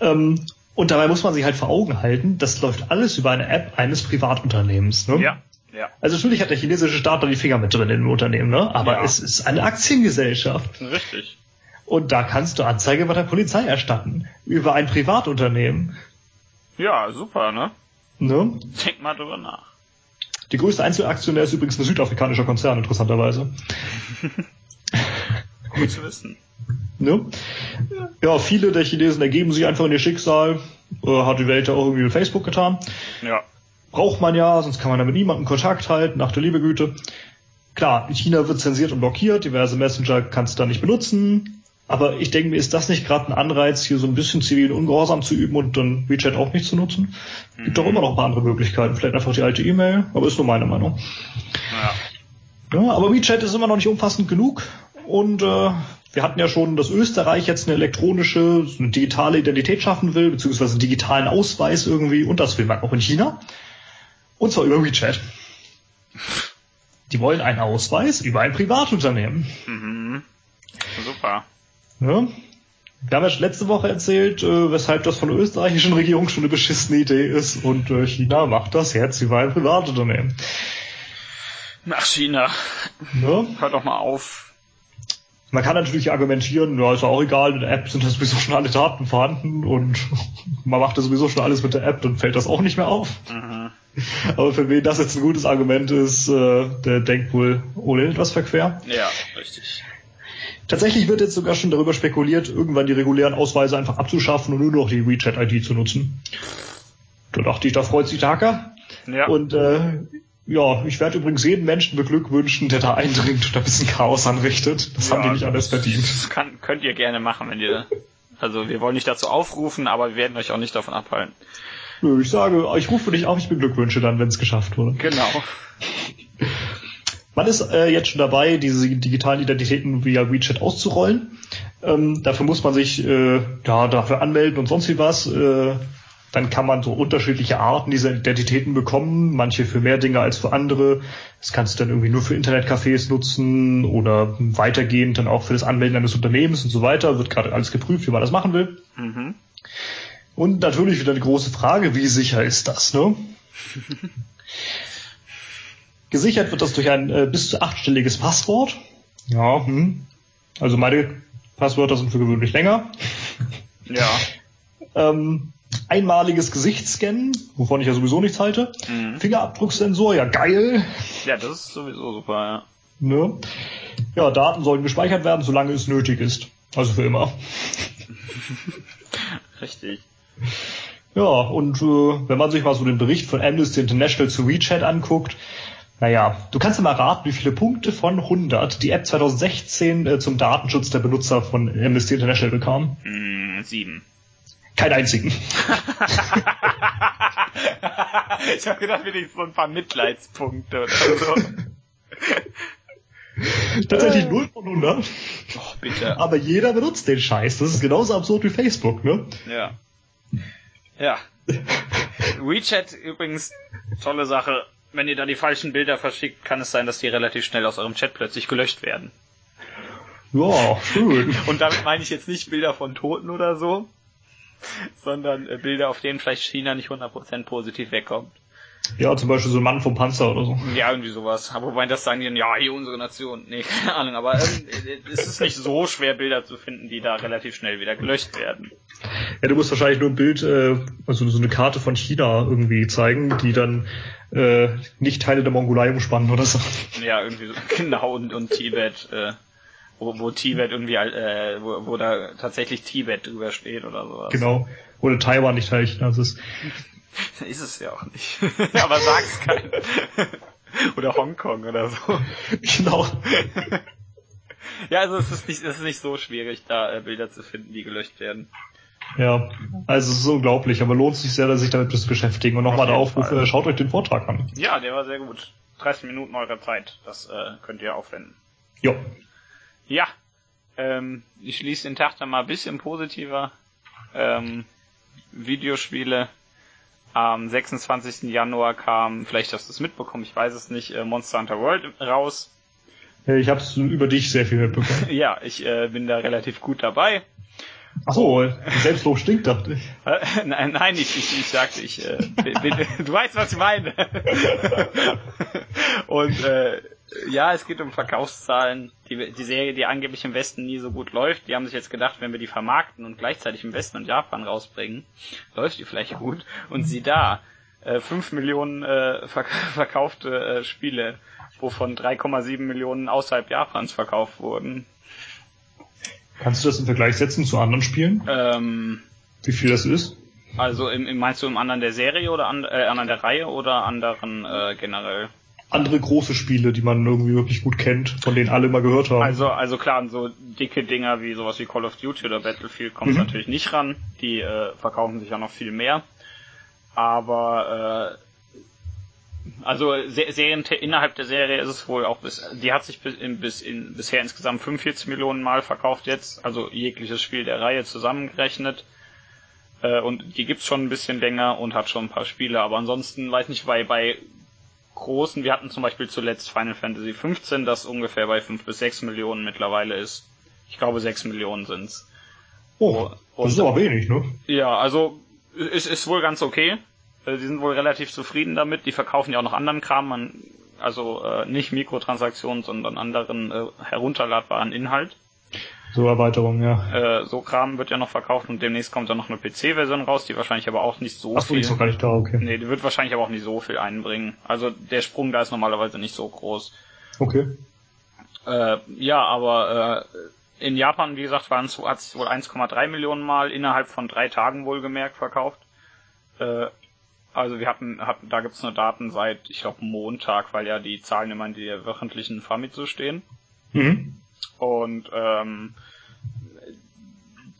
Ähm, und dabei muss man sich halt vor Augen halten, das läuft alles über eine App eines Privatunternehmens. Ne? Ja. Ja. Also natürlich hat der chinesische Staat da die Finger mit drin in dem Unternehmen, ne? aber Ja. es ist eine Aktiengesellschaft. Richtig. Und da kannst du Anzeige bei der Polizei erstatten über ein Privatunternehmen. Ja, super, ne? Ne? Denk mal drüber nach. Die größte Einzelaktionär ist übrigens ein südafrikanischer Konzern, interessanterweise. Gut zu wissen. Ne? Ja, viele der Chinesen ergeben sich einfach in ihr Schicksal. Äh, hat die Welt ja auch irgendwie mit Facebook getan. Ja. Braucht man ja, sonst kann man ja mit niemandem Kontakt halten, nach der liebe Güte. Klar, in China wird zensiert und blockiert, diverse Messenger kannst du da nicht benutzen. Aber ich denke mir, ist das nicht gerade ein Anreiz, hier so ein bisschen zivilen Ungehorsam zu üben und dann WeChat auch nicht zu nutzen? Gibt Mhm. doch immer noch ein paar andere Möglichkeiten. Vielleicht einfach die alte E-Mail, aber ist nur meine Meinung. Ja. Ja, aber WeChat ist immer noch nicht umfassend genug und äh, wir hatten ja schon, dass Österreich jetzt eine elektronische, eine digitale Identität schaffen will, beziehungsweise einen digitalen Ausweis irgendwie und das will man auch in China. Und zwar über WeChat. Die wollen einen Ausweis über ein Privatunternehmen. Mhm. Super. Ja. Wir haben ja letzte Woche erzählt, äh, weshalb das von der österreichischen Regierung schon eine beschissene Idee ist und äh, China macht das jetzt über ein Privatunternehmen. Nach China. Ne? Hör doch mal auf. Man kann natürlich argumentieren, ja, ist ja auch egal, in der App sind ja sowieso schon alle Daten vorhanden und man macht ja sowieso schon alles mit der App, dann fällt das auch nicht mehr auf. Mhm. Aber für wen das jetzt ein gutes Argument ist, äh, der denkt wohl ohnehin etwas verquer. Ja, richtig. Tatsächlich wird jetzt sogar schon darüber spekuliert, irgendwann die regulären Ausweise einfach abzuschaffen und nur noch die WeChat-ID zu nutzen. Da dachte ich, da freut sich der Hacker. Ja. Und äh, ja, ich werde übrigens jeden Menschen beglückwünschen, der da eindringt und ein bisschen Chaos anrichtet. Das ja, haben die nicht alles verdient. Das kann, könnt ihr gerne machen, wenn ihr. Also wir wollen nicht dazu aufrufen, aber wir werden euch auch nicht davon abhalten. Nö, Ich sage, ich rufe dich auf, ich beglückwünsche dann, wenn es geschafft wurde. Genau. Man ist äh, jetzt schon dabei, diese digitalen Identitäten via WeChat auszurollen. Ähm, dafür muss man sich äh, ja dafür anmelden und sonst wie was. Äh, dann kann man so unterschiedliche Arten dieser Identitäten bekommen, manche für mehr Dinge als für andere. Das kannst du dann irgendwie nur für Internetcafés nutzen oder weitergehend dann auch für das Anmelden eines Unternehmens und so weiter. Wird gerade alles geprüft, wie man das machen will. Mhm. Und natürlich wieder die große Frage, wie sicher ist das, ne? Gesichert wird das durch ein äh, bis zu achtstelliges Passwort. Ja, hm. Also meine Passwörter sind für gewöhnlich länger. Ja. Ähm, einmaliges Gesichtsscannen, wovon ich ja sowieso nichts halte. Mhm. Fingerabdrucksensor, ja geil. Ja, das ist sowieso super, ja. Ne? Ja, Daten sollen gespeichert werden, solange es nötig ist. Also für immer. Richtig. Ja, und äh, wenn man sich mal so den Bericht von Amnesty International zu WeChat anguckt, naja, du kannst ja mal raten, wie viele Punkte von 100 die App 2016 äh, zum Datenschutz der Benutzer von Amnesty International bekam. Mm, sieben. Keinen einzigen. ich habe gedacht, wenigstens so ein paar Mitleidspunkte oder so. Tatsächlich 0 von 100. Oh, bitte. Aber jeder benutzt den Scheiß. Das ist genauso absurd wie Facebook, ne? Ja. Ja. WeChat übrigens, tolle Sache. Wenn ihr da die falschen Bilder verschickt, kann es sein, dass die relativ schnell aus eurem Chat plötzlich gelöscht werden. Ja, schön. Und damit meine ich jetzt nicht Bilder von Toten oder so, sondern äh, Bilder, auf denen vielleicht China nicht 100% positiv wegkommt. Ja, zum Beispiel so ein Mann vom Panzer oder so. Ja, irgendwie sowas. Aber wobei das sagen die dann, ja, hier unsere Nation. Nee, keine Ahnung. Aber ähm, äh, es ist nicht so schwer, Bilder zu finden, die da relativ schnell wieder gelöscht werden. Ja, du musst wahrscheinlich nur ein Bild, äh, also so eine Karte von China irgendwie zeigen, die dann äh, nicht Teile der Mongolei umspannen oder so. Ja, irgendwie so. Genau, und, und Tibet, äh, wo, wo Tibet irgendwie, äh, wo, wo da tatsächlich Tibet drüber steht oder sowas. Genau. Oder Taiwan nicht Teil Chinas ist. Ist es ja auch nicht. Aber sag's keinem. oder Hongkong oder so. Genau. Ja, also es ist nicht, es ist nicht so schwierig, da äh, Bilder zu finden, die gelöscht werden. Ja, also es ist unglaublich, aber lohnt sich sehr, sich damit zu beschäftigen. Und nochmal der Aufruf, Fall. äh, schaut euch den Vortrag an. Ja, der war sehr gut. 30 Minuten eurer Zeit, das äh, könnt ihr aufwenden. Jo. Ja, ähm, ich schließe den Tag dann mal ein bisschen positiver. Ähm, Videospiele. Am 26. Januar kam, vielleicht hast du es mitbekommen, ich weiß es nicht, äh, Monster Hunter World raus. Ich habe über dich sehr viel mitbekommen. ja, ich äh, bin da relativ gut dabei. Ach so, Selbstlob stinkt, dachte ich. Äh, nein, nein, ich, ich, ich sagte, ich, äh, bin, du weißt, was ich meine. Und äh, ja, es geht um Verkaufszahlen. Die, die Serie, die angeblich im Westen nie so gut läuft, die haben sich jetzt gedacht, wenn wir die vermarkten und gleichzeitig im Westen und Japan rausbringen, läuft die vielleicht gut. Und sie da, äh, 5 Millionen äh, verk verkaufte äh, Spiele, wovon 3,7 Millionen außerhalb Japans verkauft wurden. Kannst du das im Vergleich setzen zu anderen Spielen? Ähm, Wie viel das ist? also im, im, meinst du im anderen der Serie oder an, äh, anderen der Reihe oder anderen äh, generell? Andere große Spiele, die man irgendwie wirklich gut kennt, von denen alle mal gehört haben. Also, also klar, an so dicke Dinger wie sowas wie Call of Duty oder Battlefield kommt Mhm. natürlich nicht ran. Die äh, verkaufen sich ja noch viel mehr. Aber äh, also Se Serien innerhalb der Serie ist es wohl auch bis die hat sich bis, in, bis in, bisher insgesamt 45 Millionen Mal verkauft jetzt, also jegliches Spiel der Reihe zusammengerechnet. Äh, und die gibt's schon ein bisschen länger und hat schon ein paar Spiele, aber ansonsten weiß nicht, bei bei großen, wir hatten zum Beispiel zuletzt Final Fantasy 15, das ungefähr bei 5 bis 6 Millionen mittlerweile ist. Ich glaube 6 Millionen sind's. oh, und- das ist aber wenig, ne? Ja, also ist, ist wohl ganz okay. Äh, Die sind wohl relativ zufrieden damit. Die verkaufen ja auch noch anderen Kram, man, also äh, nicht Mikrotransaktionen, sondern anderen äh, herunterladbaren Inhalt. So Erweiterung, ja. Äh, so Kram wird ja noch verkauft und demnächst kommt dann noch eine PC-Version raus, die wahrscheinlich aber auch nicht so Ach viel. ist noch gar nicht da, okay. Nee, die wird wahrscheinlich aber auch nicht so viel einbringen. Also der Sprung da ist normalerweise nicht so groß. Okay. Äh, ja, aber äh, in Japan, wie gesagt, waren es wohl 1,3 Millionen Mal innerhalb von drei Tagen wohlgemerkt verkauft. Äh, also wir hatten, hatten da gibt's nur Daten seit, ich glaube, Montag, weil ja die Zahlen immer in der wöchentlichen Famitsu stehen. Mhm. Und ähm,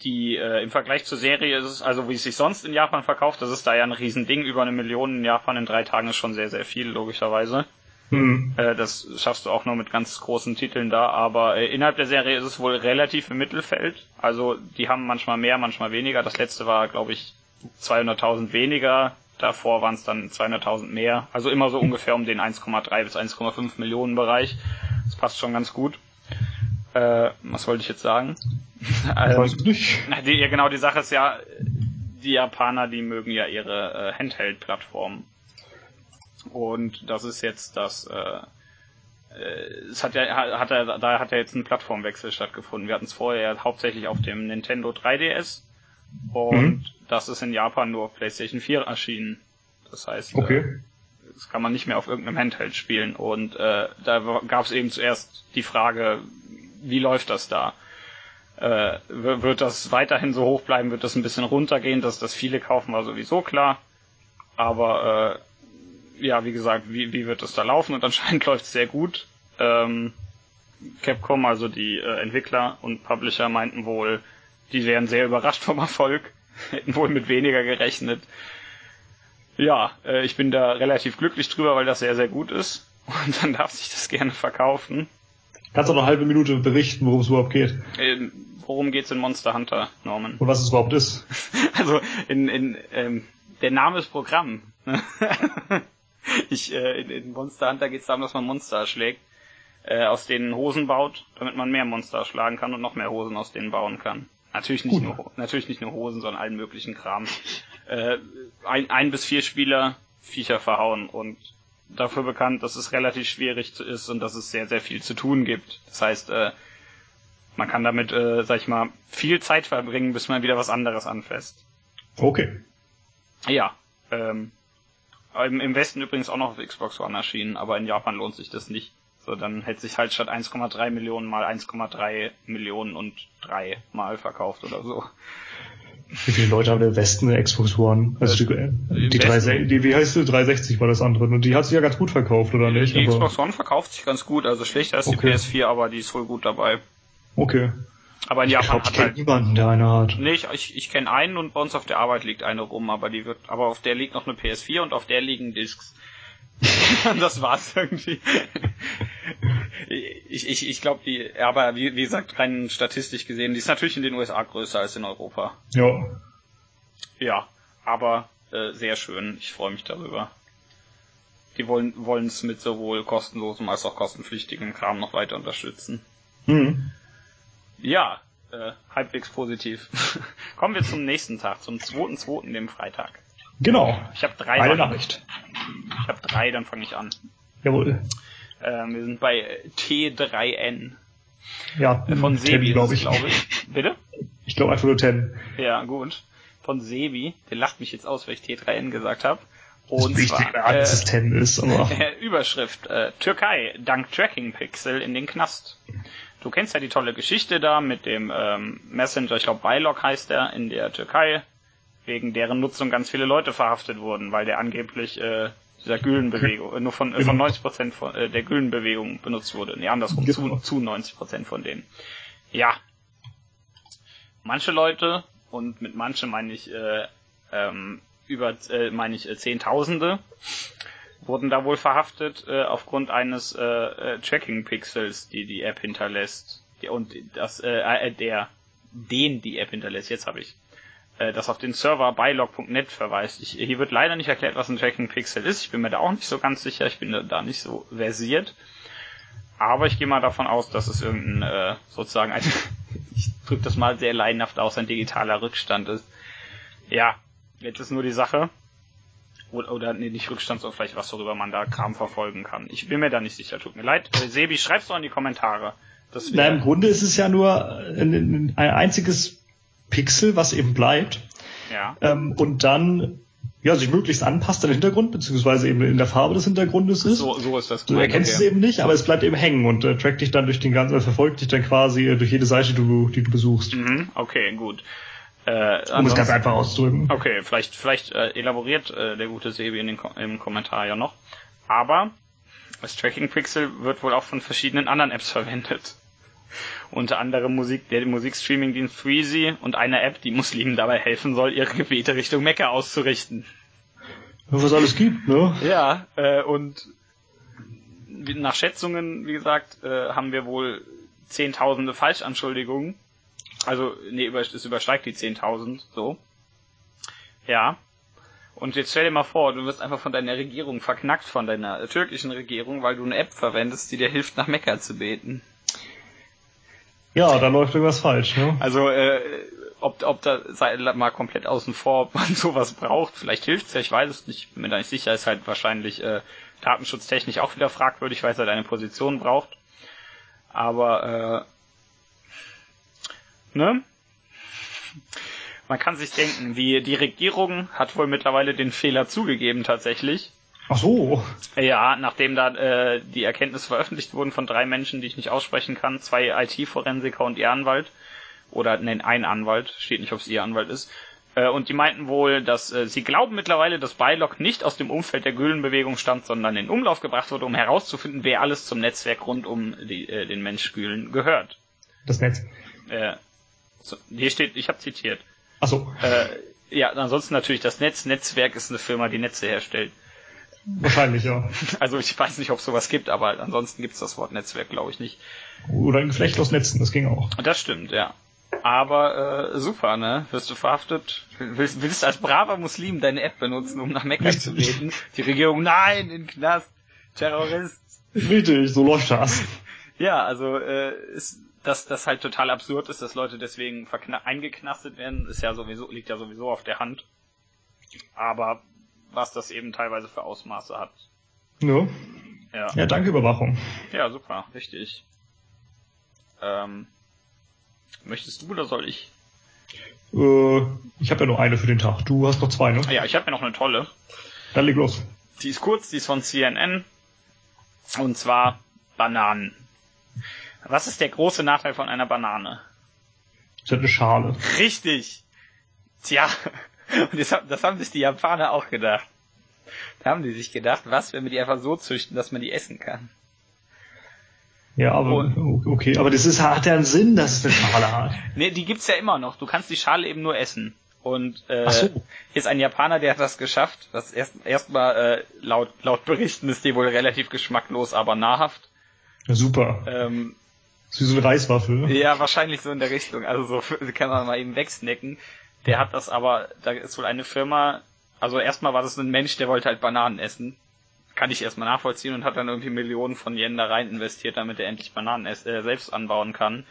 die äh, im Vergleich zur Serie ist es, also wie es sich sonst in Japan verkauft, das ist da ja ein Riesending, über eine Million in Japan in drei Tagen ist schon sehr, sehr viel, logischerweise. Mhm. Äh, das schaffst du auch nur mit ganz großen Titeln da, aber äh, innerhalb der Serie ist es wohl relativ im Mittelfeld. Also die haben manchmal mehr, manchmal weniger. Das letzte war, glaube ich, 200.000 weniger. Davor waren es dann 200.000 mehr. Also immer so ungefähr um den 1,3 bis 1,5 Millionen Bereich. Das passt schon ganz gut. Äh, was wollte ich jetzt sagen? Ich Ähm, weiß es nicht. die, ja, genau, die Sache ist ja, die Japaner, die mögen ja ihre äh, Handheld-Plattformen. Und das ist jetzt das, äh, äh, es hat ja, hat, er, da hat ja jetzt ein Plattformwechsel stattgefunden. Wir hatten es vorher ja hauptsächlich auf dem Nintendo 3DS und Mhm. das ist in Japan nur auf PlayStation 4 erschienen. Das heißt, äh, Okay. das kann man nicht mehr auf irgendeinem Handheld spielen. Und äh, da gab es eben zuerst die Frage, wie läuft das da? Äh, wird das weiterhin so hoch bleiben? Wird das ein bisschen runtergehen? Dass das viele kaufen, war sowieso klar. Aber äh, ja, wie gesagt, wie, wie wird das da laufen? Und anscheinend läuft es sehr gut. Ähm, Capcom, also die äh, Entwickler und Publisher meinten wohl, die wären sehr überrascht vom Erfolg, hätten wohl mit weniger gerechnet. Ja, äh, ich bin da relativ glücklich drüber, weil das sehr, sehr gut ist. Und dann darf sich das gerne verkaufen. Kannst du noch eine halbe Minute berichten, worum es überhaupt geht Ähm, worum geht's in Monster Hunter, Norman? und was es überhaupt ist? Also in, in ähm, der Name ist Programm. ich, äh, in, in Monster Hunter geht's darum, dass man Monster erschlägt, äh, aus denen Hosen baut, damit man mehr Monster erschlagen kann und noch mehr Hosen aus denen bauen kann. Natürlich nicht Gut. nur natürlich nicht nur Hosen, sondern allen möglichen Kram. Äh, ein, ein bis vier Spieler Viecher verhauen und dafür bekannt, dass es relativ schwierig ist und dass es sehr, sehr viel zu tun gibt. Das heißt, äh, man kann damit, äh, sag ich mal, viel Zeit verbringen, bis man wieder was anderes anfasst. Okay. Ja. Ähm, im, Im Westen übrigens auch noch auf Xbox One erschienen, aber in Japan lohnt sich das nicht. So, dann hätte sich halt statt 1,3 Millionen mal 1,3 Millionen und 3 mal verkauft oder so. Wie viele Leute haben im Westen eine Xbox One? Also die, die, 3, Westen? die wie heißt die 360 war das andere. Und die hat sich ja ganz gut verkauft, oder nicht? Die Aber- Xbox One verkauft sich ganz gut, also schlechter als Okay. die PS4, aber die ist wohl gut dabei. Okay. Aber in Ich Japan glaube, ich hat kenne halt niemanden, der eine hat. Nee, ich, ich, ich kenne einen und bei uns auf der Arbeit liegt eine rum, aber die wird, aber auf der liegt noch eine PS4 und auf der liegen Discs. das war's irgendwie. Ich ich, ich glaube, die, aber wie, wie gesagt, rein statistisch gesehen, die ist natürlich in den USA größer als in Europa. Ja. Ja, aber äh, sehr schön. Ich freue mich darüber. Die wollen wollen es mit sowohl kostenlosem als auch kostenpflichtigem Kram noch weiter unterstützen. Mhm. Ja, äh, halbwegs positiv. Kommen wir zum nächsten Tag, zum 2.2., dem Freitag. Genau. Ich habe drei. Eine. Nachricht. Ich habe drei, dann fange ich an. Jawohl. Ähm, wir sind bei T3N Ja, äh, von Sebi, glaube ich. glaube ich. Bitte? Ich glaube einfach nur Ten. Ja, gut. Von Sebi. Der lacht mich jetzt aus, weil ich T3N gesagt habe. Und Wichtig, zwar, dass es äh, Ten ist, aber Überschrift, äh, Türkei, dank Tracking-Pixel in den Knast. Du kennst ja die tolle Geschichte da mit dem ähm, Messenger, ich glaube Bylog heißt der, in der Türkei, wegen deren Nutzung ganz viele Leute verhaftet wurden, weil der angeblich äh, dieser Gülenbewegung, äh, nur von, äh, von Genau. 90% von, äh, der Gülenbewegung benutzt wurde. Nee, andersrum, zu, Genau. zu 90% von denen. Ja. Manche Leute, und mit manche meine ich, äh, ähm, über, äh, meine ich, äh, Zehntausende, wurden da wohl verhaftet äh, aufgrund eines äh, äh, Tracking-Pixels, die die App hinterlässt. Und das, äh, äh, der, den die App hinterlässt, jetzt habe ich, äh, das auf den Server bylog.net verweist. Ich, hier wird leider nicht erklärt, was ein Tracking-Pixel ist. Ich bin mir da auch nicht so ganz sicher. Ich bin da- nicht so versiert. Aber ich gehe mal davon aus, dass es irgendein, äh, sozusagen ein, ich drücke das mal sehr leidenhaft aus, ein digitaler Rückstand ist. Ja, jetzt ist nur die Sache, oder, oder nee, nicht Rückstand, sondern vielleicht was, worüber man da Kram verfolgen kann. Ich bin mir da nicht sicher, tut mir leid. Äh, Sebi, schreib's doch in die Kommentare. Na, im Grunde ist es ja nur ein ein einziges Pixel, was eben bleibt. ja. Ähm, und dann ja, sich möglichst anpasst an den Hintergrund, beziehungsweise eben in der Farbe des Hintergrundes ist. So, so ist das. Du erkennst okay. es eben nicht, aber es bleibt eben hängen und äh, trackt dich dann durch den ganzen, verfolgt dich dann quasi äh, durch jede Seite, die du, die du besuchst. Mhm, okay, gut. Äh, Um es ganz einfach auszudrücken. Okay, vielleicht, vielleicht äh, elaboriert äh, der gute Sebi in den Ko im Kommentar ja noch. Aber das Tracking Pixel wird wohl auch von verschiedenen anderen Apps verwendet. Unter anderem Musik, der Musikstreaming-Dienst Freezy und eine App, die Muslimen dabei helfen soll, ihre Gebete Richtung Mekka auszurichten. Was alles gibt, ne? Ja, äh, und nach Schätzungen, wie gesagt, äh, haben wir wohl zehntausende Falschanschuldigungen. Also, nee, es übersteigt die 10.000, so. Ja. Und jetzt stell dir mal vor, du wirst einfach von deiner Regierung verknackt, von deiner türkischen Regierung, weil du eine App verwendest, die dir hilft, nach Mekka zu beten. Ja, da läuft irgendwas falsch, ne? Also, äh, ob, ob da sei mal komplett außen vor, ob man sowas braucht. Vielleicht hilft's ja, ich weiß es nicht, bin mir da nicht sicher, ist halt wahrscheinlich äh, datenschutztechnisch auch wieder fragwürdig, weil es halt eine Position braucht. Aber äh, ne? Man kann sich denken, die, die Regierung hat wohl mittlerweile den Fehler zugegeben tatsächlich. Ach so. Ja, nachdem da äh, die Erkenntnisse veröffentlicht wurden von drei Menschen, die ich nicht aussprechen kann, zwei IT-Forensiker und ihr Anwalt, oder nein, ein Anwalt, steht nicht, ob es ihr Anwalt ist, äh, und die meinten wohl, dass äh, sie glauben mittlerweile, dass Bylog nicht aus dem Umfeld der Gülenbewegung stammt, sondern in Umlauf gebracht wurde, um herauszufinden, wer alles zum Netzwerk rund um die, äh, den Mensch Gülen gehört. Das Netz. Äh, so, hier steht, ich habe zitiert. Ach so. Äh, ja, ansonsten natürlich das Netz. Netzwerk ist eine Firma, die Netze herstellt. Wahrscheinlich, ja. Also ich weiß nicht, ob es sowas gibt, aber ansonsten gibt's das Wort Netzwerk, glaube ich, nicht. Oder ein Geflecht aus Netzen, das ging auch. Das stimmt, ja. Aber äh, super, ne? Wirst du verhaftet? Willst, willst als braver Muslim deine App benutzen, um nach Mekka zu beten? Die Regierung, nein, in den Knast, Terrorist. Richtig, so läuft das. Ja, also äh, ist, dass das halt total absurd ist, dass Leute deswegen eingeknastet werden, ist ja sowieso liegt ja sowieso auf der Hand. Aber was das eben teilweise für Ausmaße hat. Ne? Ja. Ja, danke Überwachung. Ja, super, richtig. Ähm, möchtest du oder soll ich? Äh, ich habe ja nur eine für den Tag. Du hast noch zwei, ne? Ah Ja, ich habe mir noch eine tolle. Dann leg los. Die ist kurz, die ist von CNN. Und zwar Bananen. Was ist der große Nachteil von einer Banane? Das hat eine Schale. Richtig. Tja, und das, haben- das haben sich die Japaner auch gedacht. Da haben die sich gedacht, was, wenn wir die einfach so züchten, dass man die essen kann. Ja, aber okay, aber das ist hat ja einen Sinn, dass es eine Schale hat. Nee, die gibt's ja immer noch. Du kannst die Schale eben nur essen. Und äh, so. ist ein Japaner, der hat das geschafft. Das erst erstmal äh, laut laut Berichten ist die wohl relativ geschmacklos, aber nahrhaft. Ja, super. Ähm, Das ist wie so eine Reiswaffel. ja, wahrscheinlich so in der Richtung. Also so kann man mal eben wegsnacken. Der hat das aber, da ist wohl eine Firma, also erstmal war das ein Mensch, der wollte halt Bananen essen. Kann ich erstmal nachvollziehen und hat dann irgendwie Millionen von Yen da rein investiert, damit er endlich Bananen äh, selbst anbauen kann.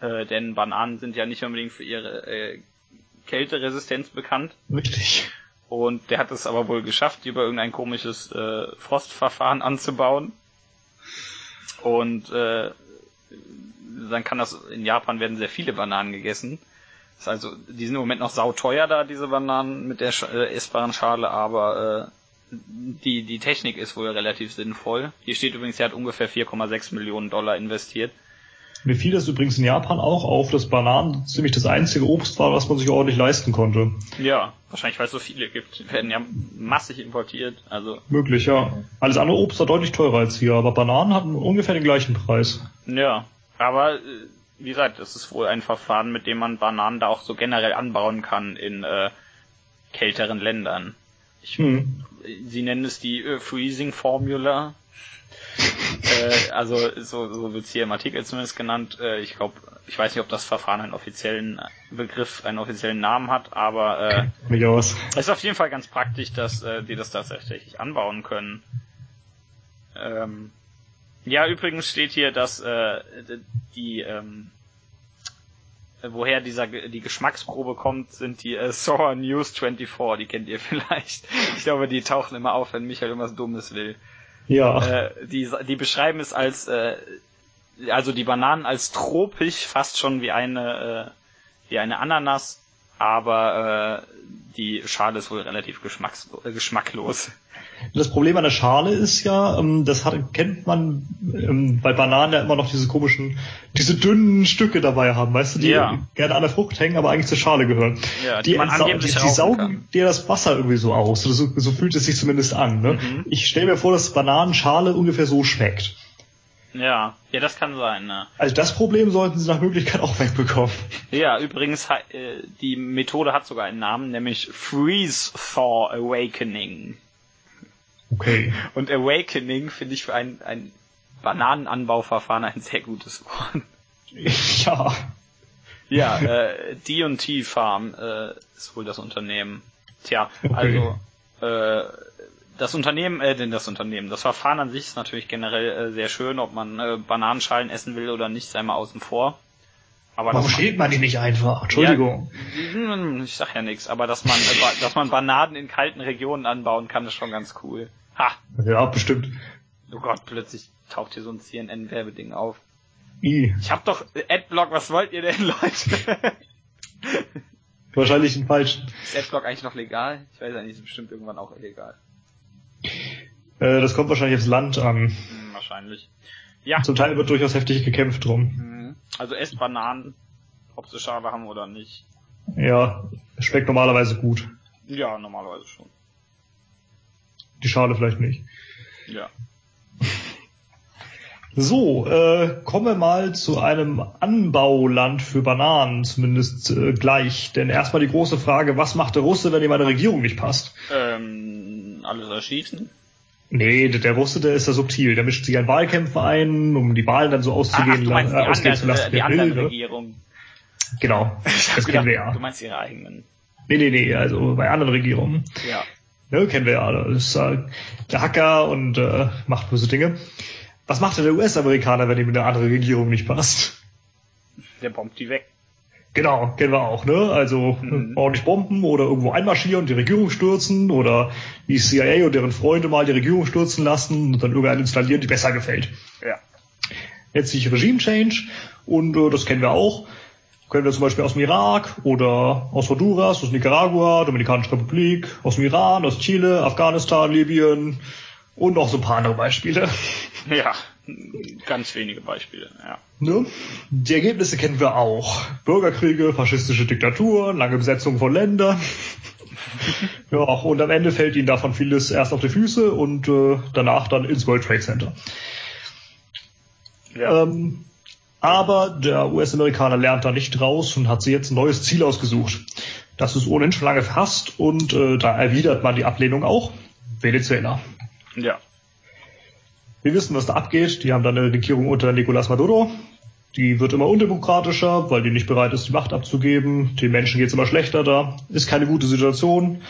Äh, denn Bananen sind ja nicht unbedingt für ihre äh, Kälteresistenz bekannt. Richtig. Und der hat es aber wohl geschafft, über irgendein komisches äh, Frostverfahren anzubauen. Und äh, dann kann das in Japan werden sehr viele Bananen gegessen. Ist also, die sind im Moment noch sauteuer da, diese Bananen mit der äh, essbaren Schale, aber äh, die, die Technik ist wohl relativ sinnvoll. Hier steht übrigens, er hat ungefähr 4,6 Millionen Dollar investiert. Mir fiel das übrigens in Japan auch auf, dass Bananen ziemlich das einzige Obst war, was man sich ordentlich leisten konnte. Ja, wahrscheinlich weil es so viele gibt. Die werden ja massig importiert, also. Möglich, ja. Alles andere Obst war deutlich teurer als hier, aber Bananen hatten ungefähr den gleichen Preis. Ja, aber äh, wie gesagt, das ist wohl ein Verfahren, mit dem man Bananen da auch so generell anbauen kann in äh, kälteren Ländern. Ich, hm. Sie nennen es die äh, Freezing Formula. äh, also so, so wird es hier im Artikel zumindest genannt. Äh, ich glaube, ich weiß nicht, ob das Verfahren einen offiziellen Begriff, einen offiziellen Namen hat, aber äh, aus. es ist auf jeden Fall ganz praktisch, dass äh, die das tatsächlich anbauen können. Ähm, ja, übrigens steht hier, dass äh, die ähm, woher dieser die Geschmacksprobe kommt, sind die äh, Sour News 24, die kennt ihr vielleicht. Ich glaube, die tauchen immer auf, wenn Michael irgendwas Dummes will. Ja. Äh, die, die beschreiben es als äh, also die Bananen als tropisch, fast schon wie eine äh, wie eine Ananas, aber äh, die Schale ist wohl relativ geschmacks äh, geschmacklos. Das Problem an der Schale ist ja, ähm, das hat, kennt man ähm, bei Bananen ja immer noch diese komischen, diese dünnen Stücke dabei haben, weißt du, die Ja. gerne an der Frucht hängen, aber eigentlich zur Schale gehören. Ja, die man sau- angeblich die, die saugen kann. dir das Wasser irgendwie so aus. Oder so, so fühlt es sich zumindest an. Ne? Mhm. Ich stelle mir vor, dass Bananenschale ungefähr so schmeckt. Ja, ja, das kann sein. Ne? Also das Problem sollten sie nach Möglichkeit auch wegbekommen. Ja, übrigens, äh, die Methode hat sogar einen Namen, nämlich Freeze Thaw Awakening. Okay. Und Awakening finde ich für ein, ein Bananenanbauverfahren ein sehr gutes Wort. ja. Ja, äh, D&T Farm äh, ist wohl das Unternehmen. Tja, Okay. also äh, das Unternehmen, äh, denn das Unternehmen, das Verfahren an sich ist natürlich generell äh, sehr schön, ob man äh, Bananenschalen essen will oder nicht, sei mal außen vor. Aber Warum dass man- steht man die nicht einfach? Entschuldigung. Ja, ich sag ja nichts, aber dass man, äh, dass man Bananen in kalten Regionen anbauen kann, ist schon ganz cool. Ha! Ja, bestimmt. Oh Gott, plötzlich taucht hier so ein CNN-Werbeding auf. I. Ich hab doch äh, Adblock, was wollt ihr denn, Leute? Wahrscheinlich den falschen. ist Adblock eigentlich noch legal? Ich weiß ja nicht, ist bestimmt irgendwann auch illegal. Äh, das kommt wahrscheinlich aufs Land an. Hm, wahrscheinlich. Ja, Zum Teil wird durchaus heftig gekämpft drum. mhm. also esst Bananen, ob sie Schale haben oder nicht. Ja, schmeckt normalerweise gut. Ja, normalerweise schon. Die Schale vielleicht nicht. Ja. So, äh, kommen wir mal zu einem Anbauland für Bananen, zumindest äh, gleich. Denn erstmal die große Frage, was macht der Russe, wenn ihm eine Regierung nicht passt? Ähm, alles erschießen? Nee, der, Russe, der ist ja subtil. Der mischt sich an Wahlkämpfe ein, um die Wahlen dann so ach, auszugehen, du meinst äh, die, ausgehen zu lassen, die wie er anderen will? Regierungen. Genau, das kennen wir ja. Du meinst ihre eigenen. Nee, nee, nee, also bei anderen Regierungen. Ja. Ne, kennen wir ja. Das ist äh, der Hacker und äh, macht böse Dinge. Was macht denn der US-Amerikaner, wenn ihm eine andere Regierung nicht passt? Der bombt die weg. Genau, kennen wir auch, ne? Also Mhm. ordentlich bomben oder irgendwo einmarschieren und die Regierung stürzen oder die CIA und deren Freunde mal die Regierung stürzen lassen und dann irgendeinen installieren, die besser gefällt. Ja. Jetzt sich Regime Change und äh, das kennen wir auch. Kennen wir zum Beispiel aus dem Irak oder aus Honduras, aus Nicaragua, Dominikanische Republik, aus dem Iran, aus Chile, Afghanistan, Libyen und noch so ein paar andere Beispiele. Ja. Ganz wenige Beispiele, ja. Ne? Die Ergebnisse kennen wir auch. Bürgerkriege, faschistische Diktaturen, lange Besetzung von Ländern. ja, und am Ende fällt ihnen davon vieles erst auf die Füße und äh, danach dann ins World Trade Center. Ja. Ähm, aber der US-Amerikaner lernt da nicht raus und hat sich jetzt ein neues Ziel ausgesucht. Das ist ohnehin schon lange verhasst und äh, da erwidert man die Ablehnung auch. Venezuela. ja. Wir wissen, was da abgeht. Die haben dann eine Regierung unter Nicolás Maduro. Die wird immer undemokratischer, weil die nicht bereit ist, die Macht abzugeben. Den Menschen geht es immer schlechter da. Ist keine gute Situation.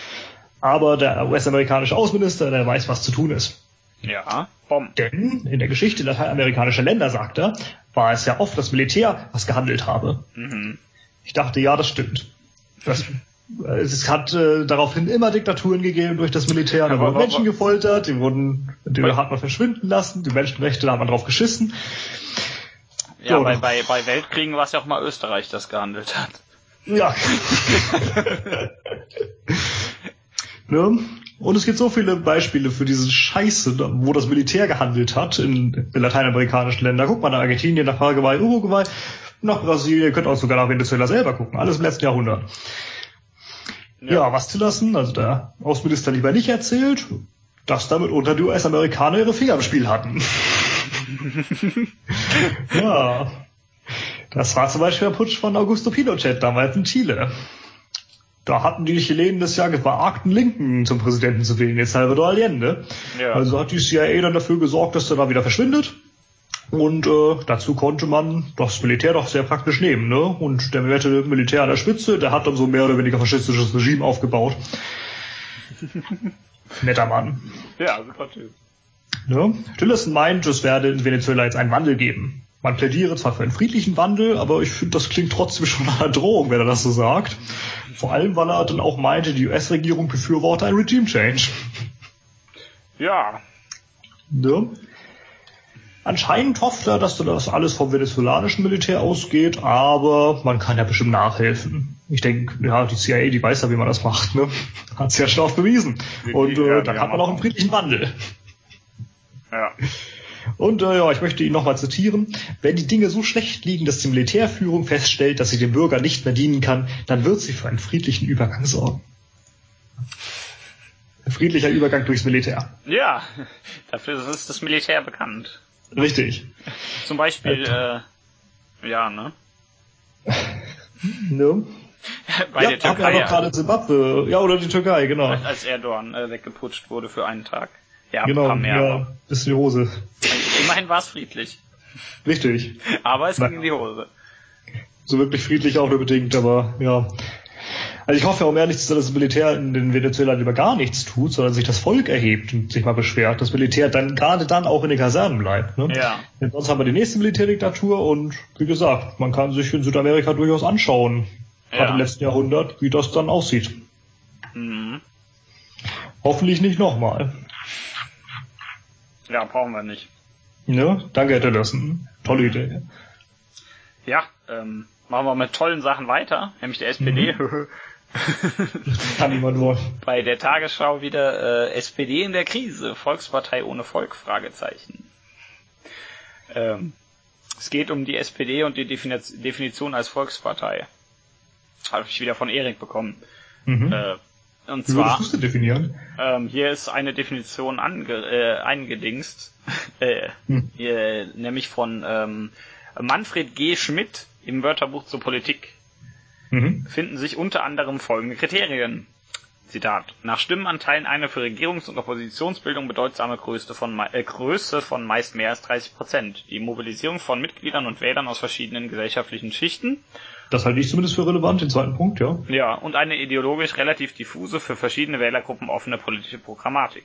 Aber der US-amerikanische Außenminister, der weiß, was zu tun ist. Ja. Bomben. Denn in der Geschichte lateinamerikanischer Länder, sagt er, war es ja oft das Militär, was gehandelt habe. Mhm. Ich dachte, ja, das stimmt. Das, es hat äh, daraufhin immer Diktaturen gegeben durch das Militär. Da wurden Menschen gefoltert, die wurden, die hat man verschwinden lassen, die Menschenrechte, da hat man drauf geschissen. Ja, bei, bei, bei Weltkriegen war es ja auch mal Österreich, das gehandelt hat. Ja. ne? Und es gibt so viele Beispiele für diese Scheiße, wo das Militär gehandelt hat in, in lateinamerikanischen Ländern. Guck mal nach Argentinien, nach Paraguay, Uruguay, nach Brasilien, ihr könnt auch sogar nach Venezuela selber gucken. Alles im letzten Jahrhundert. Ja, was zu lassen, also der Außenminister lieber nicht erzählt, dass damit unter die US-Amerikaner ihre Finger im Spiel hatten. ja. Das war zum Beispiel der Putsch von Augusto Pinochet damals in Chile. Da hatten die Chilenen das ja gewagt, einen Linken zum Präsidenten zu wählen, jetzt Salvador Allende. Ja. Also hat die CIA dann dafür gesorgt, dass der da wieder verschwindet. Und äh, dazu konnte man das Militär doch sehr praktisch nehmen. Ne? Und der werte Militär an der Spitze, der hat dann so mehr oder weniger faschistisches Regime aufgebaut. Netter Mann. Ja, super Typ. Ne? Tillerson meint, es werde in Venezuela jetzt einen Wandel geben. Man plädiere zwar für einen friedlichen Wandel, aber ich finde, das klingt trotzdem schon nach einer Drohung, wenn er das so sagt. Vor allem, weil er dann auch meinte, die US-Regierung befürworte ein Regime-Change. Ja, Ne? Anscheinend hofft er, dass das alles vom venezolanischen Militär ausgeht, aber man kann ja bestimmt nachhelfen. Ich denke, ja, die CIA, die weiß ja, wie man das macht, ne? Hat es ja schon oft bewiesen. Und äh, hat haben man auch einen friedlichen Wandel. ja. Und äh, ja, ich möchte ihn nochmal zitieren. Wenn die Dinge so schlecht liegen, dass die Militärführung feststellt, dass sie dem Bürger nicht mehr dienen kann, dann wird sie für einen friedlichen Übergang sorgen. Ein friedlicher Übergang durchs Militär. Ja, dafür ist das Militär bekannt. Richtig. Zum Beispiel, äh, ja, ne? Ne? Bei ja, der Türkei, doch gerade Zimbabwe. Ja, oder die Türkei, genau. als Erdogan äh, weggeputscht wurde für einen Tag. Ja, ein Genau, paar mehr. ja, in die Hose. Immerhin war es friedlich. Richtig. Aber es Na- ging in die Hose. So wirklich friedlich auch nur bedingt, aber ja. Also ich hoffe, um ehrlich zu sein, dass das Militär in den Venezuela lieber gar nichts tut, sondern sich das Volk erhebt und sich mal beschwert. Das Militär dann gerade dann auch in den Kasernen bleibt. Ne? Ja. Denn sonst haben wir die nächste Militärdiktatur und wie gesagt, man kann sich in Südamerika durchaus anschauen, gerade Ja. im letzten Jahrhundert, wie das dann aussieht. Mhm. Hoffentlich nicht nochmal. Ja, brauchen wir nicht. Ne? Danke, Herr Tillerson. Tolle Idee. Ja, ähm, machen wir mit tollen Sachen weiter, nämlich der SPD. Mhm. Kann niemand wollen. Bei der Tagesschau wieder äh, SPD in der Krise, Volkspartei ohne Volk, Fragezeichen. Ähm, es geht um die SPD und die Defini- Definition als Volkspartei. Habe ich wieder von Erik bekommen. Mhm. Äh, und Wie zwar, du definieren? ähm, hier ist eine Definition ange äh, eingedingst, äh, Hm. äh, nämlich von ähm, Manfred G. Schmidt im Wörterbuch zur Politik Mhm. finden sich unter anderem folgende Kriterien. Zitat. Nach Stimmenanteilen eine für Regierungs- und Oppositionsbildung bedeutsame Größe von, äh, Größe von meist mehr als 30 Prozent. Die Mobilisierung von Mitgliedern und Wählern aus verschiedenen gesellschaftlichen Schichten. Das halte ich zumindest für relevant, den zweiten Punkt, ja. Ja, und eine ideologisch relativ diffuse, für verschiedene Wählergruppen offene politische Programmatik.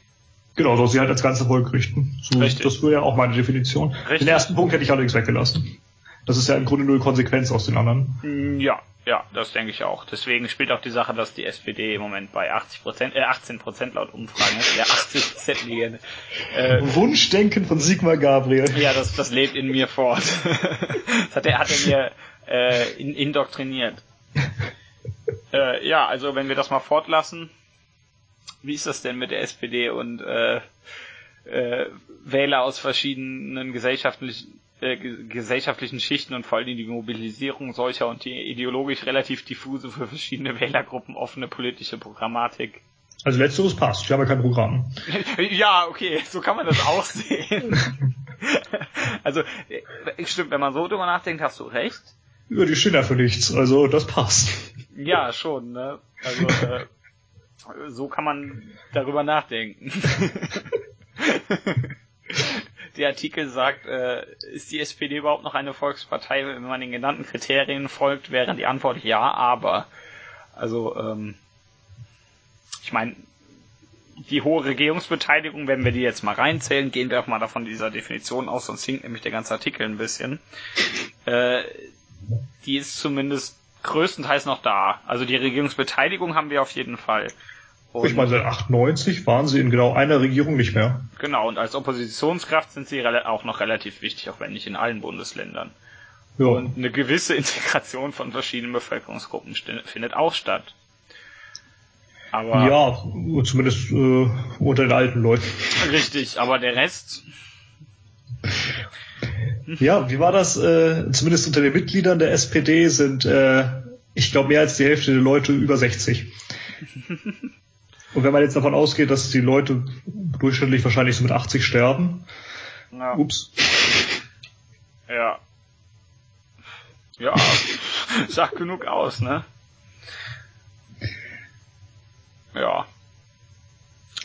Genau, soll sie halt als ganze Volk richten. So, Richtig. Das wäre ja auch meine Definition. Richtig. Den ersten Punkt hätte ich allerdings weggelassen. Das ist ja im Grunde null Konsequenz aus den anderen. Mm, Ja, ja, das denke ich auch. Deswegen spielt auch die Sache, dass die SPD im Moment bei 80 Prozent, äh, 18 Prozent laut Umfragen ist. Ja, 80 Prozent liegen. Äh, Wunschdenken von Sigmar Gabriel. Ja, das, das lebt in mir fort. das hat er, hat er mir äh, in, indoktriniert. äh, ja, also wenn wir das mal fortlassen, wie ist das denn mit der SPD und äh, äh, Wähler aus verschiedenen gesellschaftlichen äh, ge- gesellschaftlichen Schichten und vor allem die Mobilisierung solcher und die ideologisch relativ diffuse für verschiedene Wählergruppen offene politische Programmatik. Also letzteres passt. Ich habe kein Programm. Ja, okay, so kann man das auch sehen. also, äh, stimmt, wenn man so drüber nachdenkt, hast du recht. Ja, die stehen ja für nichts. Also das passt. Ja, schon, ne? Also, äh, so kann man darüber nachdenken. Der Artikel sagt, äh, ist die SPD überhaupt noch eine Volkspartei, wenn man den genannten Kriterien folgt, wäre die Antwort ja, aber. Also, ähm, ich meine, die hohe Regierungsbeteiligung, wenn wir die jetzt mal reinzählen, gehen wir auch mal davon dieser Definition aus, sonst hinkt nämlich der ganze Artikel ein bisschen. Äh, die ist zumindest größtenteils noch da. Also die Regierungsbeteiligung haben wir auf jeden Fall. Und ich meine, seit 98 waren sie in genau einer Regierung nicht mehr. Genau, und als Oppositionskraft sind sie auch noch relativ wichtig, auch wenn nicht in allen Bundesländern. Ja. Und eine gewisse Integration von verschiedenen Bevölkerungsgruppen findet auch statt. Aber ja, zumindest äh, unter den alten Leuten. Richtig, aber der Rest. Ja, wie war das? Äh, zumindest unter den Mitgliedern der SPD sind, äh, ich glaube, mehr als die Hälfte der Leute über 60. Und wenn man jetzt davon ausgeht, dass die Leute durchschnittlich wahrscheinlich so mit 80 sterben. Ja. Ups. Ja. Ja, sagt genug aus, ne? Ja.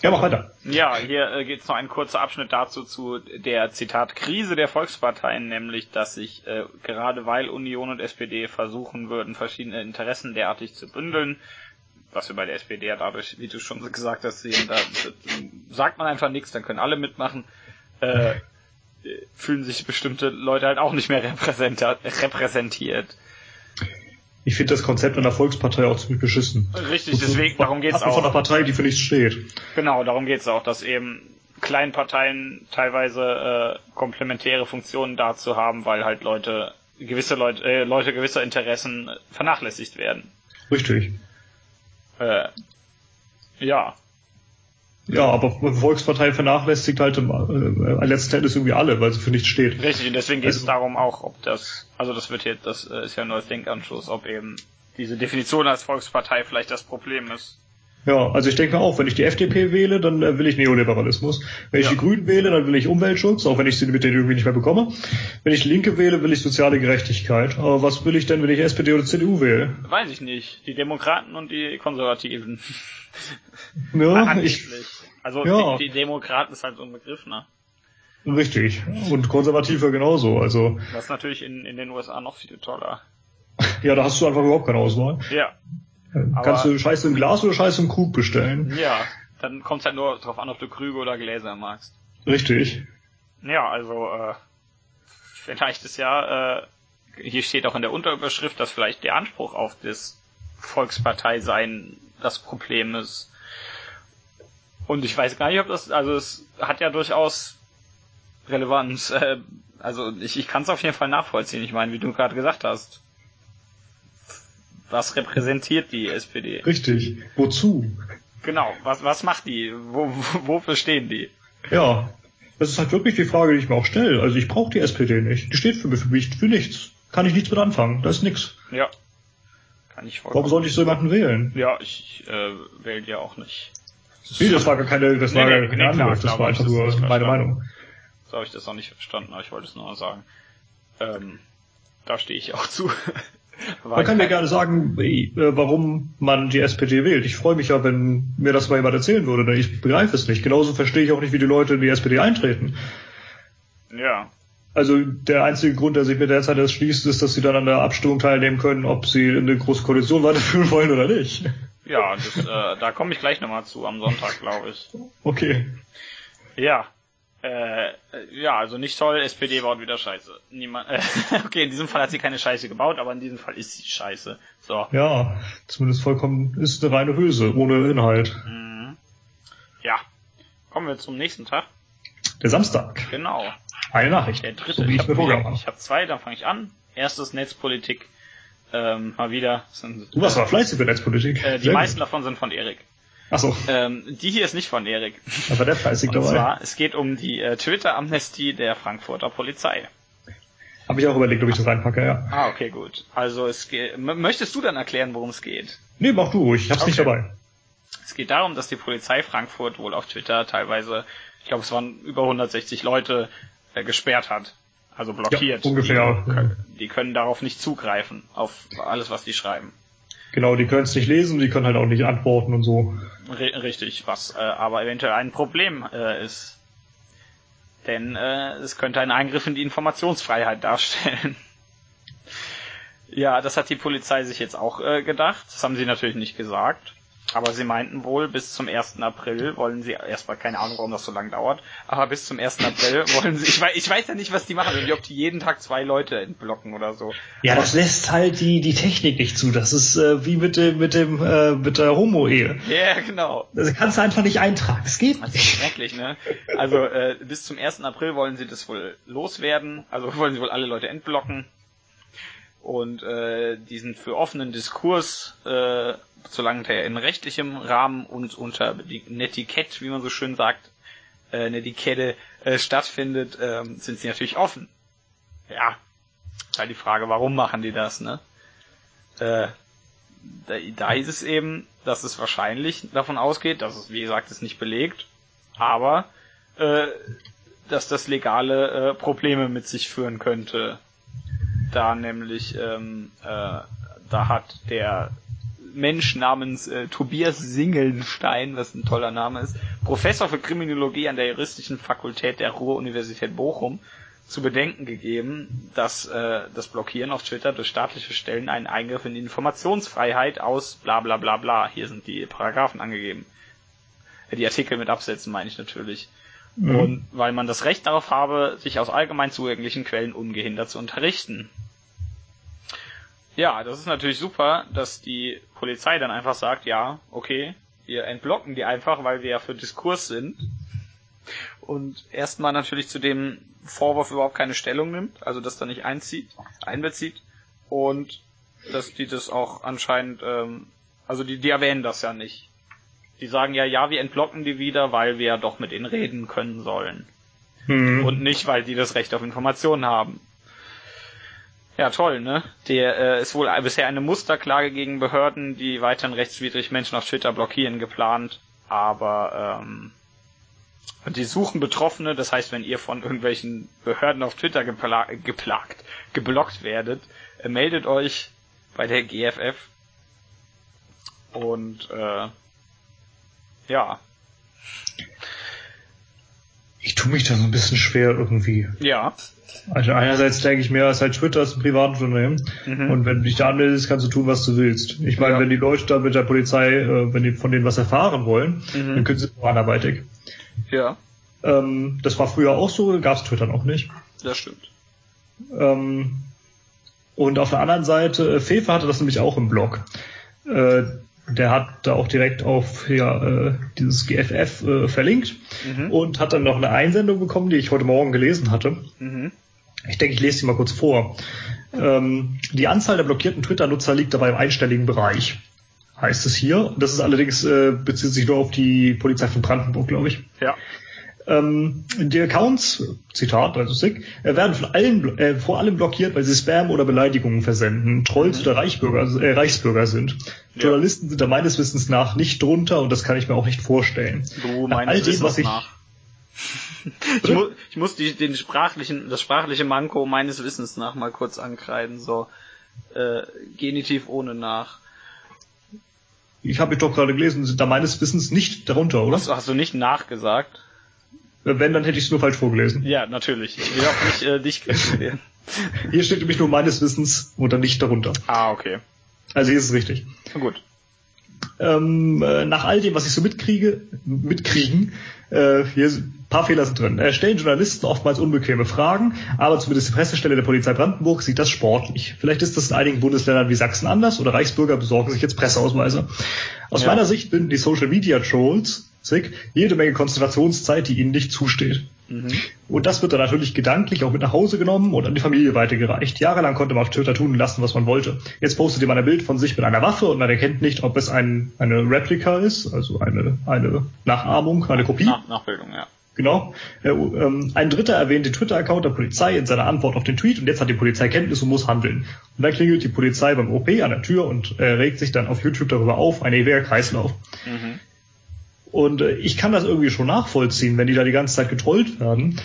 Ja, mach weiter. Ja, hier äh, geht es noch ein kurzer Abschnitt dazu zu der Zitat Krise der Volksparteien, nämlich dass sich äh, gerade weil Union und SPD versuchen würden, verschiedene Interessen derartig zu bündeln, was wir bei der SPD ja dadurch, wie du schon gesagt hast, sehen, da sagt man einfach nichts, dann können alle mitmachen, äh, fühlen sich bestimmte Leute halt auch nicht mehr repräsentiert. Ich finde das Konzept einer Volkspartei auch ziemlich beschissen. Richtig, deswegen, darum geht's auch. Von einer Partei, die für nichts steht. Genau, darum geht's auch, dass eben Kleinparteien teilweise äh, komplementäre Funktionen dazu haben, weil halt Leute gewisse Leute äh, Leute gewisser Interessen vernachlässigt werden. Richtig. Äh, ja. Ja, aber Volkspartei vernachlässigt halt im, äh, letzten Endes irgendwie alle, weil sie für nichts steht. Richtig, und deswegen geht also, es darum auch, ob das, also das wird jetzt, das äh, ist ja ein neues Denkanschluss, ob eben diese Definition als Volkspartei vielleicht das Problem ist. Ja, also ich denke auch, wenn ich die FDP wähle, dann äh, will ich Neoliberalismus. Wenn ich ja. die Grünen wähle, dann will ich Umweltschutz, auch wenn ich sie mit denen irgendwie nicht mehr bekomme. Wenn ich Linke wähle, will ich soziale Gerechtigkeit. Aber was will ich denn, wenn ich SPD oder CDU wähle? Weiß ich nicht. Die Demokraten und die Konservativen. Ja, ich, also ja. die, die Demokraten ist halt so ein Begriff, ne? Richtig. Und konservativer genauso. Also. Das ist natürlich in, in den USA noch viel toller. Ja, da hast du einfach überhaupt keine Auswahl. Ja. Kannst du Scheiße im Glas oder Scheiße im Krug bestellen? Ja, dann kommt es halt nur darauf an, ob du Krüge oder Gläser magst. Richtig. Ja, also äh, vielleicht ist ja, äh, hier steht auch in der Unterüberschrift, dass vielleicht der Anspruch auf das Volkspartei sein das Problem ist. Und ich weiß gar nicht, ob das, also es hat ja durchaus Relevanz. Äh, also ich, ich kann es auf jeden Fall nachvollziehen. Ich meine, wie du gerade gesagt hast, was repräsentiert die SPD? Richtig. Wozu? Genau. Was, was macht die? Wo, wofür stehen die? Ja. Das ist halt wirklich die Frage, die ich mir auch stelle. Also ich brauche die SPD nicht. Die steht für mich, für mich, für nichts. Kann ich nichts mit anfangen. Da ist nichts. Ja. Kann ich vollkommen. Warum soll ich so jemanden wählen? Ja, ich äh, wähle ja auch nicht. Nee, das war gar keine, das nee, war nee, keine nee, klar, das war einfach nur meine Meinung. So habe ich das auch nicht verstanden, aber ich wollte es nur sagen. Ähm, da stehe ich auch zu. Man kann mir gerne sagen, äh, warum man die SPD wählt. Ich freue mich ja, wenn mir das mal jemand erzählen würde, denn ich begreife es nicht. Genauso verstehe ich auch nicht, wie die Leute in die SPD eintreten. Ja. Also der einzige Grund, der sich mir derzeit erschließt, ist, dass sie dann an der Abstimmung teilnehmen können, ob sie eine große Koalition weiterführen wollen oder nicht. Ja, das, äh, da komme ich gleich nochmal zu am Sonntag, glaube ich. Okay. Ja, äh, ja, also nicht toll, SPD baut wieder Scheiße. Niemand, äh, okay, in diesem Fall hat sie keine Scheiße gebaut, aber in diesem Fall ist sie Scheiße. So. Ja, zumindest vollkommen ist eine reine Hülse, ohne Inhalt. Mhm. Ja. Kommen wir zum nächsten Tag. Der Samstag. Genau. Eine Nachricht. Der dritte. So ich, ich habe hab zwei, dann fange ich an. Erstes Netzpolitik. Ähm, mal wieder. Sind, du warst aber fleißig für Netzpolitik. Äh, die Sehr meisten gut. davon sind von Erik. Ach so. Ähm, die hier ist nicht von Erik. Aber der fleißig Und dabei. zwar, es geht um die äh, Twitter-Amnestie der Frankfurter Polizei. Habe ich auch überlegt, ob ich das reinpacke, ja. Ah, okay, gut. Also es geht. Möchtest du dann erklären, worum es geht? Nee, mach du ruhig, ich hab's okay. nicht dabei. Es geht darum, dass die Polizei Frankfurt wohl auf Twitter teilweise, ich glaube es waren über 160 Leute, äh, gesperrt hat. Also blockiert. Ja, ungefähr. Die, können, die können darauf nicht zugreifen, auf alles, was die schreiben. Genau, die können es nicht lesen, die können halt auch nicht antworten und so. Richtig, was äh, aber eventuell ein Problem äh, ist. Denn äh, es könnte einen Eingriff in die Informationsfreiheit darstellen. ja, das hat die Polizei sich jetzt auch äh, gedacht. Das haben sie natürlich nicht gesagt. Aber sie meinten wohl, bis zum 1. April wollen sie, erstmal keine Ahnung, warum das so lange dauert, aber bis zum 1. April wollen sie, ich weiß, ich weiß ja nicht, was die machen, ob die jeden Tag zwei Leute entblocken oder so. Ja, das lässt halt die, die Technik nicht zu. Das ist äh, wie mit dem, mit dem, äh, mit der Homo-Ehe. Ja, yeah, genau. Das kannst du einfach nicht eintragen. Das geht nicht. Das ist schrecklich, ne? Also, äh, bis zum 1. April wollen sie das wohl loswerden, also wollen sie wohl alle Leute entblocken. Und äh, diesen für offenen Diskurs äh, solange der in rechtlichem Rahmen und unter Netiquette, wie man so schön sagt, äh, Netiquette äh, stattfindet, äh, sind sie natürlich offen. Ja, halt die Frage, warum machen die das, ne? Äh, da, da ist es eben, dass es wahrscheinlich davon ausgeht, dass es, wie gesagt, ist nicht belegt, aber äh, dass das legale äh, Probleme mit sich führen könnte. Da nämlich, ähm, äh, da hat der Mensch namens äh, Tobias Singelnstein, was ein toller Name ist, Professor für Kriminologie an der Juristischen Fakultät der Ruhr-Universität Bochum, zu bedenken gegeben, dass äh, das Blockieren auf Twitter durch staatliche Stellen einen Eingriff in die Informationsfreiheit aus bla bla bla bla, hier sind die Paragraphen angegeben. Äh, die Artikel mit Absätzen meine ich natürlich. Mhm. Und weil man das Recht darauf habe, sich aus allgemein zugänglichen Quellen ungehindert zu unterrichten. Ja, das ist natürlich super, dass die Polizei dann einfach sagt, ja, okay, wir entblocken die einfach, weil wir ja für Diskurs sind. Und erstmal natürlich zu dem Vorwurf überhaupt keine Stellung nimmt, also dass da nicht einzieht, einbezieht. Und dass die das auch anscheinend, ähm, also die, die erwähnen das ja nicht. Die sagen ja, ja, wir entblocken die wieder, weil wir ja doch mit ihnen reden können sollen. Mhm. Und nicht, weil die das Recht auf Informationen haben. Ja, toll, ne? Der äh, ist wohl bisher eine Musterklage gegen Behörden, die weiterhin rechtswidrig Menschen auf Twitter blockieren, geplant. Aber ähm, die suchen Betroffene, das heißt, wenn ihr von irgendwelchen Behörden auf Twitter gepla geplagt, geblockt werdet, äh, meldet euch bei der GFF. Und äh, ja. Ich tue mich da so ein bisschen schwer irgendwie. Ja. Also einerseits denke ich mir, es ist halt Twitter ist ein privates Unternehmen mhm. und wenn du dich da anmeldest, kannst du tun, was du willst. Ich meine, ja. wenn die Leute da mit der Polizei, äh, wenn die von denen was erfahren wollen, mhm. dann können sie nur anderweitig. Ja. Ähm, das war früher auch so, gab es Twitter noch nicht. Das stimmt. Ähm, und auf der anderen Seite, äh, Fefe hatte das nämlich auch im Blog. Äh, der hat da auch direkt auf ja, äh, dieses GFF äh, verlinkt mhm. und hat dann noch eine Einsendung bekommen, die ich heute Morgen gelesen hatte. Mhm. Ich denke, ich lese sie mal kurz vor. Ähm, die Anzahl der blockierten Twitter-Nutzer liegt dabei im einstelligen Bereich, heißt es hier. Das ist allerdings, äh, bezieht sich nur auf die Polizei von Brandenburg, glaube ich. Ja. Ähm, die Accounts, Zitat, also sick, äh, werden von allen, äh, vor allem blockiert, weil sie Spam oder Beleidigungen versenden, Trolls mhm. oder Reichsbürger, äh, Reichsbürger sind. Ja. Journalisten sind da meines Wissens nach nicht drunter und das kann ich mir auch nicht vorstellen. Du meinst dem, was ich, nach. ich, mu ich muss die, den sprachlichen, das sprachliche Manko meines Wissens nach mal kurz ankreiden, so äh, Genitiv ohne nach. Ich habe doch gerade gelesen, sind da meines Wissens nicht darunter, oder? Hast, hast du nicht nachgesagt? Wenn, dann hätte ich es nur falsch vorgelesen. Ja, natürlich. Ich will auch nicht äh, dich kritisieren. Hier steht nämlich nur meines Wissens oder nicht darunter. Ah, okay. Also hier ist es richtig. Gut. Ähm, äh, nach all dem, was ich so mitkriege, mitkriegen, äh, hier ein paar Fehler sind drin. Äh, stellen Journalisten oftmals unbequeme Fragen, aber zumindest die Pressestelle der Polizei Brandenburg sieht das sportlich. Vielleicht ist das in einigen Bundesländern wie Sachsen anders oder Reichsbürger besorgen sich jetzt Presseausweise. Aus ja. meiner Sicht binden die Social Media Trolls Sick, jede Menge Konzentrationszeit, die ihnen nicht zusteht. Mhm. Und das wird dann natürlich gedanklich auch mit nach Hause genommen und an die Familie weitergereicht. Jahrelang konnte man auf Twitter tun und lassen, was man wollte. Jetzt postet jemand ein Bild von sich mit einer Waffe und man erkennt nicht, ob es ein, eine Replika ist, also eine, eine Nachahmung, eine Kopie. Nach, Nachbildung, ja. Genau. Äh, ähm, ein Dritter erwähnt den Twitter-Account der Polizei in seiner Antwort auf den Tweet und jetzt hat die Polizei Kenntnis und muss handeln. Und dann klingelt die Polizei beim OP an der Tür und äh, regt sich dann auf YouTube darüber auf, ein ewiger Kreislauf. Mhm. Und äh, ich kann das irgendwie schon nachvollziehen, wenn die da die ganze Zeit getrollt werden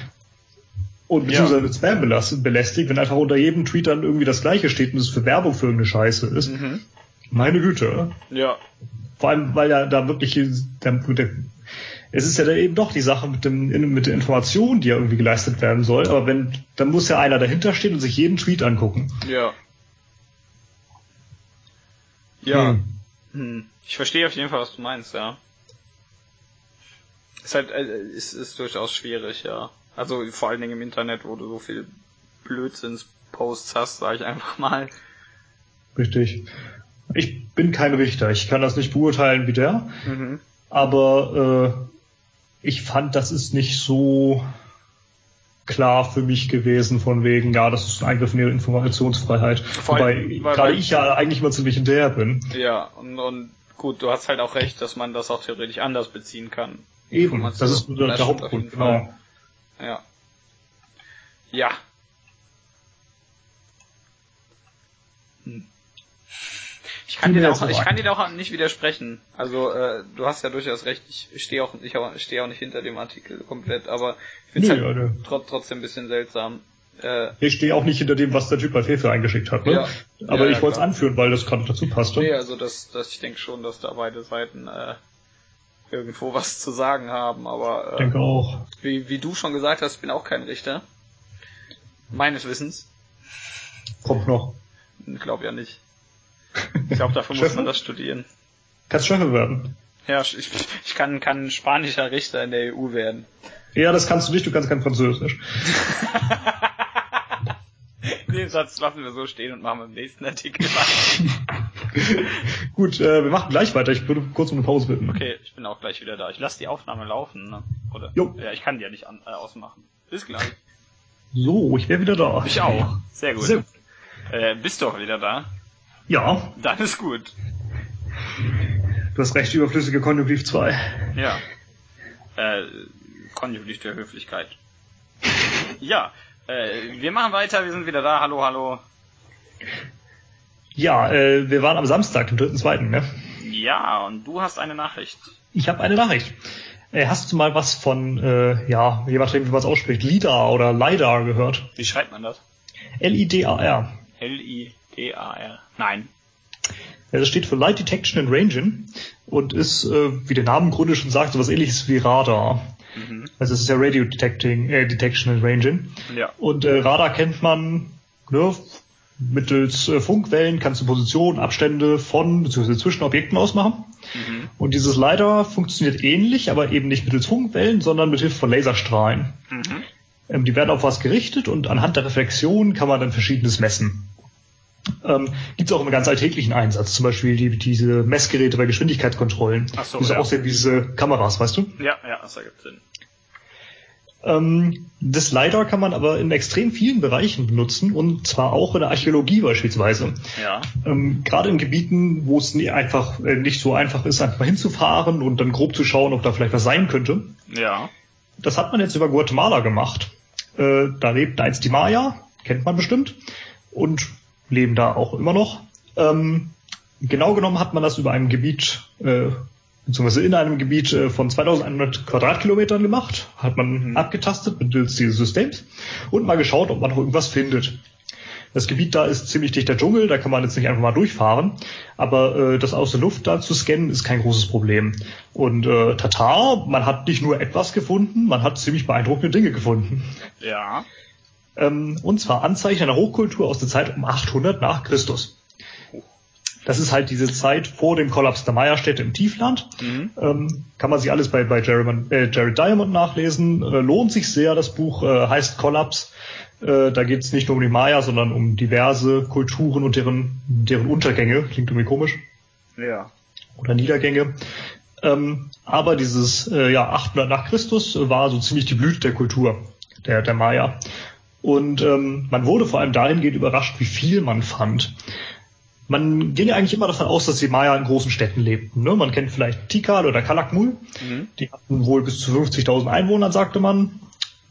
und beziehungsweise ja. mit Spam belästigt, wenn einfach unter jedem Tweet dann irgendwie das gleiche steht und es für Werbung für irgendeine Scheiße ist. Mhm. Meine Güte. Ja. Vor allem, weil ja da wirklich der, der, es ist ja da eben doch die Sache mit dem mit der Information, die ja irgendwie geleistet werden soll. Aber wenn dann muss ja einer dahinter stehen und sich jeden Tweet angucken. Ja. Ja. Hm. Hm. Ich verstehe auf jeden Fall, was du meinst, ja. Ist halt, äh, ist, ist durchaus schwierig, ja. Also vor allen Dingen im Internet, wo du so viel Blödsinns-Posts hast, sag ich einfach mal. Richtig. Ich bin kein Richter, ich kann das nicht beurteilen wie der, mhm. aber äh, ich fand, das ist nicht so klar für mich gewesen, von wegen, ja, das ist ein Eingriff in ihre Informationsfreiheit. Vor Wobei gerade ich ja eigentlich mal ziemlich hinterher bin. Ja, und, und gut, du hast halt auch recht, dass man das auch theoretisch anders beziehen kann. Eben, das ist der, der Hauptgrund, genau. Ja. Ja. Hm. Ich kann, dir auch, ich kann dir auch nicht widersprechen. Also äh, du hast ja durchaus recht. Ich stehe auch, ich stehe auch nicht hinter dem Artikel komplett, aber ich finde es halt tr trotzdem ein bisschen seltsam. Äh, ich stehe auch nicht hinter dem, was der Typ bei Fefe eingeschickt hat. Ne? Ja, aber ja, ich wollte es anführen, weil das gerade dazu passte. Nee, also das, das, ich denke schon, dass da beide Seiten äh, irgendwo was zu sagen haben, aber äh, denke auch. Wie, wie du schon gesagt hast, bin auch kein Richter. Meines Wissens. Kommt noch. Glaub ja nicht. Ich glaube, dafür muss man das studieren. Kannst Schöffel werden. Ja, ich, ich kann, kann spanischer Richter in der EU werden. Ja, das kannst du nicht, du kannst kein Französisch. Den Satz lassen wir so stehen und machen wir im nächsten Artikel weiter. Gut, äh, wir machen gleich weiter. Ich würde kurz um eine Pause bitten. Okay, ich bin auch gleich wieder da. Ich lasse die Aufnahme laufen, ne? Oder? Jo. Ja, ich kann die ja nicht an, äh, ausmachen. Bis gleich. So, ich wäre wieder da. Ich auch. Sehr gut. Sehr gut. Äh, bist du auch wieder da? Ja. Dann ist gut. Du hast recht, überflüssige Konjunktiv 2. Ja. Äh, Konjunktiv der Höflichkeit. Ja, äh, wir machen weiter, wir sind wieder da. Hallo, hallo. Ja, äh, wir waren am Samstag, dem 3.2., ne? Ja, und du hast eine Nachricht. Ich habe eine Nachricht. Äh, hast du mal was von, äh, ja, je nachdem, wie man es ausspricht, LIDAR oder LIDAR gehört? Wie schreibt man das? L-I-D-A-R. L-I-D-A-R. Nein. Ja, das steht für Light Detection and Ranging und ist, äh, wie der Name im Grunde schon sagt, so was ähnliches wie Radar. Mhm. Also es ist ja Radio Detecting, äh, Detection and Ranging. Ja. Und äh, Radar kennt man ne, mittels äh, Funkwellen kannst du Positionen, Abstände von bzw. zwischen Objekten ausmachen. Mhm. Und dieses LiDAR funktioniert ähnlich, aber eben nicht mittels Funkwellen, sondern mit Hilfe von Laserstrahlen. Mhm. Ähm, die werden auf was gerichtet und anhand der Reflexion kann man dann verschiedenes messen. Ähm, Gibt es auch im ganz alltäglichen Einsatz, zum Beispiel die, diese Messgeräte bei Geschwindigkeitskontrollen. Ach so, die so ja. aussehen wie diese Kameras, weißt du? Ja, ja, das ergibt Sinn. Ähm, das LiDAR kann man aber in extrem vielen Bereichen benutzen und zwar auch in der Archäologie beispielsweise. Ja. Ähm, gerade in Gebieten, wo es einfach äh, nicht so einfach ist, einfach mal hinzufahren und dann grob zu schauen, ob da vielleicht was sein könnte. Ja. Das hat man jetzt über Guatemala gemacht. Äh, da lebten einst die Maya, kennt man bestimmt, und leben da auch immer noch. Ähm, genau genommen hat man das über einem Gebiet äh, beziehungsweise in einem Gebiet äh, von 2100 Quadratkilometern gemacht, hat man mhm. abgetastet mittels dieses Systems und mal geschaut, ob man noch irgendwas findet. Das Gebiet da ist ziemlich dichter Dschungel, da kann man jetzt nicht einfach mal durchfahren, aber äh, das aus der Luft da zu scannen ist kein großes Problem. Und äh, Tatar, man hat nicht nur etwas gefunden, man hat ziemlich beeindruckende Dinge gefunden. Ja. Ähm, und zwar Anzeichen einer Hochkultur aus der Zeit um 800 nach Christus. Das ist halt diese Zeit vor dem Kollaps der Maya-Städte im Tiefland. Mhm. Ähm, kann man sich alles bei, bei Jared, äh, Jared Diamond nachlesen. Äh, lohnt sich sehr. Das Buch äh, heißt Kollaps. Äh, da geht es nicht nur um die Maya, sondern um diverse Kulturen und deren, deren Untergänge. Klingt irgendwie komisch. Ja. Oder Niedergänge. Ähm, aber dieses äh, ja, 800 nach Christus war so ziemlich die Blüte der Kultur der, der Maya. Und ähm, man wurde vor allem dahingehend überrascht, wie viel man fand. Man ging eigentlich immer davon aus, dass die Maya in großen Städten lebten. Ne? Man kennt vielleicht Tikal oder Kalakmul. Mhm. Die hatten wohl bis zu 50.000 Einwohner, sagte man.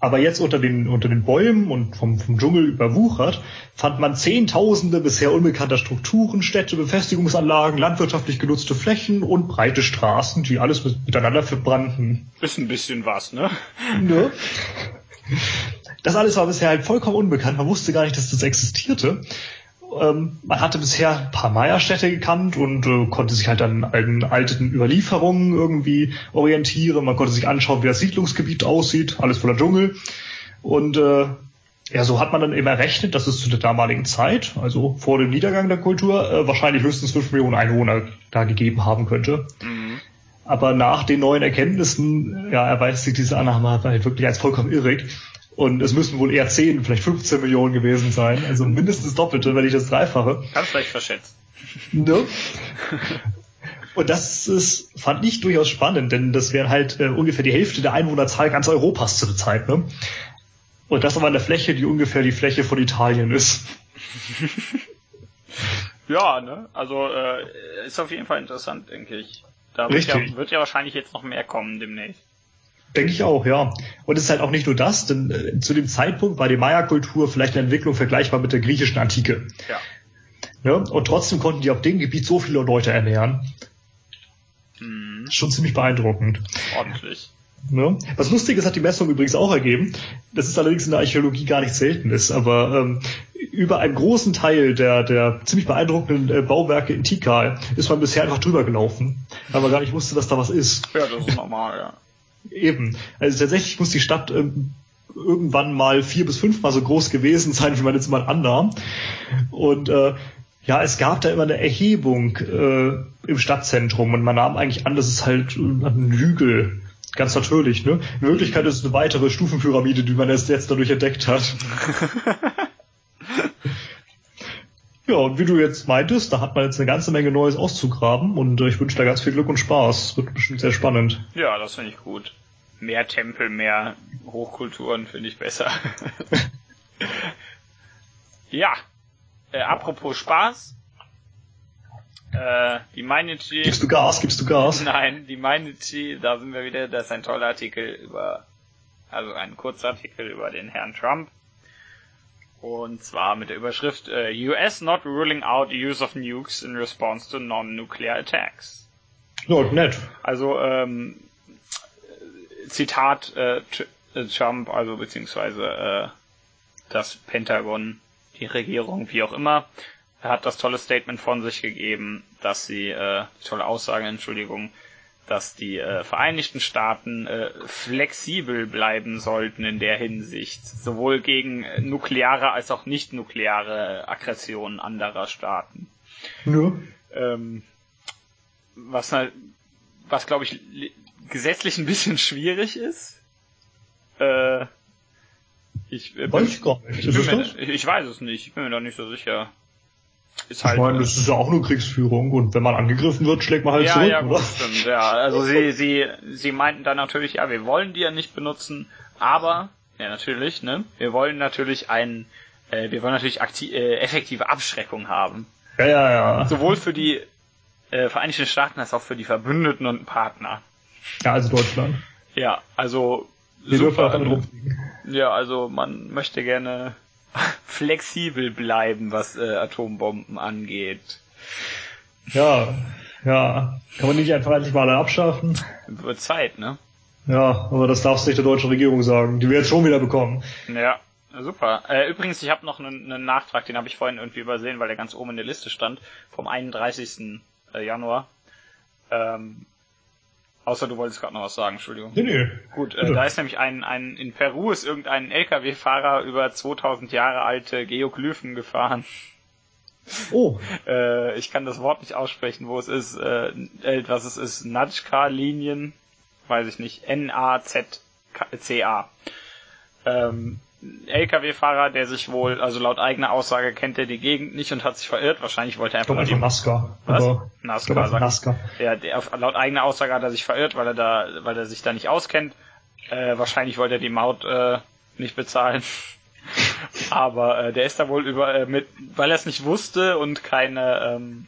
Aber jetzt unter den, unter den Bäumen und vom, vom Dschungel überwuchert, fand man Zehntausende bisher unbekannter Strukturen, Städte, Befestigungsanlagen, landwirtschaftlich genutzte Flächen und breite Straßen, die alles mit, miteinander verbrannten. Ist ein bisschen was, ne? Ne? Das alles war bisher halt vollkommen unbekannt. Man wusste gar nicht, dass das existierte. Ähm, man hatte bisher ein paar Maya-Städte gekannt und äh, konnte sich halt an alten, alten Überlieferungen irgendwie orientieren. Man konnte sich anschauen, wie das Siedlungsgebiet aussieht, alles voller Dschungel. Und äh, ja, so hat man dann eben errechnet, dass es zu der damaligen Zeit, also vor dem Niedergang der Kultur, äh, wahrscheinlich höchstens 5 Millionen Einwohner da gegeben haben könnte. Mhm. Aber nach den neuen Erkenntnissen, ja, erweist sich diese Annahme halt wirklich als vollkommen irrig. Und es müssen wohl eher 10, vielleicht 15 Millionen gewesen sein. Also mindestens Doppelte, wenn ich das dreifache. Kannst vielleicht verschätzt. Ne? Und das ist, fand ich durchaus spannend, denn das wäre halt äh, ungefähr die Hälfte der Einwohnerzahl ganz Europas zu der Zeit. Ne? Und das aber eine Fläche, die ungefähr die Fläche von Italien ist. ja, ne? Also äh, ist auf jeden Fall interessant, denke ich. Da wird ja, wird ja wahrscheinlich jetzt noch mehr kommen demnächst. Denke ich auch, ja. Und es ist halt auch nicht nur das, denn äh, zu dem Zeitpunkt war die Maya-Kultur vielleicht eine Entwicklung vergleichbar mit der griechischen Antike. Ja. ja. Und trotzdem konnten die auf dem Gebiet so viele Leute ernähren. Hm. Schon ziemlich beeindruckend. Ordentlich. Ne? Was lustig ist, hat die Messung übrigens auch ergeben, dass es allerdings in der Archäologie gar nicht selten ist, aber ähm, über einen großen Teil der, der ziemlich beeindruckenden äh, Bauwerke in Tikal ist man bisher einfach drüber gelaufen, weil man gar nicht wusste, dass da was ist. Ja, das ist normal, ja. Eben. Also tatsächlich muss die Stadt ähm, irgendwann mal vier bis fünfmal so groß gewesen sein, wie man jetzt mal annahm. Und äh, ja, es gab da immer eine Erhebung äh, im Stadtzentrum und man nahm eigentlich an, dass es halt äh, ein Hügel Ganz natürlich, ne? In Wirklichkeit ist es eine weitere Stufenpyramide, die man erst jetzt dadurch entdeckt hat. ja, und wie du jetzt meintest, da hat man jetzt eine ganze Menge Neues auszugraben und ich wünsche da ganz viel Glück und Spaß. Wird bestimmt sehr spannend. Ja, das finde ich gut. Mehr Tempel, mehr Hochkulturen finde ich besser. ja. Äh, apropos Spaß, äh, die Minity. Gibst du Gas? Gibst du Gas? Nein, die Minity, da sind wir wieder, das ist ein toller Artikel über, also ein kurzer Artikel über den Herrn Trump. Und zwar mit der Überschrift äh, US not ruling out use of nukes in response to non-nuclear attacks. Oh, nett. Also, ähm, Zitat äh, äh, Trump, also beziehungsweise äh, das Pentagon, die Regierung, wie auch immer, er hat das tolle Statement von sich gegeben, dass sie, äh, tolle Aussage, Entschuldigung, dass die äh, Vereinigten Staaten äh, flexibel bleiben sollten in der Hinsicht, sowohl gegen nukleare als auch nicht nukleare Aggressionen anderer Staaten. Ja. Ähm, was halt, was glaube ich gesetzlich ein bisschen schwierig ist. Äh, ich, äh, weiß ich. Ich, mir, ich, weiß es nicht, ich bin mir da nicht so sicher. Ist halt, ich meine, das ist ja auch nur Kriegsführung und wenn man angegriffen wird, schlägt man halt ja, zurück, ja, oder? Gut, stimmt, ja. Also sie, sie, sie meinten dann natürlich, ja, wir wollen die ja nicht benutzen, aber, ja natürlich, ne, wir wollen natürlich ein, äh, wir wollen natürlich aktiv, äh, effektive Abschreckung haben. Ja, ja, ja. Sowohl für die äh, Vereinigten Staaten als auch für die Verbündeten und Partner. Ja, also Deutschland. Ja, also wir super. Ja, also man möchte gerne flexibel bleiben, was äh, Atombomben angeht. Ja, ja. Kann man nicht einfach endlich mal abschaffen? Wird Zeit, ne? Ja, aber das darfst du nicht der deutschen Regierung sagen. Die wir jetzt schon wieder bekommen. Ja, super. Äh, übrigens, ich habe noch einen, einen Nachtrag, den habe ich vorhin irgendwie übersehen, weil der ganz oben in der Liste stand, vom 31. Äh, Januar. Ähm, Außer du wolltest gerade noch was sagen, Entschuldigung. Nee, nee. Gut, äh, da ist nämlich ein, ein, in Peru ist irgendein LKW-Fahrer über 2000 Jahre alte Geoglyphen gefahren. Oh. äh, ich kann das Wort nicht aussprechen, wo es ist, äh, äh was es ist, Najka-Linien, weiß ich nicht, N-A-Z-C-A. Ähm, LKW-Fahrer, der sich wohl, also laut eigener Aussage kennt er die Gegend nicht und hat sich verirrt. Wahrscheinlich wollte er einfach. Ich glaube, NASCAR. Was? Aber NASCAR, sagt. NASCAR. Ja, der, laut eigener Aussage hat er sich verirrt, weil er da, weil er sich da nicht auskennt. Äh, wahrscheinlich wollte er die Maut äh, nicht bezahlen. Aber äh, der ist da wohl über äh, mit, weil er es nicht wusste und keine ähm,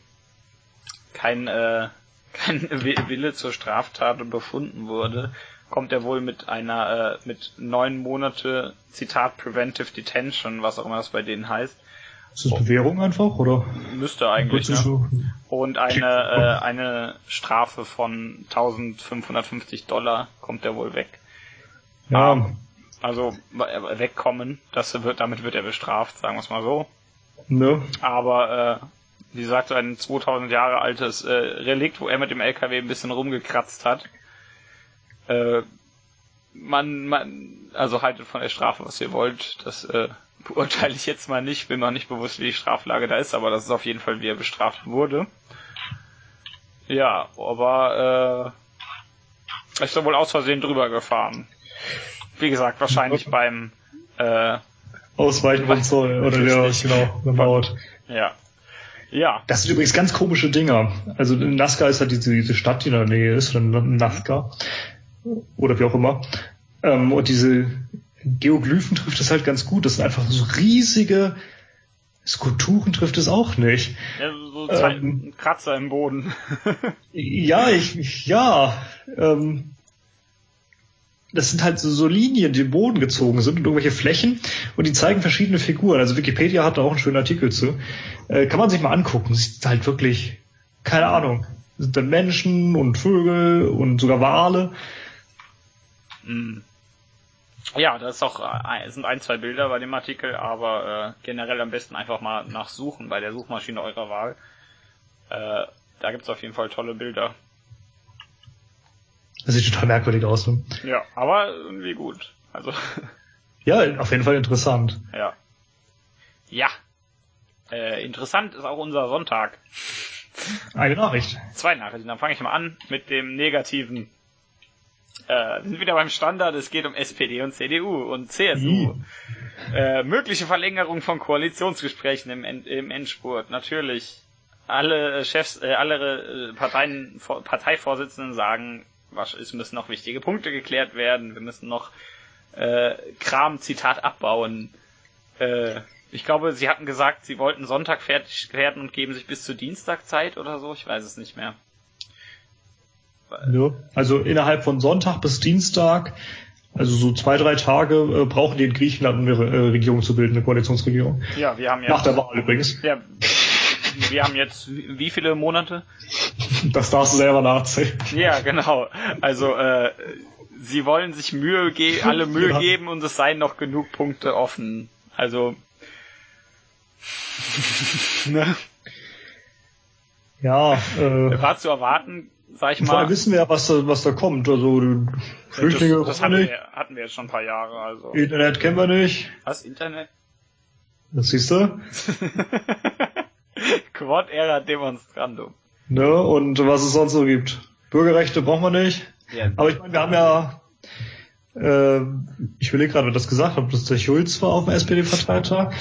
kein äh, kein Wille zur Straftat befunden wurde, kommt er wohl mit einer, äh, mit neun Monate, Zitat, Preventive Detention, was auch immer das bei denen heißt. Ist das Bewährung einfach, oder? Müsste eigentlich, ne? So. Und eine, äh, eine Strafe von 1550 Dollar kommt er wohl weg. Ja. Um, also, wegkommen, das wird, damit wird er bestraft, sagen wir es mal so. Ne. Aber, äh, wie gesagt, ein 2000 Jahre altes äh, Relikt, wo er mit dem LKW ein bisschen rumgekratzt hat äh, man, man, also haltet von der Strafe, was ihr wollt. Das äh, beurteile ich jetzt mal nicht, bin mir nicht bewusst, wie die Straflage da ist, aber das ist auf jeden Fall, wie er bestraft wurde. Ja, aber äh, ist er wohl aus Versehen drüber gefahren. Wie gesagt, wahrscheinlich beim äh, Ausweichen von Zoll oder der, genau, der Maut. Ja. Ja. Das sind übrigens ganz komische Dinger. Also in Nazca ist halt diese, diese Stadt, die in der Nähe ist, oder Nazca. Oder wie auch immer. Ähm, und diese Geoglyphen trifft es halt ganz gut. Das sind einfach so riesige Skulpturen trifft es auch nicht. Ja, so ähm, Kratzer im Boden. ja, ich, ja. Ähm, das sind halt so, so Linien, die im Boden gezogen sind und irgendwelche Flächen und die zeigen verschiedene Figuren. Also Wikipedia hat da auch einen schönen Artikel zu. Äh, kann man sich mal angucken. Ist halt wirklich, keine Ahnung. Das sind dann Menschen und Vögel und sogar Wale. Mhm. Ja, das ist auch, äh, sind ein, zwei Bilder bei dem Artikel, aber äh, generell am besten einfach mal nachsuchen bei der Suchmaschine eurer Wahl. Äh, da gibt's auf jeden Fall tolle Bilder. Das sieht total merkwürdig aus. Ne? Ja, aber irgendwie gut. Also. ja, auf jeden Fall interessant. Ja. Ja. Äh, interessant ist auch unser Sonntag. Eine Nachricht. Zwei Nachrichten. Dann fange ich mal an mit dem negativen. Äh, wir sind wieder beim Standard. Es geht um SPD und CDU und CSU. Äh, mögliche Verlängerung von Koalitionsgesprächen im, im Endspurt. Natürlich. Alle Chefs, äh, alle äh, Parteien, Parteivorsitzenden sagen, was, es müssen noch wichtige Punkte geklärt werden, wir müssen noch äh, Kram, Zitat, abbauen. Äh, ich glaube, sie hatten gesagt, sie wollten Sonntag fertig werden und geben sich bis zu Dienstag Zeit oder so, ich weiß es nicht mehr. Ja, also innerhalb von Sonntag bis Dienstag, also so zwei, drei Tage äh, brauchen die in Griechenland, eine äh, Regierung zu bilden, eine Koalitionsregierung. Ja, wir haben ja. Nach der Wahl übrigens. Ja, wir haben jetzt wie viele Monate? Das darfst du selber nachzählen. Ja, genau. Also äh, sie wollen sich Mühe ge alle Mühe ja. geben und es seien noch genug Punkte offen. Also ne? Ja, äh, war zu erwarten, sag ich mal. Vorher wissen wir ja, was, was da kommt. Also Flüchtlinge das, das hatten, wir, hatten wir jetzt schon ein paar Jahre. Also Internet kennen wir nicht. Was Internet? Das siehst du. Quad-Ära Demonstrandum. Ne, und was es sonst so gibt. Bürgerrechte brauchen wir nicht. Ja. Aber ich meine, wir haben ja, äh, ich will gerade, wer das gesagt hat, dass der Schulz war auf dem SPD-Parteitag,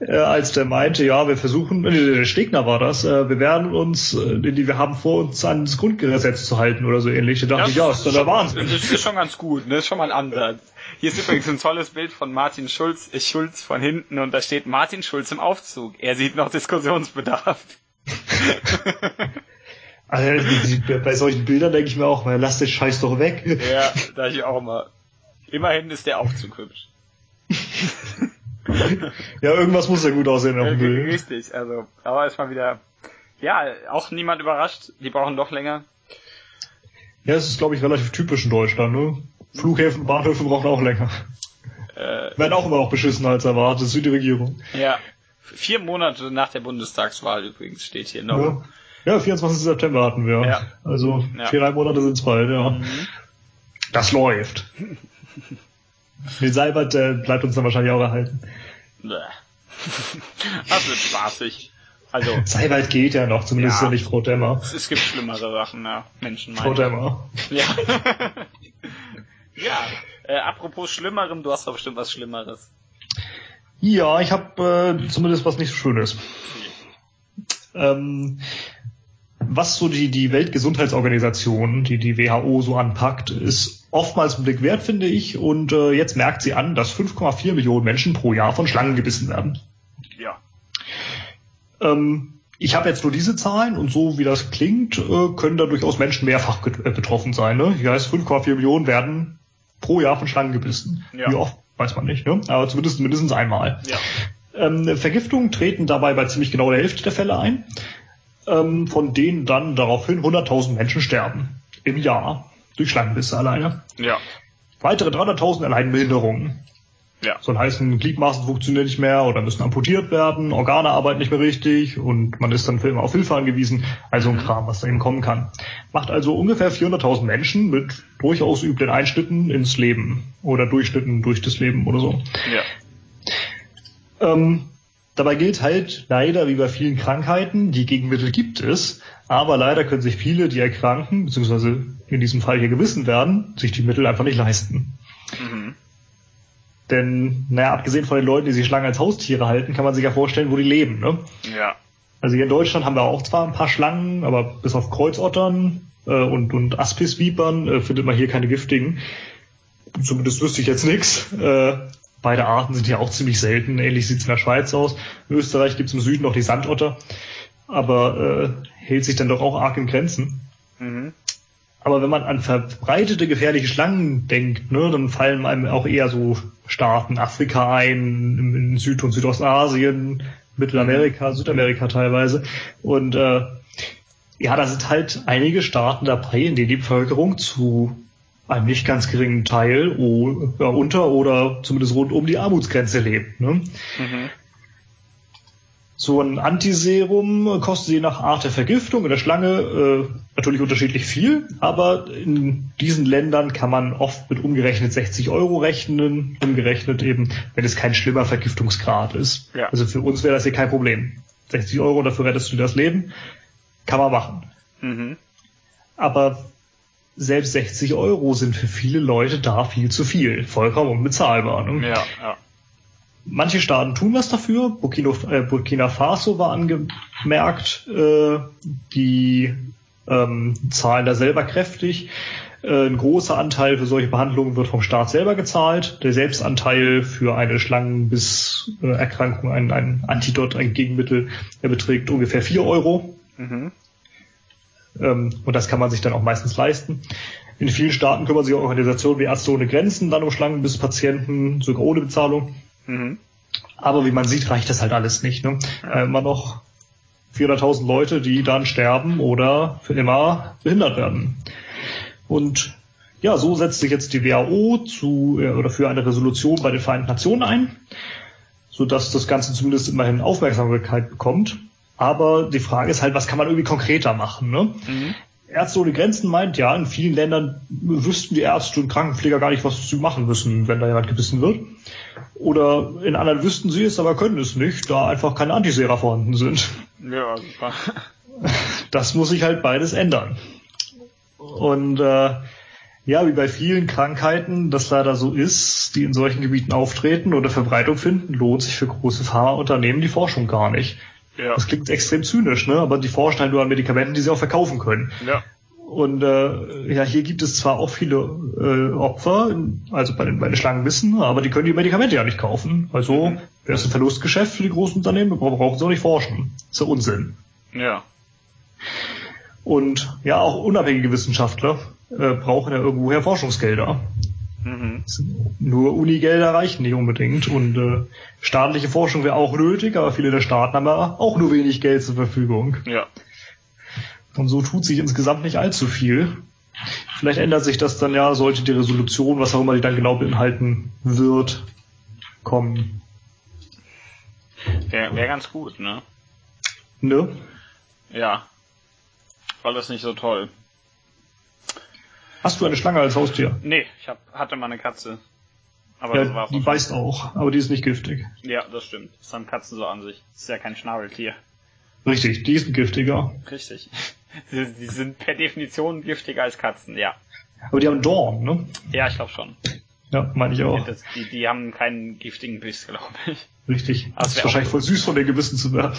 äh, als der meinte, ja, wir versuchen, äh, der Stegner war das, äh, wir werden uns, äh, wir haben vor, uns an das Grundgesetz zu halten oder so ähnlich. Da dachte das ich, ja, ist doch der Wahnsinn. Das ist schon ganz gut, ne? Das ist schon mal ein Ansatz. Hier ist übrigens ein tolles Bild von Martin Schulz, äh, Schulz von hinten und da steht Martin Schulz im Aufzug. Er sieht noch Diskussionsbedarf. also, bei solchen Bildern denke ich mir auch, mal, lass den Scheiß doch weg. Ja, da ich auch mal. Immerhin ist der Aufzug hübsch. ja, irgendwas muss ja gut aussehen auf dem Bild. Richtig, also, aber ist mal wieder, ja, auch niemand überrascht. Die brauchen doch länger. Ja, es ist, glaube ich, relativ typisch in Deutschland, ne? Flughäfen, Bahnhöfe brauchen auch länger. Äh, Werden auch immer auch beschissen als erwartet, das ist die Regierung. Ja. Vier Monate nach der Bundestagswahl übrigens steht hier noch. Ja, ja 24. September hatten wir. Ja. Also ja. viereinhalb Monate sind es bald, ja. Mhm. Das läuft. Den Seibert äh, bleibt uns dann wahrscheinlich auch erhalten. Das wird spaßig. Also. Seibald geht ja noch, zumindest ja, nicht Frau Dämmer. Es gibt schlimmere Sachen, ja. Menschen meinen. Frau Dämmer. Ja. ja. Äh, apropos Schlimmerem, du hast doch bestimmt was Schlimmeres. Ja, ich habe äh, zumindest was nicht so Schönes. Ähm, was so die, die Weltgesundheitsorganisation, die die WHO so anpackt, ist oftmals ein Blick wert, finde ich. Und äh, jetzt merkt sie an, dass 5,4 Millionen Menschen pro Jahr von Schlangen gebissen werden. Ja. Ähm, ich habe jetzt nur diese Zahlen und so wie das klingt, äh, können da durchaus Menschen mehrfach äh, betroffen sein. Ne? Hier heißt 5,4 Millionen werden pro Jahr von Schlangen gebissen. Ja. Wie oft, weiß man nicht, ne? aber zumindest mindestens einmal. Ja. Ähm, Vergiftungen treten dabei bei ziemlich genau der Hälfte der Fälle ein, ähm, von denen dann daraufhin 100.000 Menschen sterben im Jahr durch Schlangenbisse alleine. Ja. Weitere 300.000 erleiden Behinderungen. Ja. Soll heißen, Gliedmaßen funktionieren nicht mehr oder müssen amputiert werden, Organe arbeiten nicht mehr richtig und man ist dann für immer auf Hilfe angewiesen. Also ein mhm. Kram, was da eben kommen kann. Macht also ungefähr 400.000 Menschen mit durchaus üblen Einschnitten ins Leben oder Durchschnitten durch das Leben oder so. Ja. Ähm, dabei gilt halt leider wie bei vielen Krankheiten, die Gegenmittel gibt es, aber leider können sich viele, die erkranken, beziehungsweise in diesem Fall hier gewissen werden, sich die Mittel einfach nicht leisten. Mhm. Denn, naja, abgesehen von den Leuten, die sich Schlangen als Haustiere halten, kann man sich ja vorstellen, wo die leben. Ne? Ja. Also hier in Deutschland haben wir auch zwar ein paar Schlangen, aber bis auf Kreuzottern äh, und, und Aspisvipern äh, findet man hier keine giftigen. Zumindest wüsste ich jetzt nichts. Äh, beide Arten sind hier auch ziemlich selten. Ähnlich sieht's in der Schweiz aus. In Österreich gibt's im Süden noch die Sandotter, aber äh, hält sich dann doch auch arg in Grenzen. Mhm. Aber wenn man an verbreitete gefährliche Schlangen denkt, ne, dann fallen einem auch eher so Staaten Afrika ein, in Süd- und Südostasien, Mittelamerika, Südamerika teilweise. Und äh, ja, da sind halt einige Staaten dabei, in denen die Bevölkerung zu einem nicht ganz geringen Teil unter oder zumindest rund um die Armutsgrenze lebt. Ne? Mhm. So ein Antiserum kostet je nach Art der Vergiftung in der Schlange äh, natürlich unterschiedlich viel, aber in diesen Ländern kann man oft mit umgerechnet 60 Euro rechnen, umgerechnet eben, wenn es kein schlimmer Vergiftungsgrad ist. Ja. Also für uns wäre das hier kein Problem. 60 Euro, dafür rettest du das Leben, kann man machen. Mhm. Aber selbst 60 Euro sind für viele Leute da viel zu viel, vollkommen unbezahlbar. Ne? Ja, ja. Manche Staaten tun was dafür. Burkina, äh, Burkina Faso war angemerkt, äh, die ähm, zahlen da selber kräftig. Äh, ein großer Anteil für solche Behandlungen wird vom Staat selber gezahlt. Der Selbstanteil für eine Schlangenbiss-Erkrankung, ein, ein Antidot, ein Gegenmittel, der beträgt ungefähr vier Euro. Mhm. Ähm, und das kann man sich dann auch meistens leisten. In vielen Staaten kümmern sich Organisationen wie Ärzte ohne Grenzen dann um Schlangenbisspatienten, sogar ohne Bezahlung. Mhm. Aber wie man sieht, reicht das halt alles nicht. Ne? Ja. Äh, immer noch 400.000 Leute, die dann sterben oder für immer behindert werden. Und ja, so setzt sich jetzt die WHO zu äh, oder für eine Resolution bei den Vereinten Nationen ein, sodass das Ganze zumindest immerhin Aufmerksamkeit bekommt. Aber die Frage ist halt, was kann man irgendwie konkreter machen? Ne? Mhm. Ärzte ohne Grenzen meint, ja, in vielen Ländern wüssten die Ärzte und Krankenpfleger gar nicht, was sie machen müssen, wenn da jemand gebissen wird. Oder in anderen wüssten sie es, aber können es nicht, da einfach keine Antisera vorhanden sind. Ja, super. Das muss sich halt beides ändern. Und äh, ja, wie bei vielen Krankheiten, das leider so ist, die in solchen Gebieten auftreten oder Verbreitung finden, lohnt sich für große Pharmaunternehmen die Forschung gar nicht. Ja. Das klingt extrem zynisch, ne? aber die forschen halt nur an Medikamenten, die sie auch verkaufen können. Ja. Und äh, ja, hier gibt es zwar auch viele äh, Opfer, also bei den, bei den Schlangenbissen, aber die können die Medikamente ja nicht kaufen. Also mhm. wäre es ein Verlustgeschäft für die großen Unternehmen, brauchen sie auch nicht forschen. Das ist ja Unsinn. Ja. Und ja, auch unabhängige Wissenschaftler äh, brauchen ja irgendwoher Forschungsgelder. Mhm. Nur Unigelder reichen nicht unbedingt und äh, staatliche Forschung wäre auch nötig, aber viele der Staaten haben ja auch nur wenig Geld zur Verfügung. Ja. Und so tut sich insgesamt nicht allzu viel. Vielleicht ändert sich das dann ja, sollte die Resolution, was auch immer die dann genau beinhalten wird, kommen. Wäre wär ganz gut, ne? Ne? Ja. War das nicht so toll. Hast du eine Schlange als Haustier? Nee, ich hab, hatte mal eine Katze. Aber ja, das war die beißt auch, aber die ist nicht giftig. Ja, das stimmt. Das haben Katzen so an sich. Das ist ja kein Schnabeltier. Richtig, die sind giftiger. Richtig. Die sind per Definition giftiger als Katzen, ja. Aber die haben Dorn, ne? Ja, ich glaube schon. Ja, meine ich auch. Das, die, die haben keinen giftigen Biss, glaube ich. Richtig. Das ist wahrscheinlich voll süß von den Gebissen zu werden.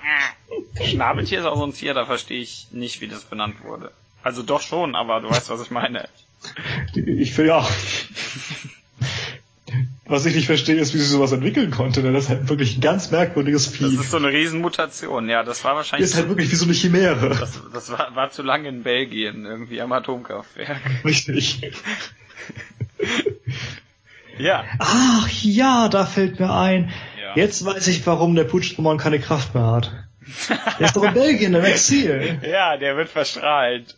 Schnabeltier ist auch so ein Tier, da verstehe ich nicht, wie das benannt wurde. Also doch schon, aber du weißt, was ich meine. Ich finde ja. Was ich nicht verstehe, ist, wie sie sowas entwickeln konnte, denn das ist halt wirklich ein ganz merkwürdiges Vieh. Das ist so eine Riesenmutation, ja, das war wahrscheinlich. Das ist halt wirklich wie so eine Chimäre. Das, das war, war zu lange in Belgien, irgendwie am Atomkraftwerk. Richtig. ja. Ach ja, da fällt mir ein. Ja. Jetzt weiß ich, warum der Putschroman keine Kraft mehr hat. Der ist doch in Belgien im Exil. Ja, der wird verstrahlt.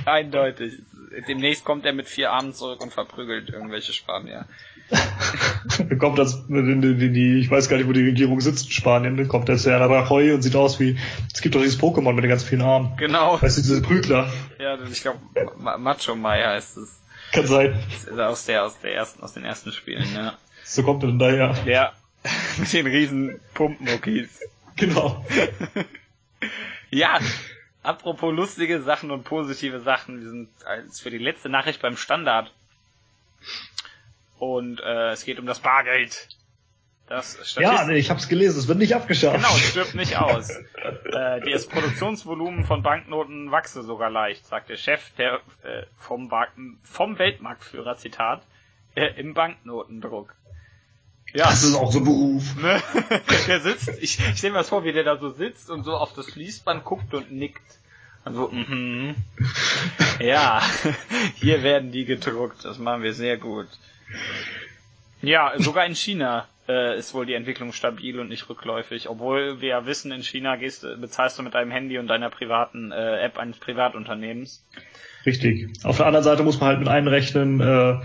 Eindeutig. Demnächst kommt er mit vier Armen zurück und verprügelt irgendwelche Spanier. dann kommt das, in die, die, ich weiß gar nicht, wo die Regierung sitzt in Spanien, dann kommt der Serra Rajoy und sieht aus wie, es gibt doch dieses Pokémon mit den ganz vielen Armen. Genau. Weißt du, diese Prügler. Ja, ich glaube, Macho Mai heißt es. Kann sein. Aus der, aus der ersten, aus den ersten Spielen, ja. So kommt er dann daher. Ja. Mit den riesen Pumpenmuckis. Genau. ja, apropos lustige Sachen und positive Sachen. Wir sind als für die letzte Nachricht beim Standard. Und äh, es geht um das Bargeld. Das ja, nee, ich habe es gelesen, es wird nicht abgeschafft. Genau, es stirbt nicht aus. äh, das Produktionsvolumen von Banknoten wachse sogar leicht, sagt der Chef der äh, vom, vom Weltmarktführer, Zitat, äh, im Banknotendruck. Ja. Das ist auch so ein Beruf. Ne? der sitzt, ich, ich stelle mir das vor, wie der da so sitzt und so auf das Fließband guckt und nickt. Also, mhm. ja, hier werden die gedruckt, das machen wir sehr gut. Ja, sogar in China äh, ist wohl die Entwicklung stabil und nicht rückläufig, obwohl wir ja wissen, in China gehst, bezahlst du mit deinem Handy und deiner privaten äh, App eines Privatunternehmens. Richtig. Auf der anderen Seite muss man halt mit einrechnen, äh,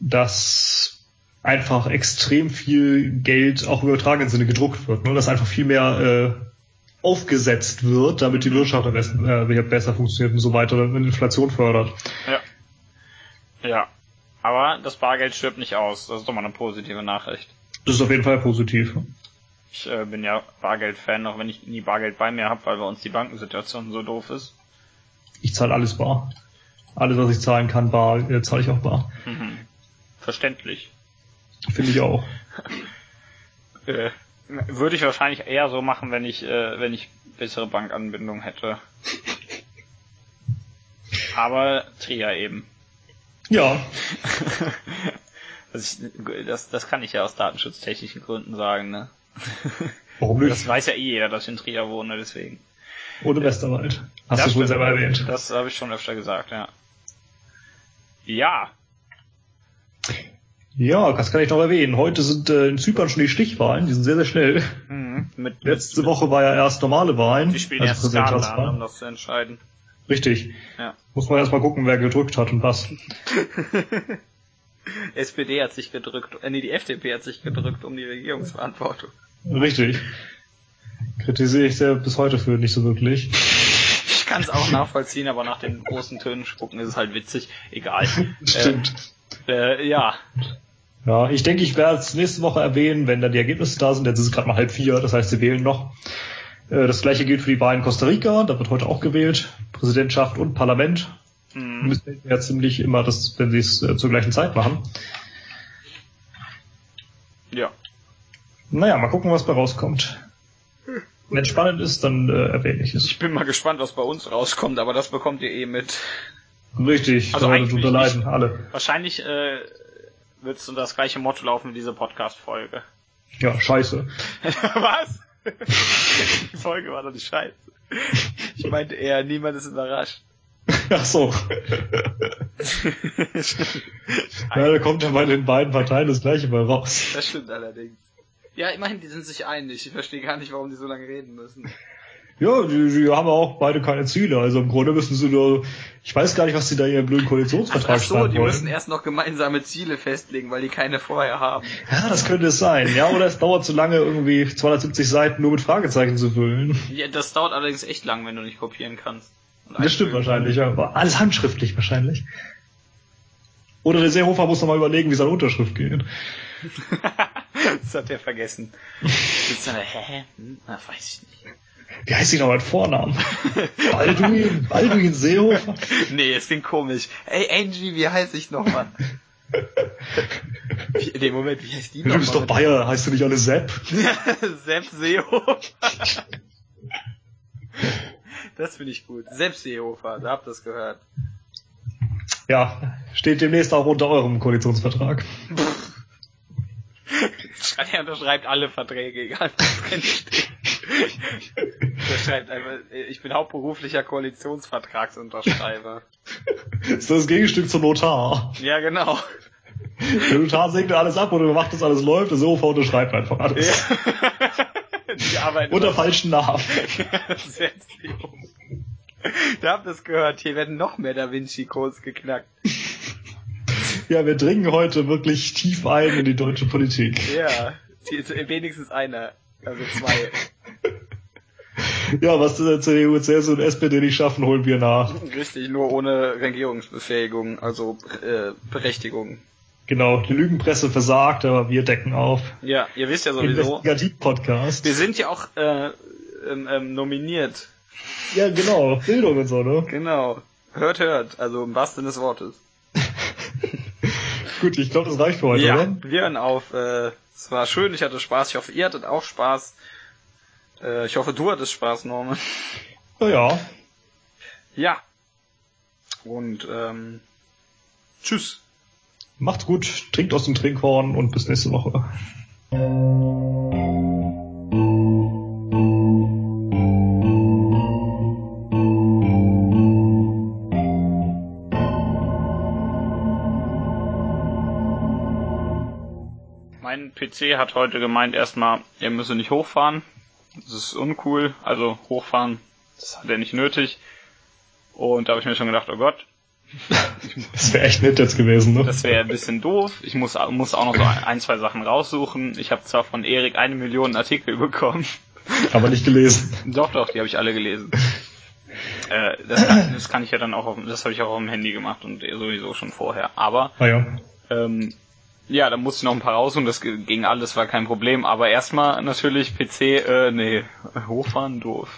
dass einfach extrem viel Geld auch im übertragenen Sinne gedruckt wird, ne? dass einfach viel mehr äh, aufgesetzt wird, damit die Wirtschaft am besten, äh, besser funktioniert und so weiter und Inflation fördert. Ja. Ja. Aber das Bargeld stirbt nicht aus. Das ist doch mal eine positive Nachricht. Das ist auf jeden Fall positiv. Ich äh, bin ja Bargeld-Fan, auch wenn ich nie Bargeld bei mir habe, weil bei uns die Bankensituation so doof ist. Ich zahle alles bar. Alles, was ich zahlen kann, bar, äh, zahle ich auch bar. Mhm. Verständlich. Finde ich auch. äh, würde ich wahrscheinlich eher so machen, wenn ich, äh, wenn ich bessere Bankanbindung hätte. Aber Tria eben. Ja. das, das, das kann ich ja aus datenschutztechnischen Gründen sagen, ne? Warum nicht? Das weiß ja eh jeder, dass ich in Trier wohne, deswegen. Ohne Westerwald. Hast du wohl selber erwähnt. Das habe ich schon öfter gesagt, ja. Ja. Ja, das kann ich noch erwähnen. Heute sind äh, in Zypern schon die Stichwahlen, die sind sehr, sehr schnell. Mhm, mit, Letzte mit, Woche war ja erst normale Wahlen. Die spielen also erst Skandal, um das zu entscheiden. Richtig. Ja. Muss man erstmal gucken, wer gedrückt hat und was. SPD hat sich gedrückt, äh, nee, die FDP hat sich gedrückt um die Regierungsverantwortung. Richtig. Kritisiere ich sehr bis heute für nicht so wirklich. Ich kann es auch nachvollziehen, aber nach den großen Tönen spucken ist es halt witzig. Egal. Stimmt. Äh, äh, ja. Ja, ich denke, ich werde es nächste Woche erwähnen, wenn dann die Ergebnisse da sind. Jetzt ist es gerade mal halb vier, das heißt, sie wählen noch. Äh, das gleiche gilt für die Wahlen in Costa Rica, da wird heute auch gewählt. Präsidentschaft und Parlament. Mhm. Müssen ja ziemlich immer das, wenn sie es äh, zur gleichen Zeit machen. Ja. Naja, mal gucken, was bei rauskommt. Wenn es spannend ist, dann äh, erwähne ich es. Ich bin mal gespannt, was bei uns rauskommt, aber das bekommt ihr eh mit. Richtig, also eigentlich leiden, alle. Wahrscheinlich äh, wird es das gleiche Motto laufen wie diese Podcast-Folge. Ja, scheiße. was? Die Folge war doch nicht scheiße. Ich meinte eher, niemand ist überrascht. Ach so. ja, da kommt ja bei den beiden Parteien das gleiche mal raus. Das stimmt allerdings. Ja, immerhin, die sind sich einig. Ich verstehe gar nicht, warum die so lange reden müssen. Ja, die, die haben auch beide keine Ziele. Also im Grunde müssen sie nur, ich weiß gar nicht, was sie da in ihrem blöden Koalitionsvertrag ach, ach so, die wollen. müssen erst noch gemeinsame Ziele festlegen, weil die keine vorher haben. Ja, das könnte es sein. Ja, oder es dauert zu lange, irgendwie 270 Seiten nur mit Fragezeichen zu füllen. Ja, das dauert allerdings echt lang, wenn du nicht kopieren kannst. Das stimmt wahrscheinlich, ja. Aber alles handschriftlich wahrscheinlich. Oder der Seehofer muss noch mal überlegen, wie seine Unterschrift geht. das hat er vergessen. hä? Hm, na, weiß ich nicht. Wie heißt sie noch mit Vornamen? Balduin, Balduin Seehofer? Nee, es klingt komisch. Ey, Angie, wie heißt ich nochmal? In dem Moment, wie heißt die nochmal? Du bist doch Bayer, heißt du nicht alle Sepp? Sepp Seehofer. das finde ich gut. Sepp Seehofer, da habt ihr es gehört. Ja, steht demnächst auch unter eurem Koalitionsvertrag. Er unterschreibt alle Verträge, egal was drin steht. Einfach, ich bin hauptberuflicher Koalitionsvertragsunterschreiber. Das ist das Gegenstück zum Notar. Ja, genau. Der Notar segnet alles ab und überwacht, dass alles läuft, der Sofa unterschreibt einfach alles. Ja. Die arbeiten Unter falschen Namen. da habt ihr es gehört, hier werden noch mehr Da Vinci-Codes geknackt. Ja, wir dringen heute wirklich tief ein in die deutsche Politik. Ja, wenigstens einer. Also zwei. Ja, was die CDU, CSU und SPD nicht schaffen, holen wir nach. Richtig, nur ohne Regierungsbefähigung, also äh, Berechtigung. Genau, die Lügenpresse versagt, aber wir decken auf. Ja, ihr wisst ja sowieso. Investigativ-Podcast. Wir sind ja auch äh, ähm, ähm, nominiert. Ja, genau, Bildung und so, ne? Genau. Hört, hört. Also im wahrsten Sinne des Wortes. Gut, ich glaube, das reicht für heute, ja, oder? wir hören auf. Äh, es war schön, ich hatte Spaß. Ich hoffe, ihr hattet auch Spaß. Äh, ich hoffe, du hattest Spaß, Norman. Naja, Ja. Und ähm, tschüss. macht's gut, trinkt aus dem Trinkhorn und bis nächste Woche. PC hat heute gemeint erstmal, er müsse nicht hochfahren. Das ist uncool. Also hochfahren, das hat er nicht nötig. Und da habe ich mir schon gedacht, oh Gott, Das wäre echt nett jetzt gewesen, ne? das wäre ein bisschen doof. Ich muss, muss auch noch so ein, zwei Sachen raussuchen. Ich habe zwar von Erik eine Million Artikel bekommen. Aber nicht gelesen. Doch, doch, die habe ich alle gelesen. Äh, das, kann, das kann ich ja dann auch auf, das habe ich auch auf dem Handy gemacht und sowieso schon vorher. Aber Ah ja. ähm, ja, da musste ich noch ein paar raussuchen, das ge- ging alles, war kein Problem. Aber erstmal natürlich PC, äh, nee, hochfahren doof.